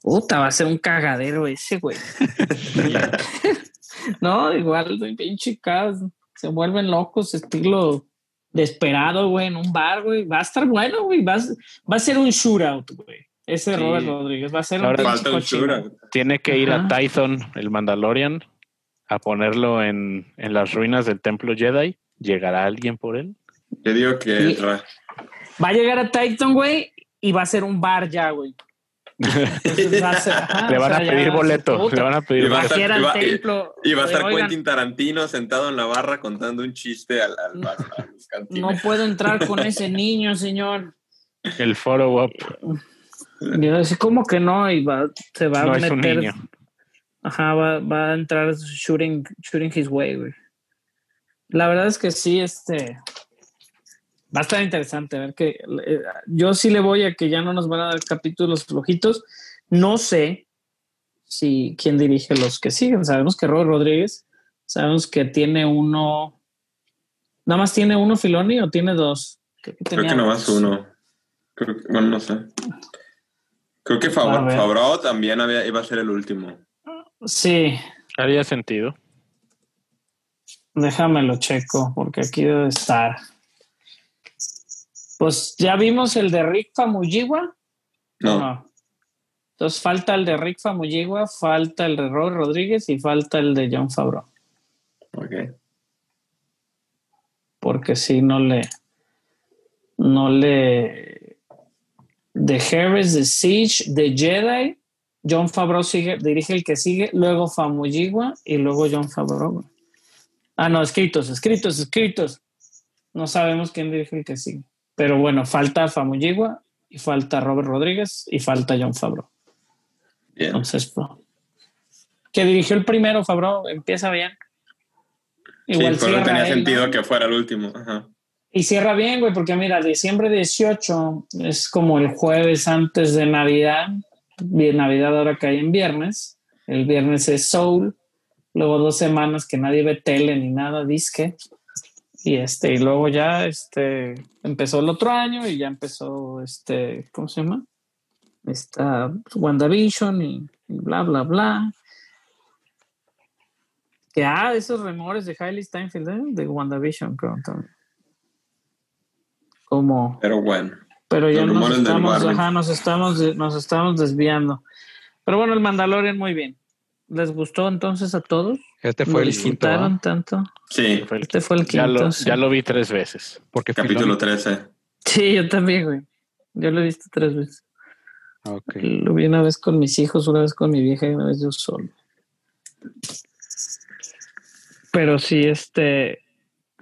Puta, va a ser un cagadero ese, güey. no, igual, de pinche cas, se vuelven locos, estilo desesperado, güey, en un bar, güey. Va a estar bueno, güey. Va, a- va a ser un shootout, güey. Ese Sí. Robert Rodríguez va a ser Ahora- un un shootout. Tiene que ir Ajá. a Tython, el Mandalorian, a ponerlo en, en las ruinas del templo Jedi. ¿Llegará alguien por él? Yo digo que Va a llegar a Titan, güey, y va a ser un bar ya, güey. Entonces va a ser- ajá, Le o van sea, a pedir boleto. Le van a pedir Y va a boleto. estar- y va- a estar "Oigan, Quentin Tarantino sentado en la barra contando un chiste al, al, a los No puedo entrar con ese niño, señor. El follow-up. Y yo decía, ¿cómo que no? Y va, se va No a es un meter. niño. Ajá, va, va a entrar shooting, shooting his way, güey. La verdad es que sí, este. Va a estar interesante ver que. eh, yo sí le voy a que ya no nos van a dar capítulos flojitos. No sé si quién dirige los que siguen. Sabemos que Robert Rodríguez. Sabemos que tiene uno. ¿Nada más tiene uno Filoni o tiene dos? Creo que, Creo que nomás uno. Creo que- bueno, no sé. Creo que A. Fabro también había, iba a ser el último. Sí, Haría sentido. Déjamelo checo, porque aquí debe estar. Pues ya vimos el de Rick Famuyiwa. No, No. Entonces falta el de Rick Famuyiwa, falta el de Robert Rodríguez y falta el de John Favreau. ok. Porque si no le. No le. De Harris, de Siege, de Jedi. John Favreau sigue, dirige el que sigue, luego Famuyiwa y luego John Favreau. Ah, no, escritos, escritos, escritos. No sabemos quién dirige el que sigue. Pero bueno, falta Famuyiwa y falta Robert Rodríguez y falta John Favreau. Bien. Entonces, pues, que dirigió el primero, Favreau, empieza bien. Sí, pero tenía él, sentido ¿no? que fuera el último. Ajá. Y cierra bien, güey, porque mira, diciembre 18 es como el jueves antes de Navidad. Bien, Navidad ahora cae en viernes. El viernes es Soul. Luego dos semanas que nadie ve tele ni nada, disque. Y este, y luego ya este empezó el otro año y ya empezó este, ¿cómo se llama? Esta WandaVision y, y bla bla bla. Que ah, esos rumores de Hailey Steinfeld, ¿eh? de WandaVision, creo también. Como, Pero bueno. pero ya nos estamos, ajá, nos estamos, nos estamos desviando. Pero bueno, el Mandalorian muy bien. ¿Les gustó entonces a todos? Este ¿Lo fue el quinto, disfrutaron ¿ah? tanto? Sí, Fue el- Este fue el ya, quinto. lo, sí. ya lo vi tres veces. porque capítulo Filoni- 13. Sí, yo también, güey. Yo lo he visto tres veces. Ok. Lo vi una vez con mis hijos, una vez con mi vieja y una vez yo solo. Pero sí, este.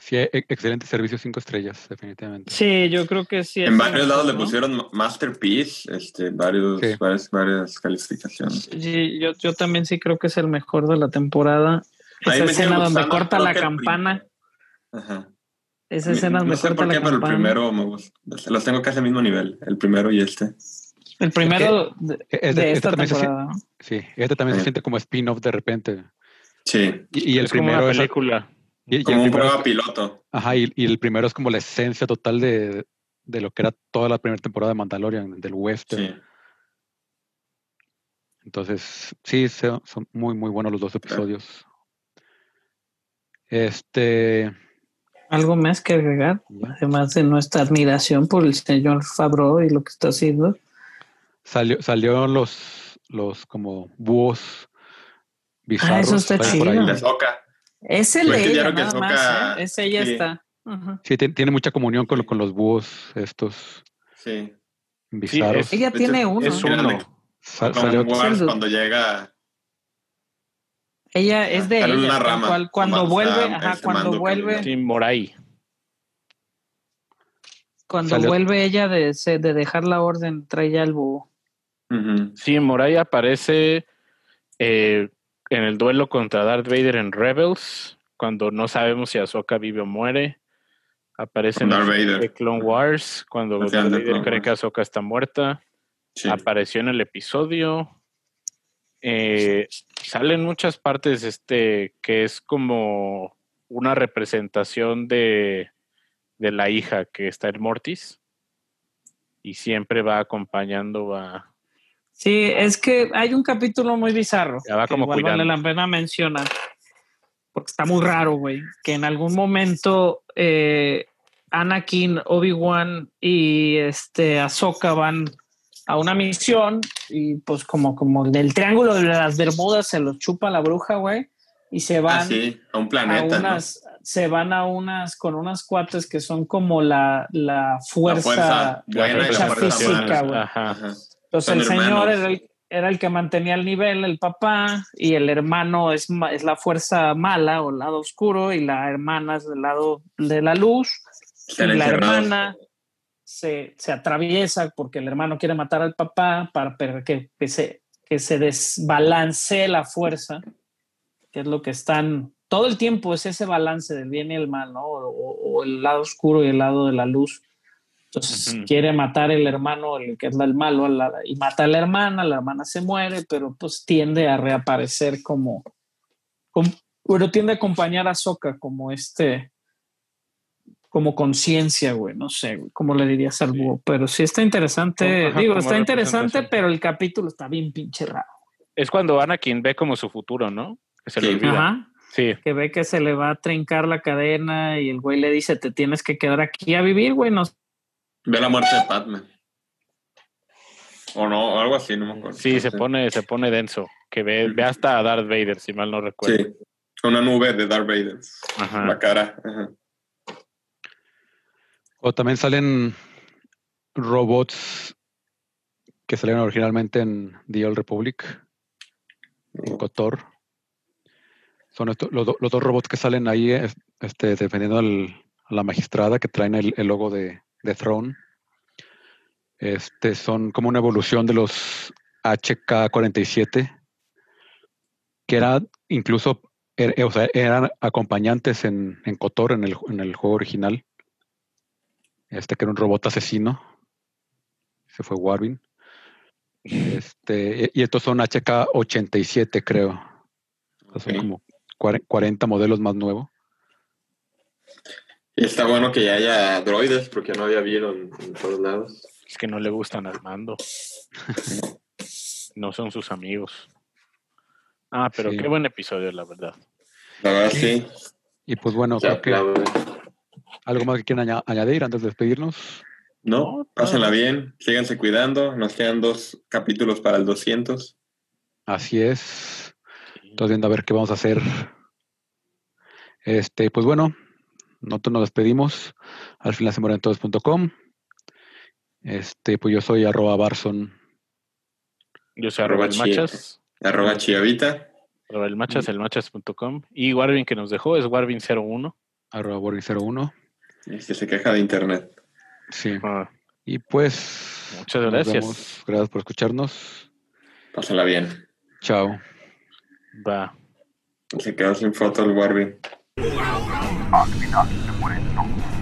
Sí, e- excelente servicio, cinco estrellas, definitivamente. Sí, yo creo que sí. En varios lados le ¿no? pusieron ma- Masterpiece, este, varios, Sí. varias, varias calificaciones. Sí, yo, yo también sí creo que es el mejor de la temporada. Esa escena donde gustando, corta la campana. Ajá. Esa escena no donde sé corta por la qué, pero el campana. primero me gusta. Los tengo casi al mismo nivel, el primero y este. el primero de, E- este- de este esta también se temporada. ¿no? Sí, este también se siente como spin-off de repente. Sí, Y, y el es como una primero es, película. Y- y el como un primero prueba es- piloto. ajá, y, y el primero es como la esencia total de, de lo que era toda la primera temporada de Mandalorian, del western. Sí. Entonces, sí, son muy, muy buenos los dos episodios. Este, ¿Algo más que agregar? Además de nuestra admiración por el señor Favreau y lo que está haciendo. salió, salieron los, los como búhos bizarros. Ah, eso está chido. ahí. Les toca. Es el Pues de que ella, nada más, ¿eh? Ese ya sí. está. Sí, tiene, mucha comunión con, lo- con los búhos estos Sí. bizarros. es- Ella tiene hecho, uno. Es uno. Sa- Como salió- cuando llega Ella es de ella. una rama, cual. Cuando vuelve, está ajá, este cuando vuelve. Sí, Moray. cuando Salió- vuelve ella de, de dejar la orden, trae ya el búho. Ujú. Sí, Moray aparece eh, en el duelo contra Darth Vader en Rebels, cuando no sabemos si Ahsoka vive o muere. Aparece en el final Vader. de Clone Wars, cuando Darth Vader Clone cree Wars. que Ahsoka está muerta. Sí. Apareció en el episodio. Eh, sale en muchas partes este que es como una representación de, de la hija que está en Mortis y siempre va acompañando a Sí, es que hay un capítulo muy bizarro. Ya va que como igual vale la pena mencionar. Porque está muy raro, güey. Que en algún momento eh, Anakin, Obi-Wan y este Ahsoka van a una misión y pues como, como del triángulo de las Bermudas se los chupa la bruja, güey. Y se van Ah, sí, a un a planeta, se van a unas, con unas cuates que son como la, la La fuerza, fuerza buena y la fuerza fuerza física, güey. Ajá. Ajá. Entonces Son el señor era el, era el que mantenía el nivel, el papá, y el hermano es, es la fuerza mala o el lado oscuro, y la hermana es del lado de la luz. Y la hermana se, se atraviesa porque el hermano quiere matar al papá para que, que se, que se desbalancee la fuerza, que es lo que están. Todo el tiempo es ese balance del bien y el mal, ¿no? O, o- o el lado oscuro y el lado de la luz. Entonces quiere matar el hermano, el que es el malo, la- y mata a la hermana, la hermana se muere, pero pues tiende a reaparecer como, como bueno, tiende a acompañar a Soka como este, como conciencia, güey, no sé, güey, cómo le dirías al búho, pero sí está interesante, Ajá, digo, está interesante, pero el capítulo está bien pinche raro. Es cuando Anakin ve como su futuro, ¿no? Que se le Sí. olvida. Ajá, Sí. que ve que se le va a trincar la cadena y el güey le dice, te tienes que quedar aquí a vivir, güey, no Ve la muerte de Padme. O no, o algo así, no me acuerdo. Sí, se pone, se pone denso. Que ve, ve hasta a Darth Vader, si mal no recuerdo. Sí, una nube de Darth Vader. Ajá. La cara. ajá. O también salen robots que salieron originalmente en The Old Republic, en KOTOR. Son esto- los, do- los dos robots que salen ahí es- este, defendiendo al- a la magistrada que traen el, el logo de, de Throne. Este, son como una evolución de los HK-47, que era incluso er- o sea, eran acompañantes en, en KOTOR, en el, en el juego original. Este que era un robot asesino. Se fue Warwin. Este, y estos son HK87, creo. Son como cuare- 40 modelos más nuevos. Y está bueno que ya haya droides, porque no había habido en, en todos lados. Es que no le gustan al mando. no son sus amigos. Ah, pero Sí. qué buen episodio, la verdad. La verdad, sí. Y pues bueno, creo que algo más que quieran aña- añadir antes de despedirnos. No, pásenla bien, síganse cuidando. Nos quedan dos capítulos para el 200. Así es. Estamos viendo a ver qué vamos a hacer. Este, pues bueno, nosotros nos despedimos. Al final se mueren todos.com. Este, pues yo soy arroba Barson. Yo soy Arroba arroba el machas. Arroba Chiavita. Arroba el machas, el machas.com. Y Warvin que nos dejó es Warvin01. arroba Borgin01. y Que se queja de internet. Sí. Ah, Y pues. Muchas nos gracias. vemos. Gracias por escucharnos. Pásenla bien. Chao. va. Se quedó sin foto el Warby. Agni se muere entonces.